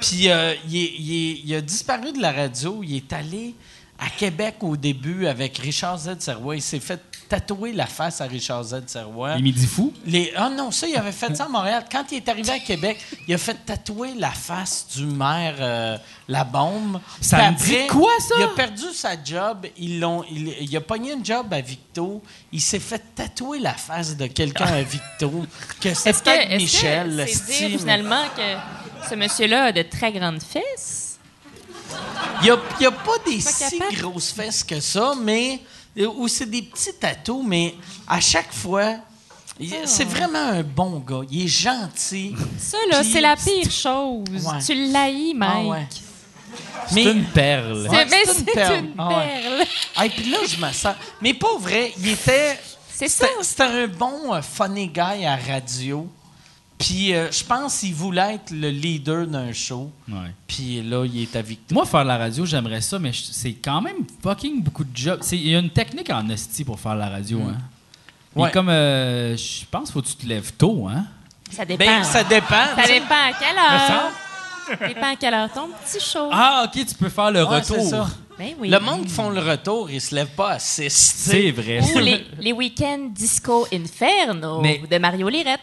Puis euh, il, il il a disparu de la radio. Il est allé à Québec au début avec Richard Z. Serrois. Il s'est fait tatouer la face à Richard Z. Serrois. Les midi fous. Les, ah non, ça, il avait fait ça à Montréal. Quand il est arrivé à Québec, il a fait tatouer la face du maire euh, La Bombe. Ça me dit quoi, ça? Il a perdu sa job. Ils l'ont, il, il a pogné une job à Victo. Il s'est fait tatouer la face de quelqu'un à Victo. Que c'était Est-ce que, peut-être est-ce Michel. c'est dire finalement que ce monsieur-là a de très grandes fesses? Il n'y a, il y a pas des Pas si grosses fesses que ça, mais. Ou c'est des petits tatous, mais à chaque fois. C'est Oh. vraiment un bon gars. Il est gentil. Ça, là, c'est la pire chose. Ouais. Tu l'haïs, Mike. Ah ouais. C'est une perle. C'est- Ouais, mais c'est une c'est perle. une Ah ouais. perle. Et puis là, je me sens. Mais pas vrai, il était. C'est ça. C'était c'était un bon euh, funny guy à radio. Puis euh, je pense qu'il voulait être le leader d'un show. Ouais. Puis là, il est à Victor. Moi, faire la radio, j'aimerais ça, mais c'est quand même fucking beaucoup de job. C'est- Il y a une technique en esti pour faire la radio, hein. Puis Ouais. comme, euh, je pense, faut que tu te lèves tôt, hein. Ça dépend. Ben, ça dépend. Ça dépend à quelle heure. Ça dépend à quelle heure ton petit show. Ah, OK, tu peux faire le Ouais, retour. ça. Ben oui. Le monde qui font le retour, ils se lèvent pas à 6. C'est vrai. Ou les, les week-ends disco inferno Mais- de Mario Lirette.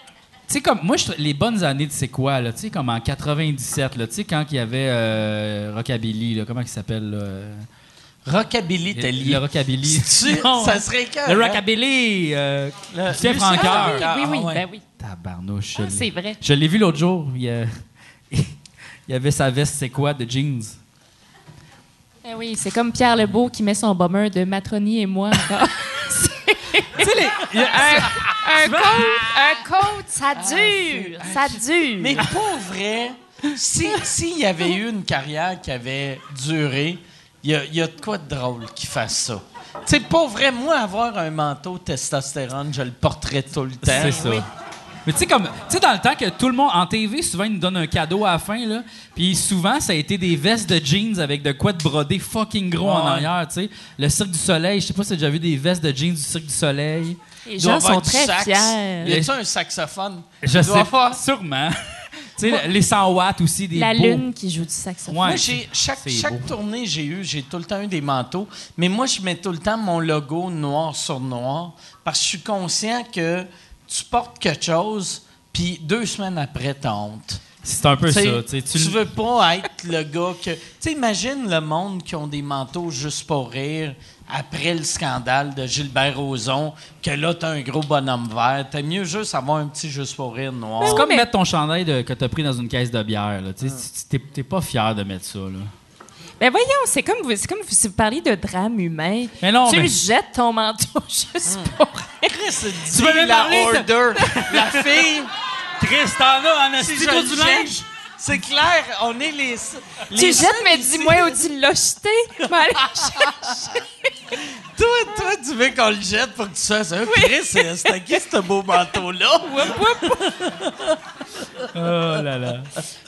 Tu sais, comme, moi, je, les bonnes années de c'est quoi, là, tu sais, comme en 97, là, tu sais, quand il y avait euh, Rockabilly, là, comment il s'appelle, là, Rockabilly lié. le Rockabilly. Tu- Non. ça serait que. Le Rockabilly, euh, Le- Lucien Lucien Francoeur. Francoeur. oui, oui, oui. Ah, ouais. Ben oui. Tabarnouche. Ah, je l'ai- c'est vrai. Je l'ai vu l'autre jour, il, euh, il y avait sa veste, c'est quoi, de jeans. Ben oui, c'est comme Pierre Lebeau qui met son bomber de Matroni et moi. tu sais, les- un coat, un ça dure, ça dure. Mais pour vrai, si- s'il y avait eu une carrière qui avait duré, il y a, il y a de quoi de drôle qui fasse ça. Tu sais, pour vrai, moi, avoir un manteau testostérone, je le porterais tout le temps. C'est ça. Mais tu sais, comme, tu sais, dans le temps que tout le monde, en TV, souvent, ils nous donnent un cadeau à la fin, là. Puis souvent, ça a été des vestes de jeans avec de quoi de brodé fucking gros en arrière, tu sais. Le Cirque du Soleil, je sais pas si t'as déjà vu des vestes de jeans du Cirque du Soleil. Les Il gens sont très sax. fiers. Y a-tu un saxophone? Je sais avoir- pas. Sûrement. tu sais, les 100 watts aussi, des La beaux. lune qui joue du saxophone. Ouais. Moi, j'ai, chaque, chaque beau. tournée, j'ai eu, j'ai tout le temps eu des manteaux. Mais moi, je mets tout le temps mon logo noir sur noir parce que je suis conscient que tu portes quelque chose, puis deux semaines après, t'as honte. C'est un peu ça, T'sais, tu veux pas être le gars que. Tu sais, imagine le monde qui ont des manteaux juste pour rire après le scandale de Gilbert Rozon, que là, t'as un gros bonhomme vert. T'as mieux juste avoir un petit juste pour rire noir. C'est comme mais- mettre ton chandail de- que t'as pris dans une caisse de bière. Tu sais, t'es- t'es pas fier de mettre ça, là. Ben voyons, c'est comme, vous- c'est comme si vous parliez de drame humain. Mais non, tu mais- jettes ton manteau juste pour rire. Chris, Tu veux la parler de- order. la fille. Tristana, en Si le jette, C'est clair, on est les. les Tu jettes, mais dis-moi où tu l'as jeté. Toi, toi, tu veux qu'on le jette pour que tu fasses un Chris, c'est c'est à qui ce beau manteau-là? Oh là là.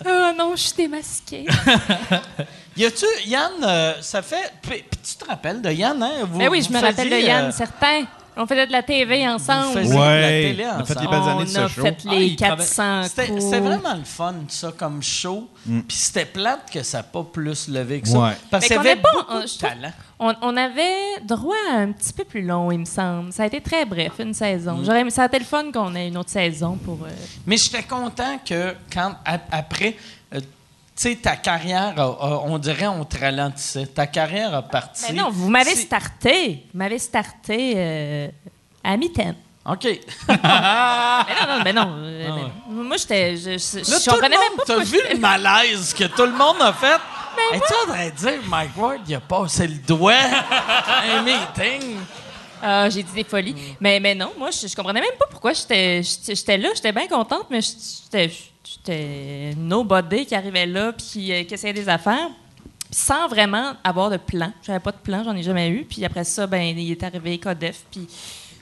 Oh non, je suis démasquée. Y a-tu, Yann, euh, ça fait. Puis tu te rappelles de Yann, hein? Vous, Ben oui, je me rappelle de Yann, euh, certain. On faisait de la TV ensemble. faisiez- de la Ouais. télé On a fait les ensemble. belles années de on a show. fait Ah, les il travaille- 400 C'était coups. c'était vraiment le fun, ça, comme show. Mm. Puis c'était plate que ça n'a pas plus levé que ça. Ouais. Parce qu'il y qu'on avait ait pas- beaucoup de je trouve- talent. On, on avait droit à un petit peu plus long, il me semble. Ça a été très bref, une Mm. saison. J'aurais aimé- ça a été le fun qu'on ait une autre saison pour. euh, Mais j'étais content que quand a- après, sais, ta carrière, a- a- on dirait, on te ralentissait. Ta carrière a parti. Mais non, vous m'avez starté. Vous m'avez starté euh, à mi-temps. OK. Mais non, non, mais non. euh, mais- Moi, j'étais. Je, je, comprenais même pas t'as vu le malaise que tout le monde a fait? Es-tu en train de dire, Mike Ward, il a passé le doigt à un meeting? Ah, j'ai dit des folies. Mais, mais non, moi, je, comprenais même pas pourquoi j'étais là. J'étais bien contente, mais j'étais j'étais nobody qui arrivait là puis qui, euh, qui essayait des affaires sans vraiment avoir de plan. J'avais pas de plan, j'en ai jamais eu. Puis après ça, ben il est arrivé Codef. Puis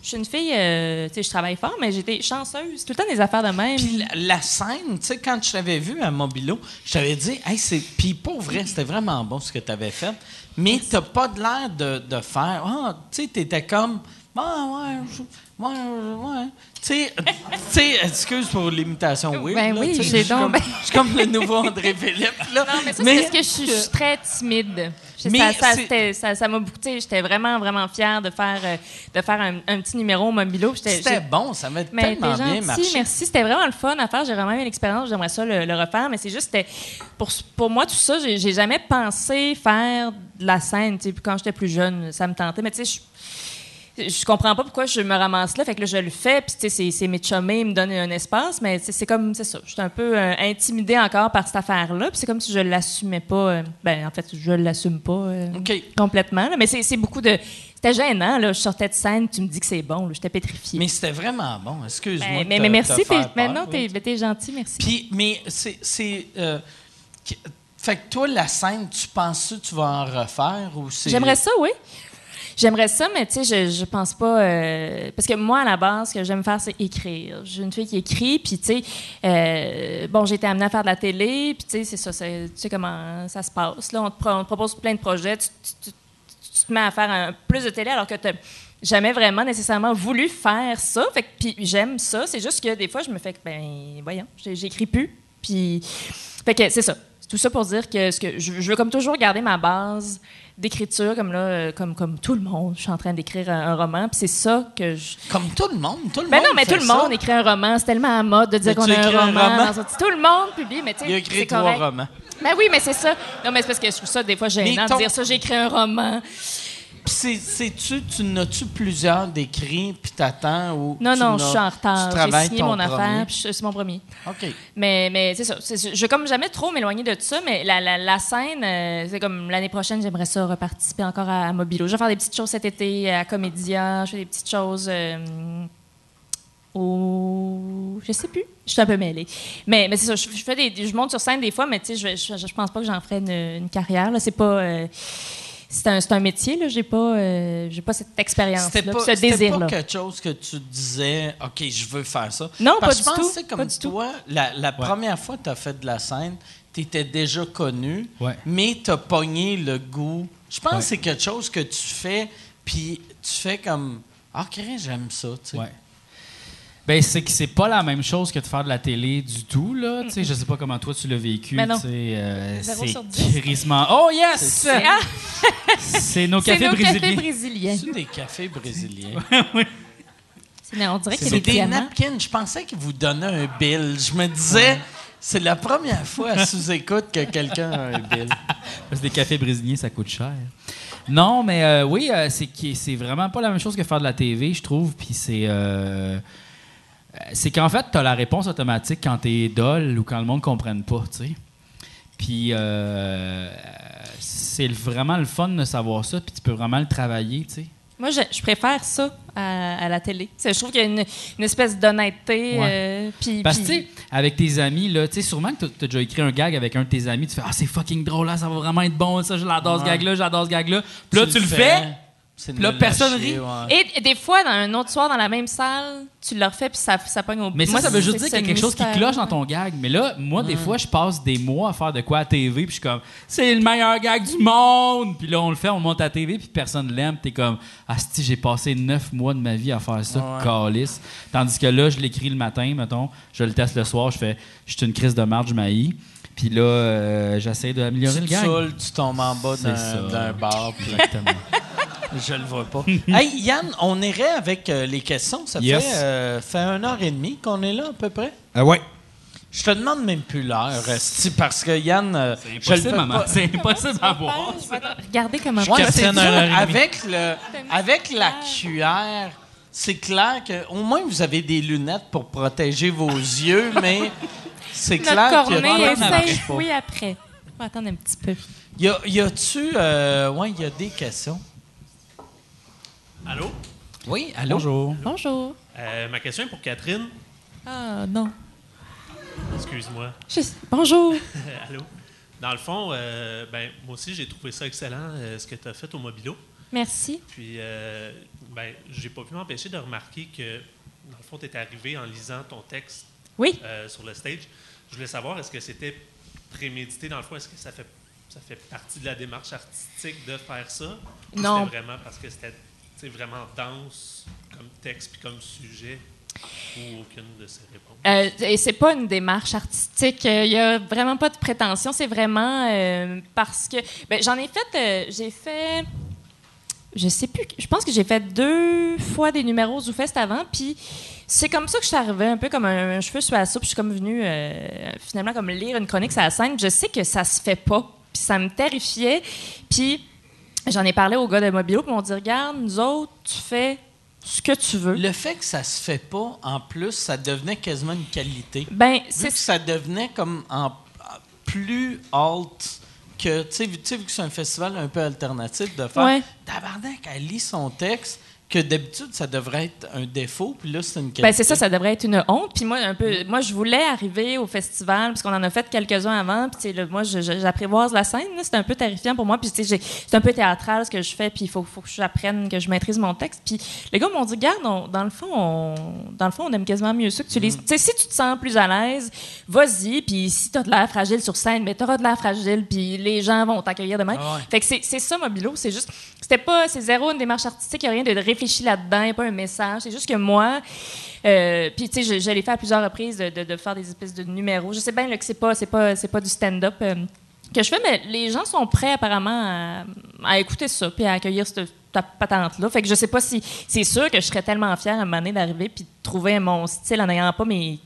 je suis une fille, euh, tu sais, je travaille fort, mais j'étais chanceuse. Tout le temps des affaires de même. Puis la, la scène, tu sais, quand je t'avais vu à Mobilo, je t'avais dit, hey, c'est. Puis pour vrai, c'était vraiment bon ce que tu avais fait. Mais t'as pas de l'air de, de faire. Ah, tu sais, t'étais comme. Ah, ouais, ouais, ouais. Tu sais, excuse pour l'imitation weird. Ben là, oui, j'ai je suis donc comme- Je suis comme le nouveau André Philippe, là. Non, mais ça, c'est parce que je suis, très timide. Mais ça, ça, m'a beaucoup. tu sais, J'étais vraiment, vraiment fière de faire, euh, de faire un, un petit numéro au Mobilo. J'étais- C'était bon, ça m'a tellement bien marché. merci. C'était vraiment le fun à faire. J'ai vraiment eu l'expérience. J'aimerais ça le, le refaire. Mais c'est juste, pour, pour moi, tout ça, j'ai jamais pensé faire de la scène. tu sais. Puis quand j'étais plus jeune, ça me tentait. Mais tu sais, je comprends pas pourquoi je me ramasse là. Fait que là, je le fais. Puis, tu sais, c'est- mes chummés, ils me donnent un espace. Mais c'est comme, c'est ça. Je suis un peu euh, intimidée encore par cette affaire-là. Puis c'est comme si je l'assumais pas. euh, ben, en fait, je l'assume pas euh, complètement. là. Mais c'est beaucoup de. C'était gênant, là. Je sortais de scène, tu me dis que c'est bon. J'étais pétrifiée. Mais c'était vraiment bon, excuse-moi. Ben, mais, mais merci. faire t'es- Maintenant, oui. t'es ben, gentil, merci. Puis, mais c'est. fait que toi, la scène, tu penses que tu vas en refaire ou c'est. J'aimerais ça, oui. J'aimerais ça, mais tu sais, je, je pense pas. euh, parce que moi, à la base, ce que j'aime faire, c'est écrire. J'ai une fille qui écrit, puis tu sais, euh, bon, j'ai été amenée à faire de la télé, puis tu sais, c'est ça, tu sais comment ça se passe. Là, on te, on te propose plein de projets, tu, te mets à faire plus de télé alors que tu jamais vraiment nécessairement voulu faire ça. Fait que, puis j'aime ça. C'est juste que des fois, je me fais que, ben, voyons, j'écris plus. Puis, fait que c'est ça. C'est tout ça pour dire que, ce que je veux comme toujours garder ma base d'écriture, comme là, euh, comme, comme tout le monde. Je suis en train d'écrire un, un roman, puis c'est ça que je. Comme tout le monde. Tout le Ben monde non, mais tout le ça. monde écrit un roman. C'est tellement à mode de dire qu'on a un roman. roman? dans un- Tout le monde publie, mais tu sais, Il a écrit trois correct. romans. Ben oui, mais c'est ça. Non, mais c'est parce que je trouve ça des fois gênant de dire ça. J'ai écrit un roman. C'est-tu, tu n'as-tu plusieurs d'écrits, puis t'attends ou. Non, tu non, je suis en retard. J'ai signé mon affaire, puis c'est mon premier. OK. Mais, mais c'est ça. Je veux comme jamais trop m'éloigner de ça, mais la, la, la scène, euh, c'est comme l'année prochaine, j'aimerais ça reparticiper encore à, à Mobilo. Je vais faire des petites choses cet été à Comédia. Je fais des petites choses euh, au. Je sais plus. Je suis un peu mêlée. Mais, mais c'est ça. Je, je fais des, je monte sur scène des fois, mais tu sais, je, je, je pense pas que j'en ferais une, une carrière. Là. C'est pas. euh, c'est un, c'est un métier, là. J'ai pas, euh, j'ai pas cette expérience-là, C'était pas, puis ce c'était désir-là. pas quelque chose que tu disais, OK, je veux faire ça. Non, Parce pas que du je pense tout, que c'est comme pas du tout. toi, la, la première fois que tu as fait de la scène, tu étais déjà connu, Ouais. mais tu as pogné le goût. Je pense Ouais. que c'est quelque chose que tu fais, puis tu fais comme, ah, OK, j'aime ça. tu sais. Ben, c'est que c'est pas la même chose que de faire de la télé du tout, là. Tu sais, je sais pas comment toi tu l'as vécu. Ben euh, c'est dix. crissement. Oh yes! Ah, C'est nos cafés nos brésiliens. cafés brésiliens. C'est des cafés brésiliens. C'est- On dirait qu'il y a des napkins. Je pensais qu'ils vous donnaient un bill. Je me disais, c'est la première fois à sous-écoute que quelqu'un a un bill. Parce que des cafés brésiliens, ça coûte cher. Non, mais euh, oui, euh, c'est c'est vraiment pas la même chose que faire de la TV, je trouve. Puis c'est. euh, c'est qu'en fait, tu as la réponse automatique quand tu es dol ou quand le monde ne comprenne pas, tu sais. Puis euh, c'est vraiment le fun de savoir ça, puis tu peux vraiment le travailler, tu sais. Moi, je, je préfère ça à, à la télé. C'est- Je trouve qu'il y a une, une espèce d'honnêteté. Ouais. euh, puis- Parce que, puis- tu sais, avec tes amis, là, tu sais, sûrement que tu as déjà écrit un gag avec un de tes amis, tu fais Ah, c'est fucking drôle, là, ça va vraiment être bon, ça, j'adore ce Ouais. gag-là, j'adore ce gag-là. Puis là, tu, le fais, là, personne rit. ouais. Et des fois, dans un autre soir, dans la même salle, tu le refais puis ça, ça pogne au Mais ça, Moi, ça veut juste dire c'est qu'il y a quelque chose qui cloche dans ton gag. Mais là, moi, des fois, je passe des mois à faire de quoi à TV, puis je suis comme, c'est le meilleur gag du monde! Puis là, on le fait, on le monte à TV, puis personne l'aime. T'es comme, ah, si, j'ai passé neuf mois de ma vie à faire ça, Ouais. calice. Tandis que là, je l'écris le matin, mettons, je le teste le soir, je fais, je suis une crise de marge, je. Puis là, euh, j'essaie d'améliorer Tu le gag. saoules, tu tombes en bas d'un d'un bar. puis Exactement. je le vois pas. hey, Yann, on irait avec euh, les questions. Ça Yes. fait, euh, fait une heure et demie qu'on est là, à peu près? Ah ouais. Je te demande même plus l'heure, parce que Yann. euh, C'est je le impossible, peux maman. pas- C'est impossible à voir. Regardez comment Ouais, Capitaine c'est. Avec, le, avec la cuillère, c'est clair que au moins vous avez des lunettes pour protéger vos yeux, mais c'est clair Notre qu'il y a cornée pas. oui, après. On va attendre un petit peu. Y a- y a-tu. euh, ouais, il y a des questions? Allô? Oui, allô? Bonjour. Bonjour. Euh, ma question est pour Catherine. Ah, non. Excuse-moi. Je- Bonjour. Allô? Dans le fond, euh, ben, moi aussi, j'ai trouvé ça excellent, euh, ce que tu as fait au Mobilo. Merci. Puis, euh, ben, j'ai pas pu m'empêcher de remarquer que, dans le fond, tu es arrivé en lisant ton texte Oui. euh, sur le stage. Je voulais savoir, est-ce que c'était prémédité dans le fond? Est-ce que ça fait, ça fait partie de la démarche artistique de faire ça? Ou Non. C'était vraiment parce que c'était vraiment dense comme texte puis comme sujet ou aucune de ces réponses? Euh, et c'est pas une démarche artistique. Il y a vraiment pas de prétention. C'est vraiment euh, parce que ben, j'en ai fait. euh, j'ai fait. Je sais plus. Je pense que j'ai fait deux fois des numéros au Fest avant. Puis c'est comme ça que je suis arrivée, un peu comme un, un cheveu sur la soupe. Je suis comme venue euh, finalement comme lire une chronique sur la scène. Je sais que ça se fait pas. Puis ça me terrifiait. Puis j'en ai parlé au gars de Mobilo. Puis ils m'ont dit Regarde, nous autres, tu fais ce que tu veux. Le fait que ça se fait pas, en plus, ça devenait quasiment une qualité. Ben, c'est que ça devenait comme en plus haute que, tu sais, vu, que c'est un festival un peu alternatif, de faire Ouais. tabarnak, elle lit son texte, que d'habitude, ça devrait être un défaut, puis là, c'est une qualité. Ben c'est ça, ça devrait être une honte. Puis moi, un peu, moi, je voulais arriver au festival parce qu'on en a fait quelques-uns avant. Puis là, moi, j'apprivoise la scène. C'est un peu terrifiant pour moi. Puis c'est un peu théâtral ce que je fais. Puis il faut, faut que j'apprenne, que je maîtrise mon texte. Puis les gars m'ont dit, garde, on- dans le fond, on, dans le fond, on aime quasiment mieux ça que tu lises. Tu sais, si tu te sens plus à l'aise, vas-y. Puis si t'as de l'air fragile sur scène, mais t'auras de l'air fragile. Puis les gens vont t'accueillir demain. Ah ouais. Fait que c'est ça, Mobilo. C'est juste, c'était pas, c'est zéro une démarche artistique. Il n'y a rien de réfléchi là-dedans. Il n'y a pas un message. C'est juste que moi, euh, puis tu sais, je, je l'ai fait à plusieurs reprises de, de- de faire des espèces de numéros. Je sais bien là, que c'est pas, c'est pas, c'est pas du stand-up. euh, que je fais, mais les gens sont prêts apparemment à, à écouter ça puis à accueillir cette ta patente-là. Fait que je sais pas si c'est sûr que je serais tellement fière à un moment donné d'arriver puis de trouver mon style en n'ayant pas mes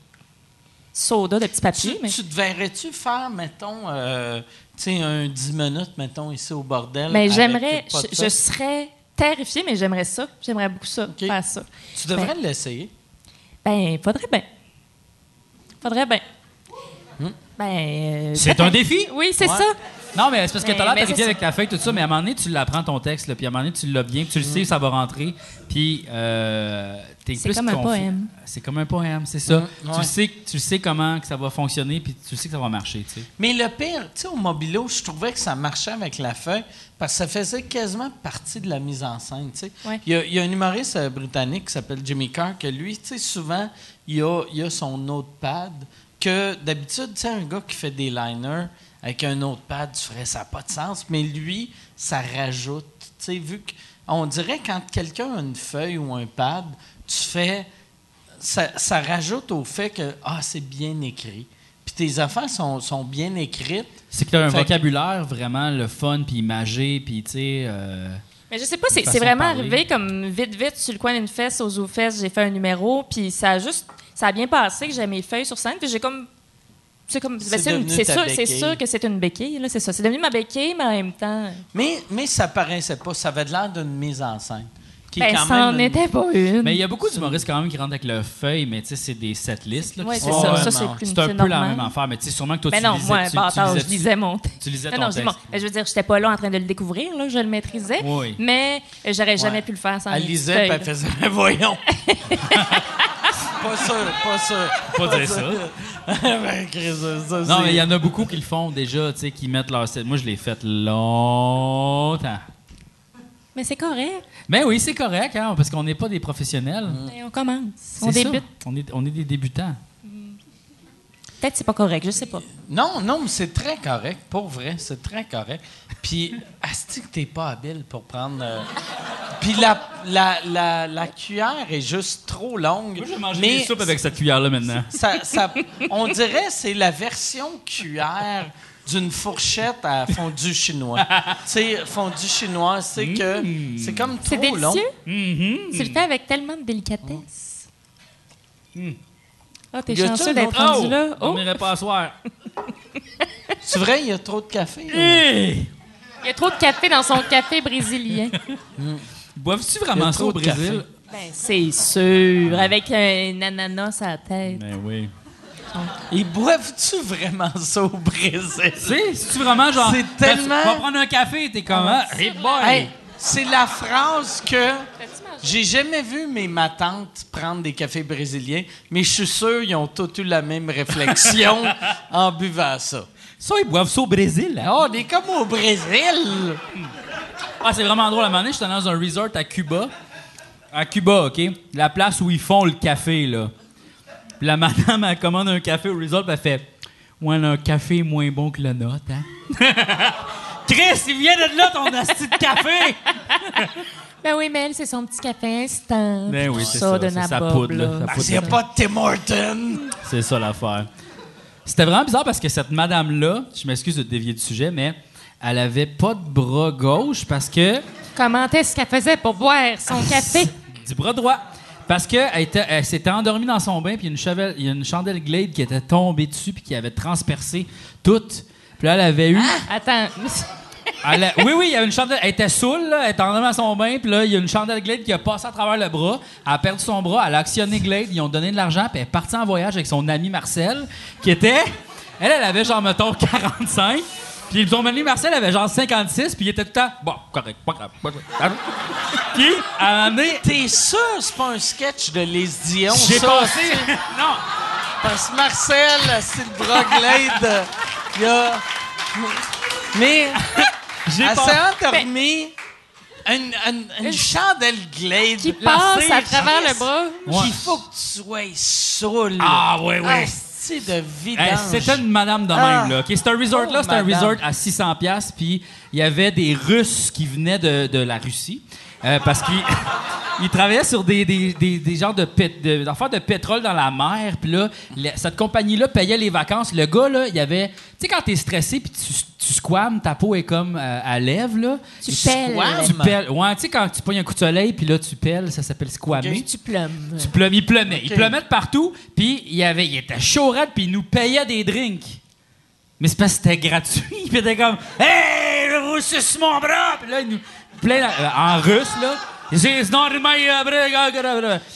sodas de petits papiers. Tu, mais... tu te verrais-tu faire, mettons, euh, tu sais, un 10 minutes, mettons, ici au bordel? Mais j'aimerais, je, serais terrifiée, mais j'aimerais ça. J'aimerais beaucoup ça, faire ça. Tu devrais ben- l'essayer. Ben, faudrait bien. Faudrait bien. Ben. euh, C'est un défi? Oui, c'est Ouais. ça. Non, mais c'est parce que t'as l'air c'est avec ta feuille, tout ça, mais à un moment donné, tu l'apprends ton texte, là, puis à un moment donné, tu l'as bien, puis tu le sais, ça va rentrer, puis euh, t'es C'est plus comme un poème. C'est comme un poème, c'est ça. Mhm, Tu, ouais. sais, tu sais comment que ça va fonctionner, puis tu sais que ça va marcher, tu sais. Mais le pire, tu sais, au Mobilo, je trouvais que ça marchait avec la feuille parce que ça faisait quasiment partie de la mise en scène, tu sais. Ouais. Il, y a, il y a un humoriste euh, britannique qui s'appelle Jimmy Carr que lui, tu sais, souvent, il a, il a son notepad que d'habitude, tu sais, un gars qui fait des liners avec un notepad, tu ferais ça n'a pas de sens, mais lui, ça rajoute, tu sais, vu que on dirait quand quelqu'un a une feuille ou un pad, tu fais ça, ça rajoute au fait que ah c'est bien écrit. Puis tes affaires sont, sont bien écrites. C'est que t'as un Fait que- vocabulaire vraiment le fun, puis imagé, puis tu sais... euh, Mais je sais pas, c'est vraiment arrivé comme vite, vite, sur le coin d'une fesse, aux fesses, j'ai fait un numéro, puis ça a juste. Ça a bien passé que j'ai mes feuilles sur scène, puis j'ai comme. C'est comme. ben, C'est c'est une- devenu c'est ta sûr, c'est sûr que c'est une béquille, là, c'est ça. C'est devenu ma béquille, mais en même temps. Mais, mais ça paraissait pas. Ça avait l'air d'une mise en scène. Qui Ben, quand ça même en une- était pas une. Mais il y a beaucoup d'humoristes quand même qui rentrent avec leur feuille, mais tu sais, c'est des setlists. Ouais, c'est ça. Ouais, ça, c'est plus C'est un c'est peu la normal. même affaire, mais tu sais, sûrement que toi, Mais tu non, lisais... moi, tu, bâtard, tu je lisais mon. Tu lisais ton non, texte. bon, je veux dire, j'étais pas là en train de le découvrir, là, je le maîtrisais, Oui. mais j'aurais jamais Ouais. pu le faire sans Elle lisait, puis elle faisait voyons. pas sûr, pas sûr. Pas dire ça. ben, Chris, ça, Non, c'est- mais il y en a beaucoup qui le font déjà, tu sais, qui mettent leur... Moi, je l'ai fait longtemps. Mais Mais c'est correct. Ben oui, c'est correct, hein, parce qu'on n'est pas des professionnels. Ben, on commence. C'est On ça. débute. On est, on est des débutants. Peut-être que c'est pas correct, je sais pas. Non, non, mais c'est très correct. Pour vrai, c'est très correct. Puis, asti que t'es pas habile pour prendre... euh, Puis la, la, la, la cuillère est juste trop longue. Moi, je vais manger mais des soupes avec cette cuillère-là maintenant. ça, ça- on dirait que c'est la version cuillère d'une fourchette à fondu chinois. tu sais, fondu chinois, c'est que c'est comme trop C'est long. délicieux? Mm-hmm. Tu le fais avec tellement de délicatesse. Ah, t'es Y a-tu chanceux d'être rendu là. On Oh, n'irait pas asseoir. C'est vrai, il y a trop de café. Hey! Il y a trop de café dans son café brésilien. Boives-tu vraiment ça au Brésil? Ben, c'est sûr. Avec un ananas à la tête. Ben oui. Ils boivent-tu vraiment ça au Brésil? Tu sais, c'est-tu vraiment genre. C'est Ben, tellement- Tu vas prendre un café, t'es comment? Hey boy! Hey, c'est la phrase que j'ai jamais vu mes ma tante prendre des cafés brésiliens, mais je suis sûr qu'ils ont tous eu la même réflexion en buvant ça. Ça, ils boivent ça au Brésil. hein? Oh, on est comme au Brésil! Ah, c'est vraiment drôle. À un moment donné, j'étais dans un resort à Cuba. À Cuba, OK? La place où ils font le café, là. Puis la madame, elle commande un café au resort, puis elle fait Ouais, un café est moins bon que le nôtre, hein? Chris, il vient de là, ton asti de café! Ben oui, mais elle, c'est son petit café instant. Ben oui, c'est ça, de c'est sa poudre, là. Sa poudre a de- pas de Tim Horton! C'est ça l'affaire. C'était vraiment bizarre parce que cette madame-là, je m'excuse de dévier du sujet, mais elle avait pas de bras gauche parce que. Comment est-ce qu'elle faisait pour boire son café? du bras droit. Parce qu'elle était- elle s'était endormie dans son bain, puis il y a une chevel- il y a une chandelle Glade qui était tombée dessus, puis qui avait transpercé toute. Puis là, elle avait eu. Attends. Elle a- oui, oui, il y avait une chandelle. Elle était saoule, là, elle était endormie dans son bain, puis là, il y a une chandelle Glade qui a passé à travers le bras. Elle a perdu son bras, elle a actionné Glade, ils ont donné de l'argent, puis elle est partie en voyage avec son ami Marcel, qui était. Elle, elle avait genre, mettons, 45. Puis son ami Marcel avait genre 56, puis il était tout le temps. Bon, correct, pas grave, pas grave. Puis, à un moment donné, T'es sûr c'est pas un sketch de Les Dion, j'ai ça? passé. non! Parce que Marcel, c'est le bras glade. Il y a... Mais J'ai elle pas- s'est endormie. Une, une- une chandelle glade. Qui passe à travers Chris, le bras. Ouais. Qu'il faut que tu sois saoul. Ah, ouais, ouais. c'est de vidange. Hey, c'était une madame de même, Ah. là. OK, c'est un resort, là, Oh, c'est un resort à 600 pièces puis il y avait des Russes qui venaient de, de la Russie euh, parce qu'ils ils travaillaient sur des, des, des, des genres de, pét- de, de pétrole dans la mer, puis là, la- cette compagnie-là payait les vacances. Le gars, là, il y avait... Tu sais, quand t'es stressé puis tu, tu squames, ta peau est comme euh, à lèvres, là. Tu Et pelles. Tu pelles. Ouais, tu sais, quand tu pognes un coup de soleil, puis là, tu pelles, ça s'appelle squamer. Tu plumes. Tu plumes, il pleumait. Il Ok. pleumait de partout, puis il, y avait, il était chaud puis il nous payait des drinks. Mais c'est parce que c'était gratuit. Puis il était comme Hey, vous sucez mon bras! Puis là, il nous. Plein, euh, en russe, là.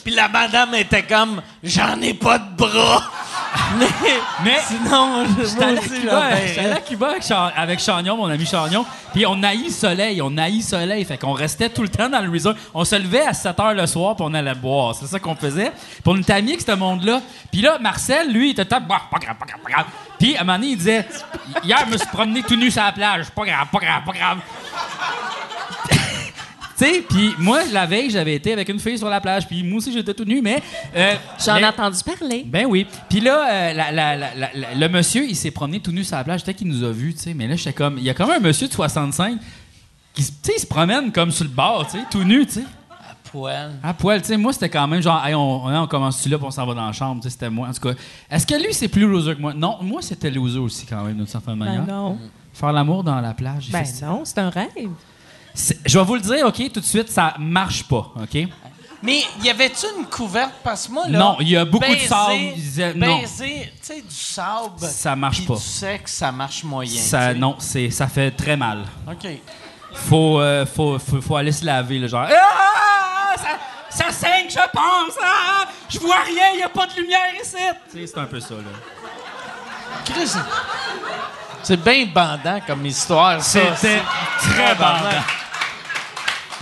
Puis la madame était comme J'en ai pas de bras. Mais, Mais- sinon, je J'étais allé à Cuba, avec, avec Chagnon, mon ami Chagnon, puis on haït le soleil, on haït le soleil, fait qu'on restait tout le temps dans le resort. On se levait à 7 h le soir, puis on allait boire, c'est ça qu'on faisait. Puis on était amis avec ce monde-là. Puis là, Marcel, lui, il était tout le temps, pas grave, pas grave, pas grave. Puis à un moment donné, il disait, hier, je me suis promené tout nu sur la plage, pas grave, pas grave, pas grave. Tu sais, puis moi, la veille, j'avais été avec une fille sur la plage, puis moi aussi, j'étais tout nu, mais... euh, J'en ai mais- entendu parler. ben oui. Puis là, euh, la- la- la- la- la- le monsieur, il s'est promené tout nu sur la plage. Peut-être qu'il nous a vus, tu sais. Mais là, j'étais comme... Il y a comme un monsieur de 65 qui, se- tu sais, il se promène comme sur le bord, tu sais, tout nu, tu sais. Poil. À poil, tu sais. Moi, c'était quand même genre, hey, on, on, on commence-tu là, puis on s'en va dans la chambre, tu sais. C'était moi. En tout cas, est-ce que lui, c'est plus loser que moi? Non, moi, c'était loser aussi, quand même, d'une certaine manière. Ben non. Faire l'amour dans la plage. Ben fait- non, c'est un rêve. Je vais vous le dire, OK, tout de suite, ça marche pas, OK? Mais y avait-tu une couverte? Parce que moi, là. Non, il y a beaucoup de sable. Non. Baiser, tu sais, du sable. Ça marche pas. Du sexe, ça marche moyen. Ça, non, c'est, ça fait très mal. OK. faut, euh, faut, faut, faut aller se laver, là, genre. Ah! Ça, ça saigne, je pense! Ah! Je vois rien, il n'y a pas de lumière ici! Tu sais, c'est un peu ça, là. C'est bien bandant comme histoire, ça. C'était C'est très bandant.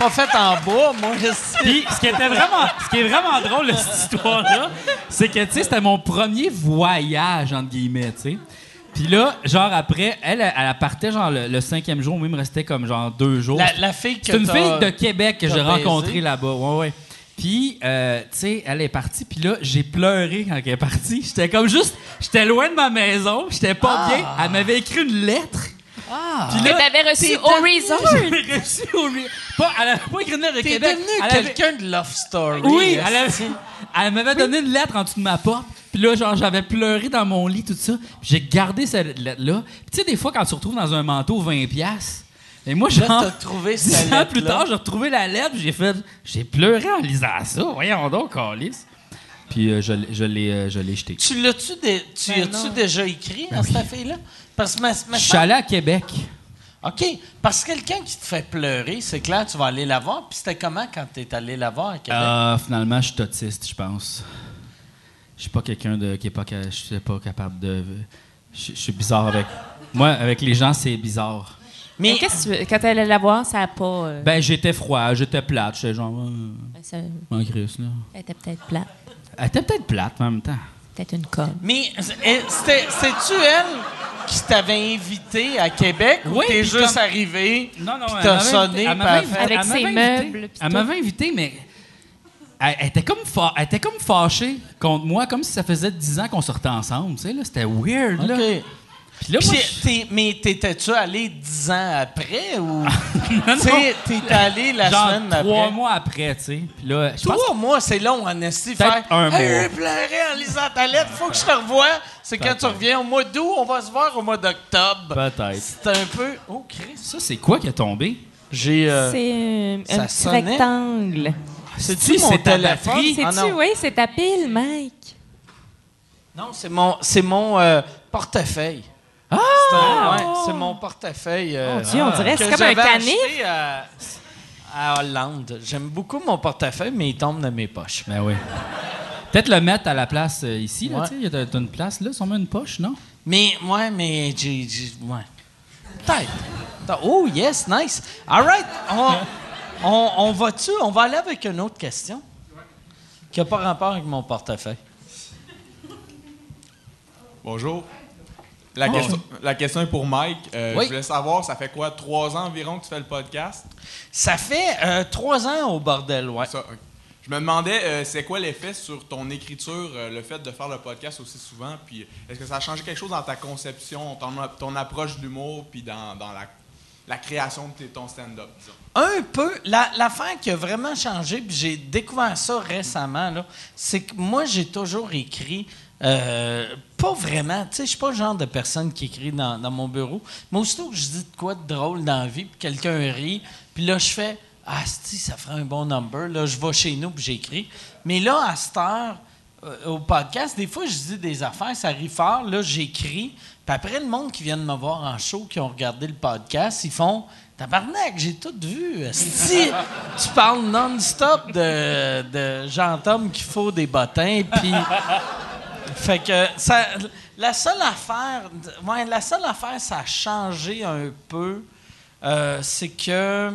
Pas fait en bois, moi, je sais. Puis, ce qui était vraiment, ce qui est vraiment drôle de cette histoire-là, c'est que, tu sais, c'était mon premier voyage, entre guillemets, tu sais. Puis là, genre après, elle, elle, elle partait genre le, le cinquième jour, moi, il me restait comme genre deux jours. La, la fille que C'est une fille de Québec que j'ai rencontrée là-bas. Ouais, ouais. Puis, euh, tu sais, elle est partie. Puis là, j'ai pleuré quand elle est partie. J'étais comme juste... J'étais loin de ma maison. J'étais pas bien. Elle m'avait écrit une lettre. Ah! Puis Que t'avais reçu au resort. J'ai reçu au... Pas, elle avait pas écrit lettre de T'es Québec. devenu quelqu'un de Love Story. oui, elle, avait- elle m'avait donné une lettre en dessous de ma porte. Puis là, genre, j'avais pleuré dans mon lit, tout ça. J'ai gardé cette lettre-là. Puis tu sais, des fois, quand tu te retrouves dans un manteau 20$, piastres, et moi, Là, genre, t'as trouvé dix cette ans plus tard, j'ai retrouvé la lettre, puis j'ai fait... J'ai pleuré en lisant ça. Voyons donc, Alice. Puis euh, je, l'ai- je l'ai euh, jeté. Tu l'as-tu dé- tu Ben déjà écrit à cette fille-là? Parce que ma- ma- Je suis allé à Québec. OK. Parce que quelqu'un qui te fait pleurer, c'est clair, tu vas aller la voir. Puis c'était comment quand tu es allé la voir à Québec? Euh, finalement, je suis autiste, je pense. Je suis pas quelqu'un de qui est pas je suis pas capable de je je suis bizarre avec moi avec les gens, c'est bizarre. Mais Mais qu'est-ce que tu veux? Quand elle allait la voir, ça a pas. euh, Ben j'étais froid, j'étais plate, j'étais genre euh, ben, ça- en là. elle était peut-être plate. Elle était peut-être plate mais en même temps. Peut-être une conne. Mais eh, c'était- c'est-tu elle? Qui t'avait invité à Québec ou Oui, t'es puis juste comme- arrivé Non non, puis elle t'as sonné invité- elle fait- Avec elle ses m'avait meubles, invité. Elle m'avait invité mais elle, elle était comme fa- elle était comme fâchée contre moi comme si ça faisait 10 ans qu'on sortait ensemble, tu sais là, c'était weird là. Puis là moi je- t'es- mais t'étais-tu allé dix ans après ou? Non, tu sais, t'es allé la genre semaine trois après? mois après, tu sais. Puis là, je pense Trois mois, c'est long en esti. Peut-être Faire un Hey, mois. j'ai pleuré en lisant ta lettre, faut que je te revoie. C'est quand tu reviens au mois d'août, on va se voir au mois d'octobre. Peut-être. C'est un peu. Oh, Chris. Ça, c'est quoi qui est tombé? J'ai. euh, C'est euh, ça un petit sonnait? rectangle. C'est-tu Si, mon c'est ta téléphone? batterie? Ah, C'est-tu, non. oui, c'est ta pile, Mike. Non, c'est mon, c'est mon euh, portefeuille. Ah! C'est, un- ouais, c'est mon portefeuille. euh, Mon Dieu, on dirait, c'est que comme un j'avais canif. acheté à, à Hollande. J'aime beaucoup mon portefeuille, mais il tombe dans mes poches. Ben oui. Peut-être le mettre à la place euh, ici, là, Ouais. tu sais. T'as t'as une place là, sûrement une poche, non? Mais, ouais, mais j'ai. j'ai- ouais. Peut-être. Peut-être. Oh, yes, nice. All right. On, on, on va-tu? On va aller avec une autre question qui n'a pas rapport avec mon portefeuille. Bonjour. La, question, la question est pour Mike. Euh, Oui. Je voulais savoir, ça fait quoi, trois ans environ que tu fais le podcast? Ça fait euh, trois ans au bordel, ouais. Ça. Je me demandais, euh, c'est quoi l'effet sur ton écriture, le fait de faire le podcast aussi souvent? Puis est-ce que ça a changé quelque chose dans ta conception, ton, ton approche de l'humour, puis dans, dans la, la création de ton stand-up, disons? Un peu. La- L'affaire qui a vraiment changé, puis j'ai découvert ça récemment, c'est que moi, j'ai toujours écrit. Euh, pas vraiment. Tu sais, je suis pas le genre de personne qui écrit dans, dans mon bureau. Mais aussitôt que je dis de quoi de drôle dans la vie, puis quelqu'un rit, puis là, je fais Ah, si, ça ferait un bon number. Là, je vais chez nous, puis j'écris. Mais là, à cette heure, euh, au podcast, des fois, je dis des affaires, ça rit fort. Là, j'écris. Puis après, le monde qui vient de me voir en show, qui ont regardé le podcast, ils font Tabarnak, j'ai tout vu. Si tu parles non-stop de, de Jean-Tom qu'il faut des bottins, puis. Fait que ça, la seule affaire, ouais, la seule affaire, ça a changé un peu, euh, c'est que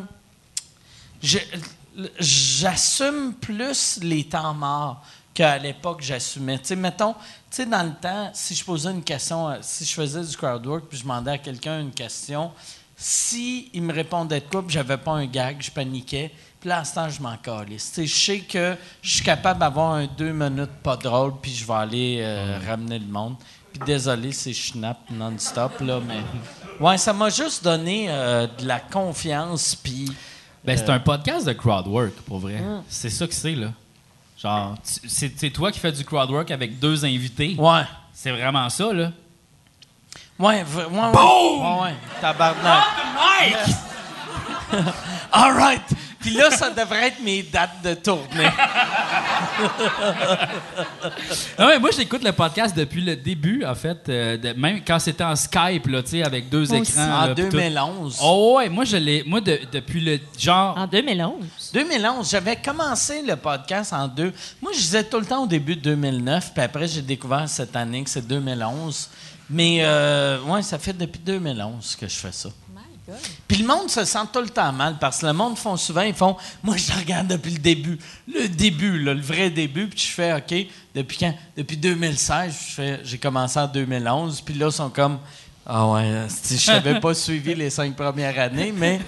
j'assume plus les temps morts qu'à l'époque j'assumais. Tu sais, mettons, tu sais, dans le temps, si je posais une question, euh, si je faisais du crowdwork puis je demandais à quelqu'un une question, si il me répondait de j'avais pas un gag, je paniquais. Puis là, à ce temps, je m'en calisse. Je sais que je suis capable d'avoir un deux minutes pas drôle puis je vais aller euh, ramener le monde. Puis désolé, c'est schnapp non-stop, là, mais... Ouais, ça m'a juste donné euh, de la confiance puis... Ben, c'est un podcast de crowdwork, pour vrai. Mm. C'est ça que c'est, là. Genre, c'est toi qui fais du crowdwork avec deux invités. Ouais. C'est vraiment ça, là. Ouais, ouais, ouais. Ouais, ouais. Tabarnak. All right. Puis là, ça devrait être mes dates de tournée. Ah ouais, moi, j'écoute le podcast depuis le début, en fait. euh, de- même quand c'était en Skype, là, tu sais, avec deux Moi écrans. aussi. En là, puis tout. 2011. Oh ouais, moi, je l'ai... Moi, de- depuis le... Genre... En 2011. 2011, j'avais commencé le podcast en deux. Moi, je disais tout le temps au début de 2009, puis après, j'ai découvert cette année que c'est 2011. Mais, euh, ouais, ça fait depuis 2011 que je fais ça. Puis le monde se sent tout le temps mal parce que le monde font souvent, ils font Moi, je regarde depuis le début. Le début, là, le vrai début. Puis je fais OK, depuis quand Depuis 2016. Je fais J'ai commencé en 2011. Puis là, ils sont comme Ah ouais, si je n'avais pas suivi les cinq premières années, mais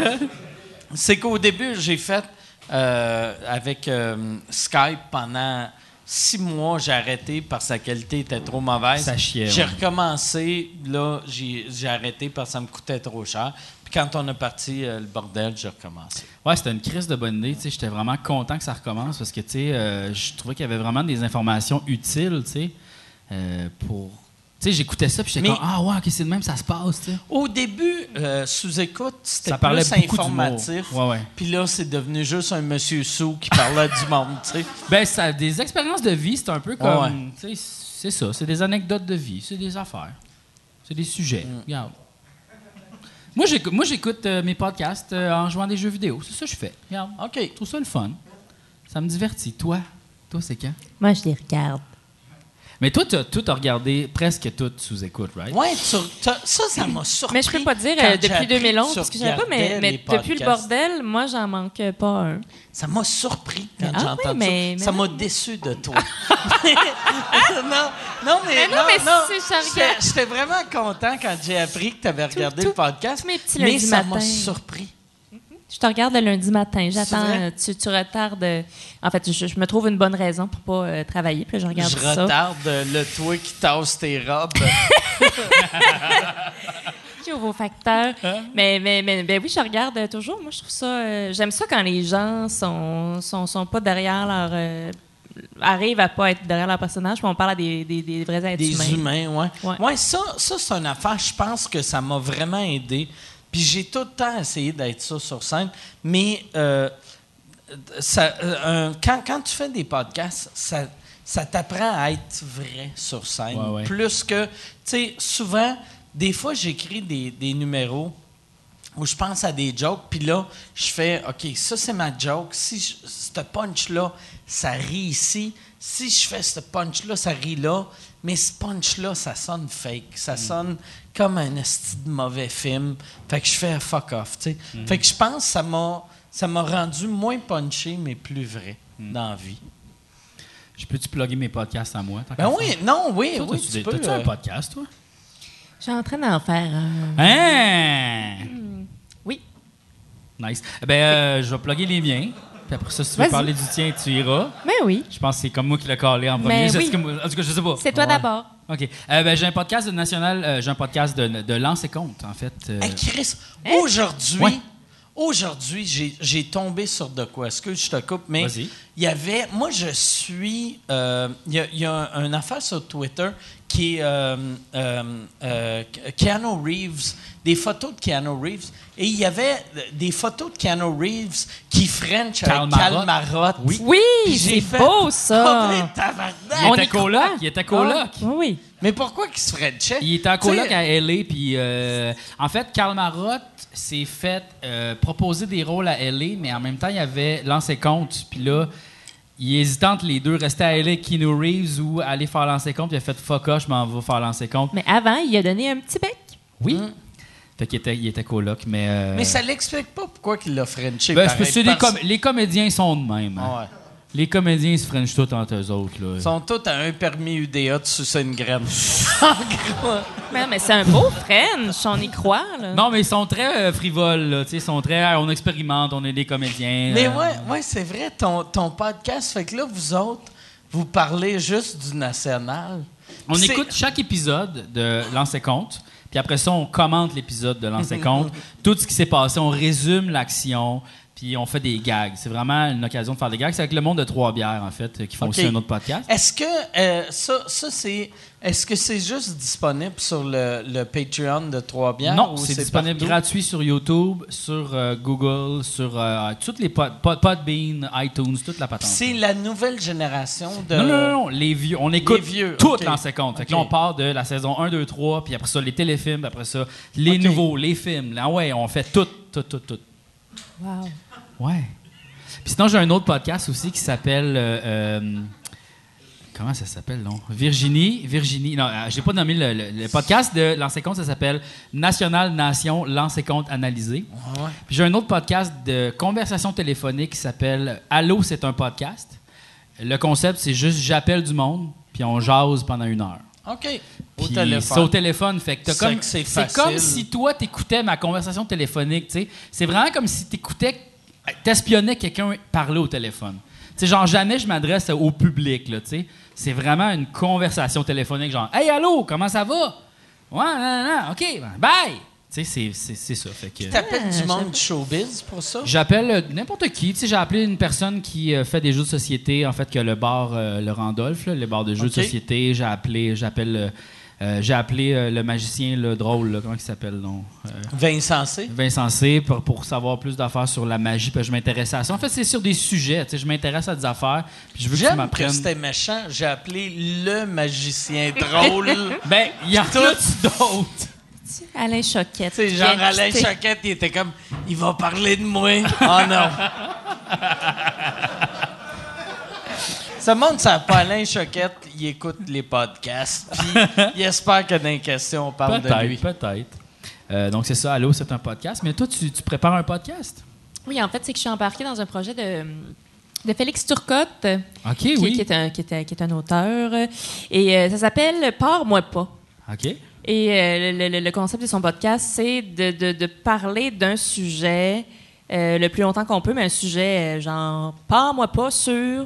c'est qu'au début, j'ai fait euh, avec euh, Skype pendant six mois, j'ai arrêté parce que la qualité était trop mauvaise. Ça chiait, J'ai ouais. recommencé, là, j'ai j'ai arrêté parce que ça me coûtait trop cher. Puis quand on a parti euh, le bordel, j'ai recommencé. Ouais, c'était une crise de bonne idée. tu sais. J'étais vraiment content que ça recommence parce que tu sais, euh, je trouvais qu'il y avait vraiment des informations utiles tu sais, euh, pour. Tu sais, j'écoutais ça puis j'étais comme Ah, ouais, ok, c'est de même, ça se passe. Au début, euh, sous-écoute, c'était Ça parlait plus informatif. Ouais, ouais. Puis là, c'est devenu juste un monsieur sous qui parlait du monde, tu sais. Ben, ça, des expériences de vie, c'est un peu comme. Ouais. C'est ça, c'est des anecdotes de vie, c'est des affaires, c'est des sujets. Mm. Regarde. Moi, j'écoute, moi, j'écoute euh, mes podcasts euh, en jouant à des jeux vidéo. C'est ça que je fais. Regarde. OK. Je trouve ça le fun. Ça me divertit. Toi, toi, c'est quand? Moi, je les regarde. Mais toi, tu as regardé presque tout sous écoute, right? T'as- ça, ça m'a surpris. Mais je peux pas dire euh, depuis appris 2011, tu parce que je pas, mais, depuis le bordel, moi, j'en manque pas un. Ça m'a surpris quand Ah j'ai oui, entendu mais- ça. Ça m'a non. déçu de toi. non, non, mais, Mais non, je J'étais- vraiment content quand j'ai appris que tu avais regardé le tout- podcast. tous mes petits mais ça m'a surpris. Je te regarde le lundi matin. J'attends. euh, Tu, tu retardes. euh, En fait, je, je me trouve une bonne raison pour pas euh, travailler. Puis je regarde je ça. retarde le toi qui tasse tes robes. Qui vos facteurs. Mais, mais, mais ben oui, je regarde toujours. Moi, je trouve ça. euh, J'aime ça quand les gens sont, sont, sont pas derrière leur. euh, arrivent à pas être derrière leur personnage, puis on parle à des, des, des vrais êtres Des humains. humains, ouais. Ouais. Ouais, ça, ça c'est une affaire. Je pense que ça m'a vraiment aidé. Puis j'ai tout le temps essayé d'être ça sur scène. Mais euh, ça, euh, quand, quand tu fais des podcasts, ça, ça t'apprend à être vrai sur scène. Ouais, ouais. Plus que, tu sais, souvent, des fois, j'écris des, des numéros où je pense à des jokes, puis là, je fais, OK, ça, c'est ma joke. Si je, ce punch-là, ça rit ici. Si je fais ce punch-là, ça rit là. Mais ce punch-là, ça sonne fake. Ça sonne comme un esti de mauvais film. Fait que je fais fuck off, tu sais. Fait que je pense que ça m'a, ça m'a rendu moins punché, mais plus vrai dans la vie. Je peux-tu plugger mes podcasts à moi? Ben oui, faire? non, oui, Toi, oui, t'as-tu tu peux. T'as-tu euh, un podcast, toi? Je suis en train d'en faire un. Hein? Oui. Nice. Eh Ben, euh, je vais plugger les miens. Puis après ça, si tu veux parler du tien, tu iras. Mais oui. Je pense que c'est comme moi qui l'ai collé en premier. Mais Est-ce oui. que moi- En tout cas, je sais pas. C'est toi Ouais. d'abord. OK. Euh, ben, j'ai un podcast de national, euh, j'ai un podcast de, de Lance et Compte, en fait. euh, Hey, Chris, Hein? aujourd'hui, Ouais. aujourd'hui, j'ai- j'ai tombé sur de quoi? Est-ce que je te coupe? Mais Vas-y. il y avait, moi, je suis, euh, il y a, il y a un, une affaire sur Twitter qui est euh, euh, euh, Keanu Reeves, des photos de Keanu Reeves, et il y avait des photos de Keanu Reeves qui French Karl avec Cal Marotte. Marotte. Oui. Oui, c'est fait, beau, Oh, ça. tabarnak! Il On était y coloc. Il était coloc. Oui, oui. Mais pourquoi qu'il se Frenchait? Il était en coloc à LA, puis euh, en fait, Karl Marotte s'est fait euh, proposer des rôles à LA, mais en même temps, il avait lancé compte, puis là, il hésitait entre les deux, rester à LA avec Keanu Reeves ou aller faire lancer compte, puis il a fait fuck off, je m'en vais faire lancer compte. Mais avant, il a donné un petit bec. Oui. Fait qu'il était, il était coloc, mais. euh, Mais ça l'explique pas pourquoi qu'il l'a Frenché. ben, que les, com- les comédiens sont de même. hein. Ah ouais. Les comédiens se frenchent tous entre eux autres. Là. Ils sont tous à un permis UDA de sucer une graine. Mais, mais c'est un beau French, on y croit. Là. Non, mais ils sont très euh, frivoles. Là, tu sais, ils sont très. on expérimente, on est des comédiens. Mais euh, ouais, ouais c'est vrai, ton, ton podcast, fait que là, vous autres, vous parlez juste du national. On C'est- écoute chaque épisode de Lancer Compte, puis après ça, on commente l'épisode de Lancer Compte. Tout ce qui s'est passé, on résume l'action, puis on fait des gags. C'est vraiment une occasion de faire des gags. C'est avec le monde de Trois-Bières, en fait, qui font aussi un autre podcast. Est-ce que euh, ça, ça c'est. Est-ce que c'est juste disponible sur le, le Patreon de Trois-Bières? non, ou c'est disponible partout? gratuit sur YouTube, sur euh, Google, sur euh, toutes les pod, pod- Podbean, iTunes, toute la patente. C'est la nouvelle génération de. Non, non, non, non, les vieux. On écoute vieux, tout ok. Lancer Compte. Fait que là, on part de la saison 1, 2, 3, puis après ça, les téléfilms, puis après ça, les nouveaux, les films. Là, ouais, on fait tout, tout, tout, tout. Wow. Ouais. Puis sinon, j'ai un autre podcast aussi qui s'appelle. euh, euh, comment ça s'appelle, non? Virginie, Virginie, non, euh, j'ai pas nommé le, le- le podcast de Lancer Compte, ça s'appelle National Nation Lancer Compte Analysé. Puis j'ai un autre podcast de conversation téléphonique qui s'appelle Allô, c'est un podcast. Le concept, c'est juste j'appelle du monde, puis on jase pendant une heure. OK. Au Puis téléphone. C'est au téléphone. Fait que t'as C'est comme, c'est comme si toi, t'écoutais ma conversation téléphonique. tu sais. C'est vraiment comme si t'écoutais, t'espionnais quelqu'un parler au téléphone. Tu sais, genre, jamais je m'adresse au public. Là, tu sais. c'est vraiment une conversation téléphonique. Genre, Hey, allô, comment ça va? Ouais, non, non, non, OK, ben, bye! Tu sais, c'est- c'est c'est ça. Fait que. T'appelles Ah, du monde du showbiz pour ça? J'appelle euh, n'importe qui. Tu sais, j'ai appelé une personne qui euh, fait des jeux de société, en fait, qui a le bar euh, le Randolph, là, le bar de jeux de société. J'ai appelé, j'appelle, euh, j'ai appelé euh, le magicien, le drôle, là, comment il s'appelle, non? Euh, Vincent C. Vincent C, pour, pour savoir plus d'affaires sur la magie, puis je m'intéresse à ça. En fait, c'est sur des sujets. Tu sais, je m'intéresse à des affaires, puis je veux que tu J'aime que m'apprennes. c'était méchant. J'ai appelé le magicien drôle. Ben, il y en a d'autres. Alain Choquette. C'est genre Bien Alain quitté. Choquette, il était comme il va parler de moi. Oh non. Ce monde, ça pas Alain Choquette, il écoute les podcasts. Puis il espère que dans les questions, on parle de lui. Peut-être, peut-être. Euh, donc, c'est ça. Allô, c'est un podcast. Mais toi, tu, tu prépares un podcast? Oui, en fait, c'est que je suis embarquée dans un projet de, de Félix Turcotte, OK, qui, oui. qui est un, qui, est un, qui est un auteur. Et euh, ça s'appelle Pars-moi pas. OK. Et euh, le, le- le concept de son podcast, c'est de, de- de parler d'un sujet euh, le plus longtemps qu'on peut, mais un sujet euh, genre Parle-moi pas sur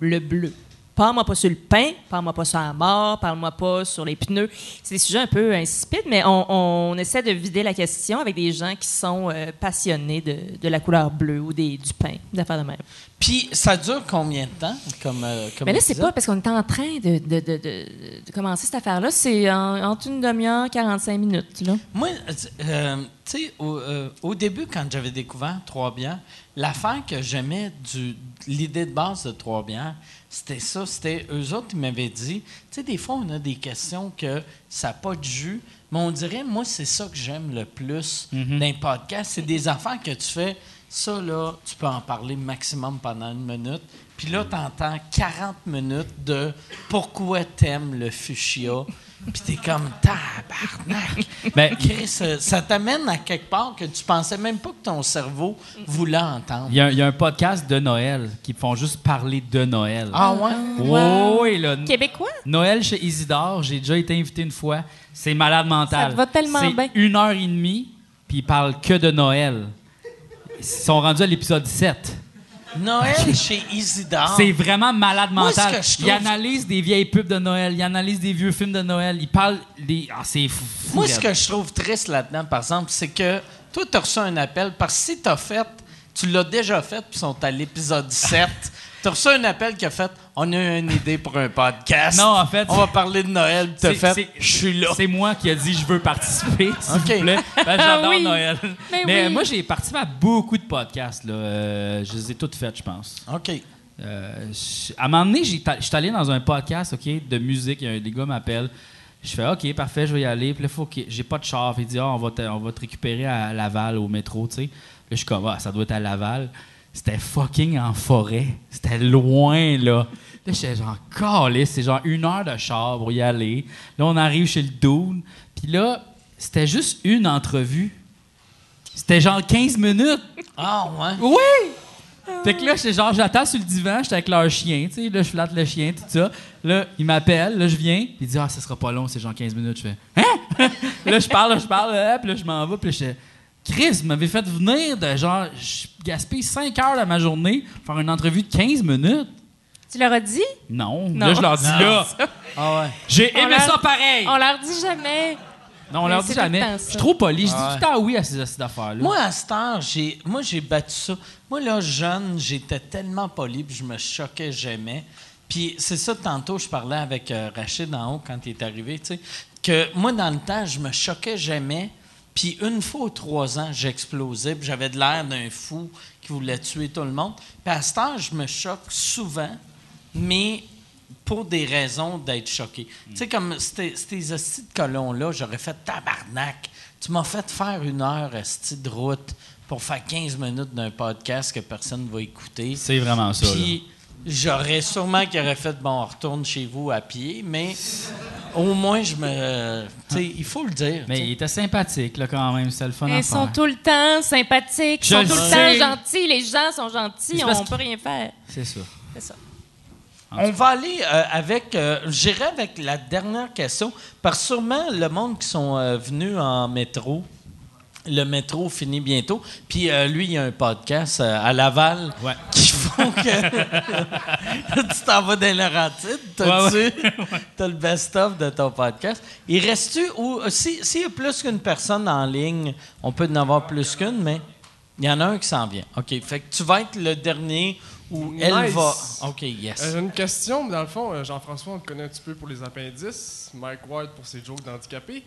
le bleu. Parle-moi pas sur le pain, parle-moi pas sur la mort, parle-moi pas sur les pneus. C'est des sujets un peu insipides, mais on, on essaie de vider la question avec des gens qui sont euh, passionnés de, de la couleur bleue ou des, du pain, d'affaires de même. Puis ça dure combien de temps comme, euh, comme Mais là, c'est pas parce qu'on est en train de, de- de- commencer cette affaire-là. C'est en- entre une demi-heure, 45 minutes. Là. Moi, euh, tu sais, au, au début, quand j'avais découvert Trois-Bières, l'affaire que j'aimais du l'idée de base de Trois-Bières, c'était ça. C'était eux autres qui m'avaient dit, tu sais, des fois, on a des questions que ça n'a pas de jus, mais on dirait, moi, c'est ça que j'aime le plus d'un podcast. C'est des affaires que tu fais, ça, là, tu peux en parler maximum pendant une minute. Puis là, tu entends 40 minutes de pourquoi t'aimes le fuchsia. Puis t'es comme tabarnak. Ben, Chris, euh, ça t'amène à quelque part que tu pensais même pas que ton cerveau voulait entendre. Il y, a, il y a un podcast de Noël qui font juste parler de Noël. Ah ouais? Oh, oui, là. Québécois? Noël chez Isidore, j'ai déjà été invité une fois. C'est malade mental. Ça te va tellement C'est bien. une heure et demie, puis ils parlent que de Noël. Ils sont rendus à l'épisode 7. Noël chez Isidore. C'est vraiment malade Moi, mental. Ils trouve- analysent des vieilles pubs de Noël, ils analysent des vieux films de Noël, ils parlent des. Ah, c'est fou. Moi, ce que je trouve triste là-dedans, par exemple, c'est que toi, tu as reçu un appel parce que si tu as fait, tu l'as déjà fait, puis ils sont à l'épisode 7. Tu as reçu un appel qui a fait On a une idée pour un podcast. Non, en fait, On va parler de Noël, fait Je suis là. C'est moi qui ai dit je veux participer, s'il Ok. vous plaît. Ben, J'adore Oui. Noël. Mais Mais oui. moi, j'ai participé à beaucoup de podcasts. Là. Euh, je les ai toutes faites, je pense. OK. Euh, à un moment donné, je suis allé dans un podcast ok, de musique. Il y a un- Les gars m'appellent. Je fais OK, parfait, je vais y aller. Puis là, faut que j'ai pas de char. Puis il dit Ah, on, va te, on va te récupérer à Laval, au métro. tu sais. Là, je suis comme Ah, ça doit être à Laval. C'était fucking en forêt. C'était loin, là. Là, j'étais genre, calé, c'est genre une heure de char pour y aller. Là, on arrive chez le Dune. Puis là, c'était juste une entrevue. C'était genre 15 minutes. Ah, ouais. Oui! Fait que là, j'étais genre, j'attends sur le divan, j'étais avec leur chien, tu sais, là, je flatte le chien, tout ça. Là, il m'appelle, là, je viens, il dit, ah, ça sera pas long, c'est genre 15 minutes. Je fais, hein? là, je parle, là, je parle, là, puis là, je m'en vais, puis là, j'étais, Chris, vous m'avez fait venir de genre, je gaspille 5 heures de ma journée pour faire une entrevue de 15 minutes. Tu leur as dit? Non. Non. Là, je leur dis, là, Ah, ouais. j'ai aimé leur- ça pareil. On leur dit jamais. Non, on Mais leur dit jamais. Je suis trop poli, je dis Ouais. tout le temps oui à ces ces affaires-là. Moi, à cette heure, j'ai, moi, j'ai battu ça. Moi, là, jeune, j'étais tellement poli, puis je me choquais jamais. Puis c'est ça, tantôt, je parlais avec euh, Rachid en haut quand il est arrivé, tu sais, que moi, dans le temps, je me choquais jamais. Puis une fois ou trois ans, j'explosais, puis j'avais de l'air d'un fou qui voulait tuer tout le monde. Puis à cette heure, je me choque souvent, mais pour des raisons d'être choqué. Tu sais, comme ces hosties de colons-là, j'aurais fait tabarnak. Tu m'as fait faire une heure hostie de route pour faire 15 minutes d'un podcast que personne ne va écouter. C'est vraiment ça. là. J'aurais sûrement qu'il aurait fait bon, on retourne chez vous à pied, mais au moins je me. Tu sais, il faut le dire. Mais il était sympathique, là, quand même. C'était le fun Ils sont tout le temps sympathiques, ils sont le tout le temps gentils, les gens sont gentils, on peut rien faire. C'est ça. C'est ça. On va aller euh, avec. euh, J'irai avec la dernière question, parce que sûrement le monde qui sont euh, venus en métro. Le métro finit bientôt. Puis euh, lui, il y a un podcast euh, à Laval Ouais. qui font que tu t'en vas dans Laurentides. T'as le best-of de ton podcast. Il reste-tu ou si- s'il y a plus qu'une personne en ligne, on peut en avoir plus qu'une, mais il y en a un qui s'en vient. OK. Fait que tu vas être le dernier où elle va. OK, yes. Euh, J'ai une question, mais dans le fond, euh, Jean-François, on te connaît un petit peu pour les appendices, Mike Ward pour ses jokes d'handicapés,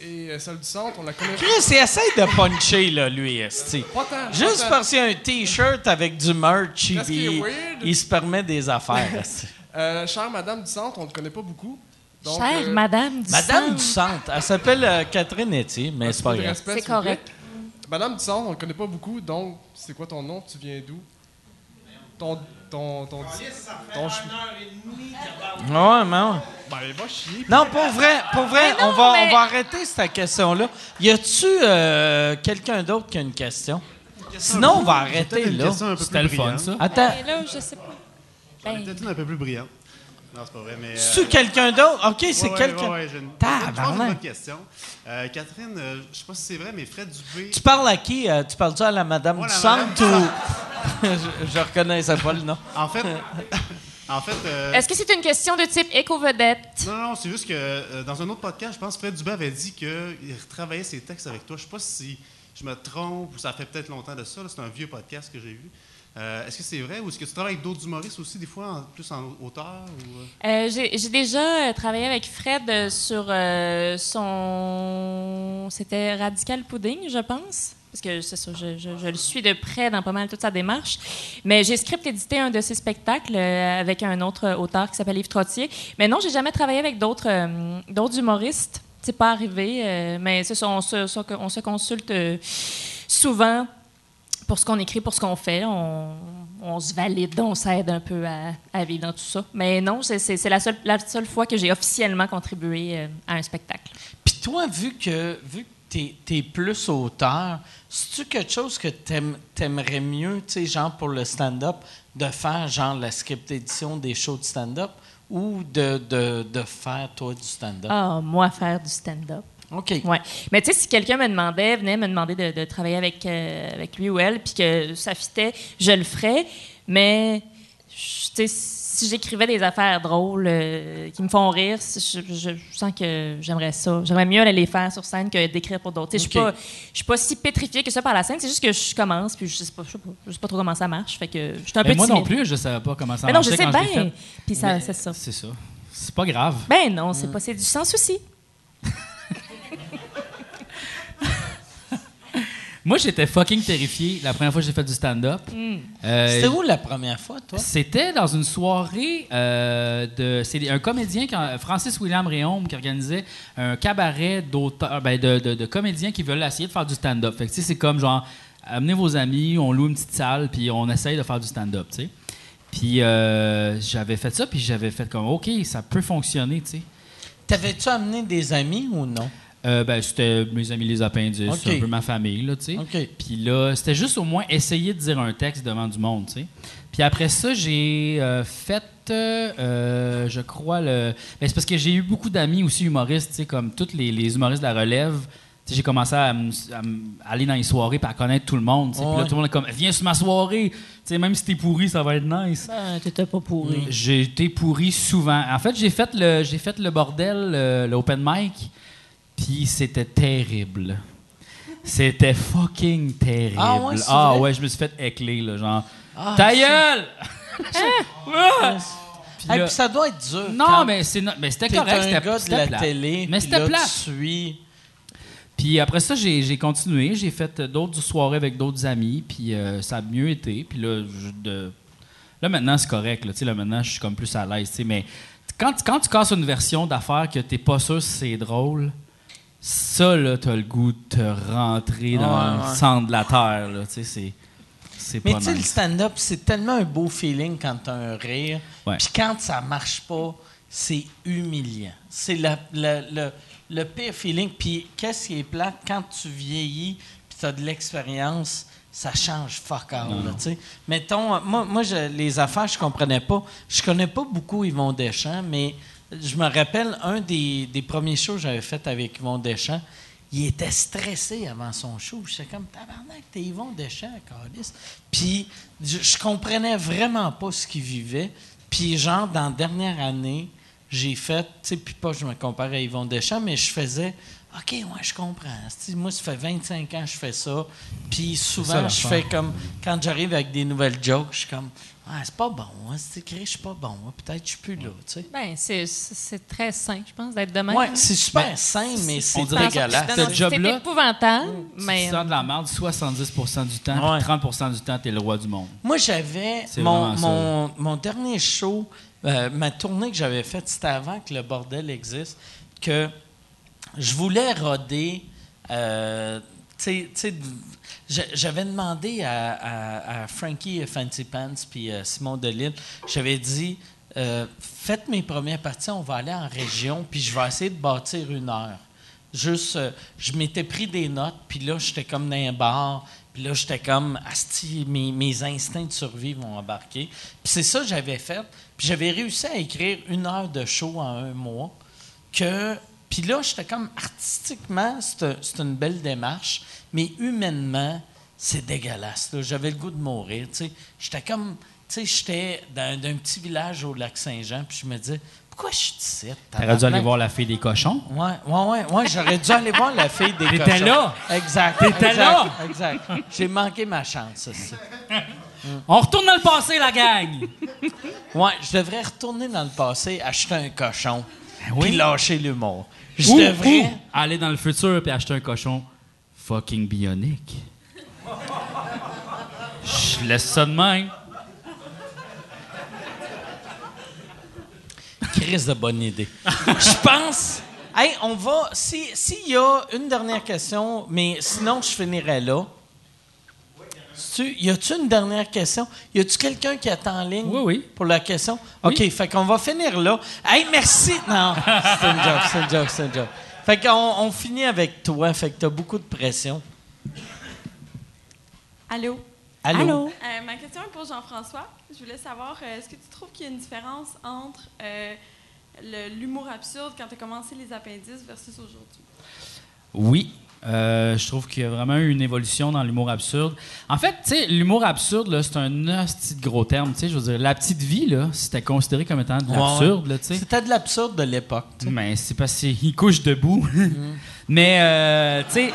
et euh, celle du centre, on la connaît Chris, il essaie de puncher, là, lui, esti. pas tant. Juste pas tant. parce qu'il y a un T-shirt avec du merch, Qu'est-ce qui est il, weird? il se permet des affaires. esti. Euh, chère Madame du centre, on ne te connaît pas beaucoup. Donc, Chère euh, Madame du Madame du Centre. Elle s'appelle euh, Catherine Etier, mais c'est pas de grave. respect, C'est s'il vous plaît. correct. Madame du centre, on ne connaît pas beaucoup, donc c'est quoi ton nom? Tu viens d'où? Ton. Ton. Ton. ton ch- Ouais, mais ouais. Ben, va chier. Non, pour vrai, pour vrai, non, on, va, mais- on va arrêter cette question-là. Y a-tu euh, quelqu'un d'autre qui a une question? Sinon, on va arrêter là. C'était le fun, ça. Attends, Mais là, je sais pas. Ben, Peut-être une un peu plus brillante. Non, c'est pas vrai, mais... euh, c'est-tu quelqu'un d'autre? OK, c'est ouais, quelqu'un. ouais, ouais, j'ai une- c'est une bonne question. Euh, Catherine, euh, je sais pas si c'est vrai, mais Fred Dubé... Tu parles à qui? Euh, tu parles-tu à la Madame Ouais, du Centre ou. je, je reconnaissais pas le nom. En fait... en fait... euh, Est-ce que c'est une question de type éco-vedette? Non, non, c'est juste que euh, dans un autre podcast, je pense que Fred Dubé avait dit qu'il retravaillait ses textes avec toi. Je sais pas si je me trompe ou ça fait peut-être longtemps de ça. C'est un vieux podcast que j'ai vu. Euh, est-ce que c'est vrai ou est-ce que tu travailles avec d'autres humoristes aussi, des fois, plus en auteur? Euh? Euh, J'ai déjà travaillé avec Fred sur son. C'était Radical Pudding, je pense. Parce que c'est ça, je, le suis de près dans pas mal toute sa démarche. Mais j'ai script édité un de ses spectacles avec un autre auteur qui s'appelle Yves Trottier. Mais non, j'ai jamais travaillé avec d'autres d'autres humoristes. C'est pas arrivé. mais c'est ça, on on se consulte souvent pour ce qu'on écrit, pour ce qu'on fait. On, on se valide, on s'aide un peu à, à vivre dans tout ça. Mais non, c'est- la seule, la seule fois que j'ai officiellement contribué euh, à un spectacle. Puis toi, vu que vu que t'es es plus auteur, c'est-tu quelque chose que t'aim- t'aimerais mieux, tu sais, genre pour le stand-up, de faire genre la script édition des shows de stand-up ou de, de, de faire toi du stand-up? Ah, moi, faire du stand-up. OK. Ouais. Mais tu sais, si quelqu'un me demandait, venait me demander de, de travailler avec, euh, avec lui ou elle, puis que ça fitait, je le ferais. Mais tu sais, si j'écrivais des affaires drôles euh, qui me font rire, je, je- je sens que j'aimerais ça. J'aimerais mieux aller les faire sur scène que d'écrire pour d'autres. Tu sais, Je suis pas, je suis pas si pétrifiée que ça par la scène. C'est juste que je commence, puis je sais pas, je sais pas, je sais pas trop comment ça marche. Fait que je suis un Mais peu moi non plus, je savais pas comment ça Mais non, je sais bien. Puis ça, c'est ça. C'est ça. C'est pas grave. Ben non, c'est pas, c'est du sans souci. Moi, j'étais fucking terrifié la première fois que j'ai fait du stand-up. Euh, C'était où la première fois, toi? C'était dans une soirée euh, de. C'est un comédien, qui, Francis William Réaume, qui organisait un cabaret d'auteurs, ben, de, de- de comédiens qui veulent essayer de faire du stand-up. Fait que, tu sais, c'est comme genre, amenez vos amis, on loue une petite salle, puis on essaye de faire du stand-up, tu sais. Puis euh, j'avais fait ça, puis j'avais fait comme, OK, ça peut fonctionner, tu sais. T'avais-tu amené des amis ou non? Euh, ben, c'était mes amis les appendices, OK. un peu ma famille, là, tu sais. Puis là, c'était juste au moins essayer de dire un texte devant du monde, tu sais. Puis après ça, j'ai euh, fait, euh, je crois, le... Ben, c'est parce que j'ai eu beaucoup d'amis aussi humoristes, tu sais, comme tous les, les humoristes de la relève. J'ai commencé à, aller dans les soirées et à connaître tout le monde. tu sais. Puis là, tout le monde est comme, viens sur ma soirée. Tu sais, même si t'es pourri, ça va être nice. Ben, t'étais pas pourri. J'ai été pourri souvent. En fait, j'ai fait le, j'ai fait le bordel, le- l'open mic, puis c'était terrible. C'était fucking terrible. Ah ouais, Ah ouais, je me suis fait écler, là, genre. Ah, Ta gueule! Ah! Puis Hey, là- puis ça doit être dur. non, mais, c'est no- mais c'était correct. un C'était gars de la télé. Mais c'était. Tu suis. Puis après ça, j'ai continué. J'ai fait d'autres soirées avec d'autres amis. Puis euh, ça a mieux été. Puis là, je- de- là maintenant, c'est correct. Là, là, maintenant, je suis comme plus à l'aise. Mais quand, tu- quand tu casses une version d'affaires que t'es pas sûr si c'est drôle, ça, là, t'as le goût de te rentrer dans Ouais, le centre de la terre. Là, tu sais, c'est- C'est Mais tu sais, le stand-up, c'est tellement un beau feeling quand t'as un rire. Puis quand ça marche pas, c'est humiliant. C'est la- la- le, le pire feeling. Puis qu'est-ce qui est plate? Quand tu vieillis puis t'as de l'expérience, ça change fuck all. là, tu sais. Mettons, moi, moi je- les affaires, je comprenais pas. Je connais pas beaucoup Yvon Deschamps, mais je me rappelle un des, premiers shows que j'avais fait avec Yvon Deschamps. Il était stressé avant son show. J'étais comme, tabarnak, t'es Yvon Deschamps, Carlis. Puis, je, je comprenais vraiment pas ce qu'il vivait. Puis, genre, dans la dernière année, j'ai fait, tu sais, puis pas je me compare à Yvon Deschamps, mais je faisais, OK, ouais, je comprends. Tu moi, ça fait 25 ans que je fais ça. Puis, souvent, je fais comme, quand j'arrive avec des nouvelles jokes, je suis comme, ah, c'est pas bon, hein, c'est écrit, je suis pas bon, hein, peut-être je suis plus là, tu sais. Ben, c'est- très sain, je pense, d'être de même. Ouais, c'est super sain, mais c'est que dégueulasse. Ce job-là, C'est épouvantable, Tu mais... sens de la merde 70 du temps, Ouais. puis 30 du temps, t'es le roi du monde. Moi, j'avais mon, mon dernier show, euh, ma tournée que j'avais faite, c'était avant que le bordel existe, que je voulais roder. euh, j'avais demandé à, Frankie Fancy Pants puis euh, Simon Delille, j'avais dit euh, faites mes premières parties, on va aller en région, puis je vais essayer de bâtir une heure. Juste, je m'étais pris des notes, puis là, j'étais comme dans un bar, puis là, j'étais comme, asti, mes, mes instincts de survie vont embarquer. Puis c'est ça que j'avais fait. Puis j'avais réussi à écrire une heure de show en un mois. Que, puis là, j'étais comme, artistiquement, c'est une belle démarche, mais humainement, c'est dégueulasse. J'avais le goût de mourir. J'étais comme, tu sais, j'étais dans d'un petit village au lac Saint-Jean, puis je me disais, pourquoi je suis ici? T'aurais dû aller voir la fille des cochons. Ouais, ouais, ouais, ouais, j'aurais dû aller voir la fille des T'étais cochons. là? Exact. T'étais là? Exact. J'ai manqué ma chance, aussi. On retourne dans le passé, la gang! Ouais, je devrais retourner dans le passé, acheter un cochon, Ben oui. puis lâcher l'humour. Je Ou- devrais. aller dans le futur puis acheter un cochon fucking bionique. Je laisse ça de même. Crise de bonne idée. Je pense. Hey, on va. si- S'il y a une dernière question, mais sinon, je finirai là. Tu, y a-tu une dernière question? Y a-tu quelqu'un qui attend en ligne Oui, oui. pour la question? OK, fait qu'on va finir là. Hey, merci! Non, c'est une joke, c'est une joke, c'est une joke. Fait qu'on on finit avec toi, fait que t'as beaucoup de pression. Allô? Allô? Euh, ma question est pour Jean-François. Je voulais savoir, euh, est-ce que tu trouves qu'il y a une différence entre euh, l'humour absurde quand tu as commencé les appendices versus aujourd'hui? Oui. Euh, je trouve qu'il y a vraiment eu une évolution dans l'humour absurde. En fait, tu sais, l'humour absurde, là, c'est un hostie de gros terme. Tu sais, je veux dire, la petite vie, là, c'était considéré comme étant de l'absurde, ouais. là, tu sais. C'était de l'absurde de l'époque. Mais c'est parce qu'il couche debout. mais, euh, tu sais.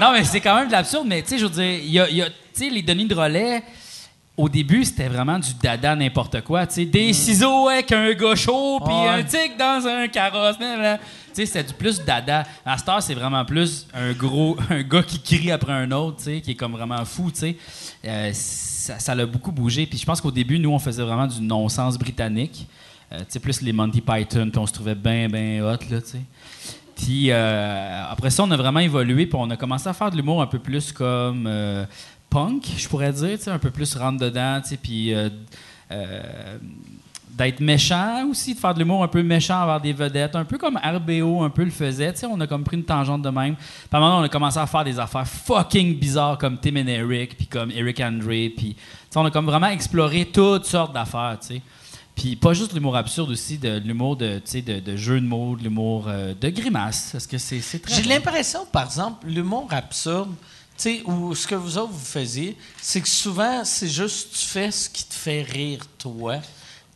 non, mais c'est quand même de l'absurde. Mais, tu sais, je veux dire, il y a, il y a- tu sais, les Denis de relais, au début, c'était vraiment du dada n'importe quoi. Tu sais, des ciseaux avec un gars chaud, puis un tic dans un carrosse. blablabla. Sais, c'était du plus dada. À heure, c'est vraiment plus un gros, un gars qui crie après un autre, qui est comme vraiment fou. Euh, ça, l'a beaucoup bougé. Puis je pense qu'au début, nous, on faisait vraiment du non-sens britannique. Euh, tu sais, plus les Monty Python, puis on se trouvait bien, bien hot, là, tu sais. Puis euh, après ça, on a vraiment évolué, puis on a commencé à faire de l'humour un peu plus comme euh, punk, je pourrais dire, tu sais, un peu plus rentre dedans, tu puis d'être méchant aussi, de faire de l'humour un peu méchant envers des vedettes, un peu comme RBO un peu le faisait, tu sais, on a comme pris une tangente de même. Puis à un moment, on a commencé à faire des affaires fucking bizarres comme Tim and Eric, puis comme Eric Andre, puis tu sais, on a comme vraiment exploré toutes sortes d'affaires, tu sais. Puis pas juste l'humour absurde aussi, de, de l'humour de, de, de jeu de mots, de l'humour euh, de grimace. Est-ce que c'est très J'ai l'impression, par exemple, l'humour absurde, tu ou ce que vous autres vous faisiez, c'est que souvent, c'est juste tu fais ce qui te fait rire, toi.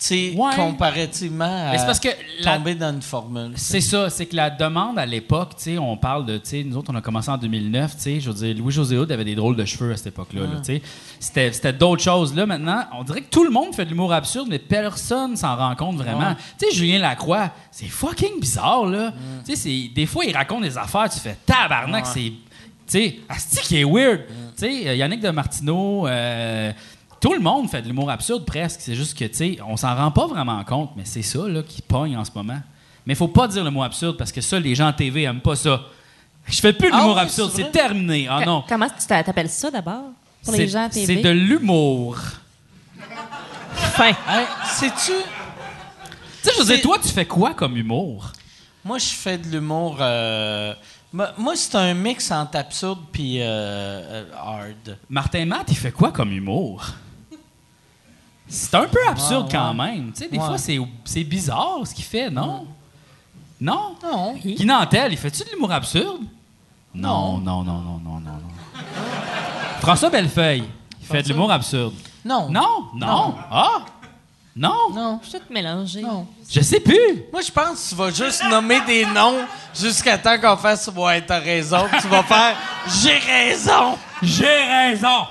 Tu sais, Ouais. comparativement à Mais parce que la- tomber dans une formule. C'est ça, c'est que la demande à l'époque, tu sais, on parle de, tu sais, nous autres, on a commencé en 2009, tu sais, je veux dire, Louis-José Hood avait des drôles de cheveux à cette époque-là, là, tu sais. C'était, c'était d'autres choses. Là, maintenant, on dirait que tout le monde fait de l'humour absurde, mais personne s'en rend compte vraiment. Ouais. Tu sais, Julien Lacroix, c'est fucking bizarre, là. Tu sais, des fois, il raconte des affaires, tu fais tabarnak, Ouais. c'est... Tu sais, asti qui est weird. Tu sais, euh, Yannick de Martineau... euh, tout le monde fait de l'humour absurde presque. C'est juste que, tu sais, on s'en rend pas vraiment compte, mais c'est ça là, qui pogne en ce moment. Mais il faut pas dire le mot absurde parce que ça, les gens en TV aiment pas ça. Je fais plus de Ah l'humour oui, absurde, c'est terminé. Ah non. Comment tu t'a- t'appelles ça d'abord? Pour les gens à TV? c'est de l'humour. Fin. Hey, Sais-tu? Tu sais, je veux dire, C'est- toi, tu fais quoi comme humour? Moi, je fais de l'humour. euh, Moi, moi, c'est un mix entre absurde puis euh, euh, hard. Martin Matt, il fait quoi comme humour? C'est un peu absurde Ouais, quand ouais. même. Tu sais, des Ouais. fois, c'est, c'est bizarre ce qu'il fait, non? Non? Non. Guy Nantel, il fait-tu de l'humour absurde? Non, non, non, non, non, non, non. François Bellefeuille, il fait de l'humour absurde. Non. Non? Non? Ah? Non? Non. Je suis tout mélangé. Je sais plus. Moi, je pense que tu vas juste nommer des noms jusqu'à temps qu'on fasse Ouais, t'as raison. Tu vas faire J'ai raison. J'ai raison.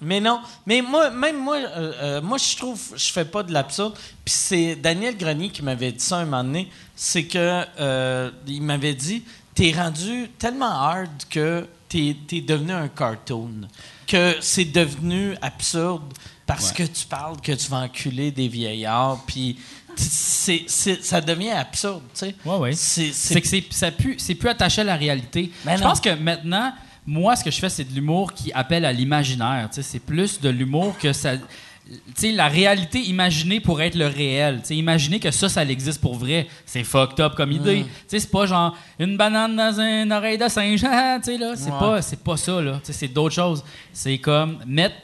Mais non, mais moi, même moi, euh, euh, moi je trouve, je fais pas de l'absurde. Puis c'est Daniel Grenier qui m'avait dit ça un moment donné. C'est que euh, il m'avait dit, t'es rendu tellement hard que t'es es devenu un cartoon, que c'est devenu absurde parce que tu parles que tu vas enculer des vieillards. Puis c'est, c'est- ça devient absurde, tu sais. Ouais, ouais. C'est, C'est que c'est, ça pue- c'est plus attaché à la réalité. Ben je non. pense que maintenant, moi, ce que je fais, c'est de l'humour qui appelle à l'imaginaire. C'est plus de l'humour que ça. Tu sais, la réalité imaginée pour être le réel. Tu sais, imaginer que ça, ça existe pour vrai. C'est fucked up comme idée. Tu sais, c'est pas genre une banane dans une oreille de singe. tu sais, là. C'est Ouais. pas, pas ça, là. Tu sais, c'est d'autres choses. C'est comme mettre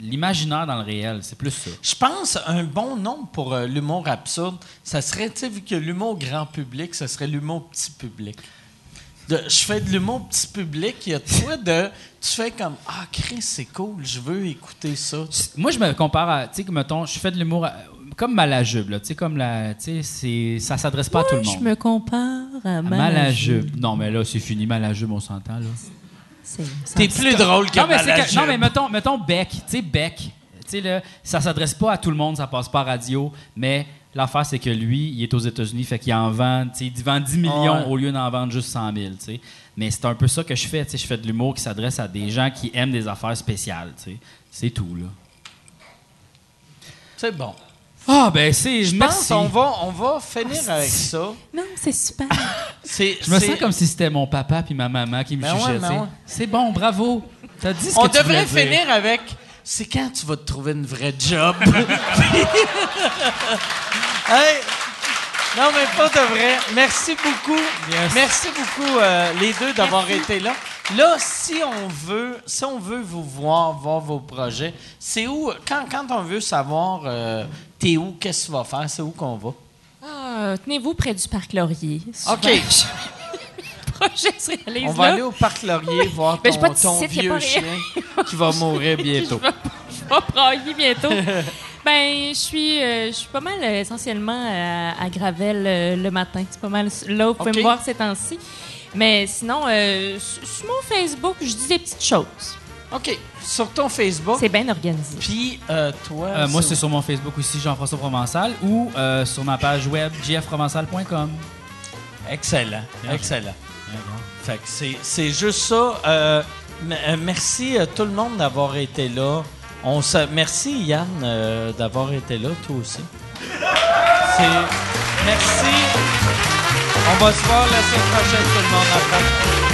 l'imaginaire dans le réel. C'est plus ça. Je pense un bon nom pour euh, l'humour absurde, ça serait, tu sais, vu que l'humour grand public, ça serait l'humour petit public. De- je fais de l'humour petit public, il y a toi de. Tu fais comme Ah, Chris, c'est cool, je veux écouter ça. Moi, je me compare à, tu sais, que, mettons, je fais de l'humour à- comme Malajube, là, tu sais, comme la, tu sais, c'est, ça s'adresse pas à tout le monde. Je me compare à À Malajube. Malajube. Non, mais là, c'est fini, Malajube, on s'entend, là. C'est- T'es plus drôle que non, mais Malajube. non, mais mettons, mettons Beck, tu sais, Beck, tu sais, là, ça s'adresse pas à tout le monde, ça passe pas à radio, mais l'affaire, c'est que lui, il est aux États-Unis, fait qu'il en vend, tu sais, il vend 10 millions Ouais. au lieu d'en vendre juste 100 000, tu sais. Mais c'est un peu ça que je fais, tu sais, je fais de l'humour qui s'adresse à des gens qui aiment des affaires spéciales, tu sais. C'est tout, là. C'est bon. Ah, ben, c'est. Je pense qu'on va, on va finir avec ça. Non, c'est super. C'est, Je me sens comme si c'était mon papa puis ma maman qui me Ben ouais, ben tu sais. ouais. C'est bon, bravo. T'as dit ce On que tu devrait dire. finir avec C'est quand tu vas te trouver une vraie job? Hey! Non, mais pas de vrai. Merci beaucoup. Merci beaucoup, euh, les deux, d'avoir été là. Là, si on veut, si on veut vous voir, voir vos projets, c'est où, quand, quand on veut savoir euh, t'es où, qu'est-ce que tu vas faire, c'est où qu'on va? Ah, Tenez-vous près du parc Laurier. Souvent, OK. Projet se réalise On va là. aller au parc Laurier voir ton, vieux chien qui va mourir bientôt. Je vais, brailler bientôt. ben, je suis, euh, je suis pas mal euh, essentiellement à, à Gravel euh, le matin. C'est pas mal là où vous pouvez me voir ces temps-ci. Mais sinon, euh, sur mon Facebook, je dis des petites choses. OK. Sur ton Facebook. C'est bien organisé. Puis, euh, toi. Euh, moi, c'est sur mon Facebook aussi, Jean-François Provençal, ou euh, sur ma page web, jfprovençal.com. Excellent. Bien Excellent. C'est, juste ça. Euh, euh, merci à tout le monde d'avoir été là. On merci Yann euh, d'avoir été là, toi aussi. Merci. On va se voir la semaine prochaine, tout le monde. Après.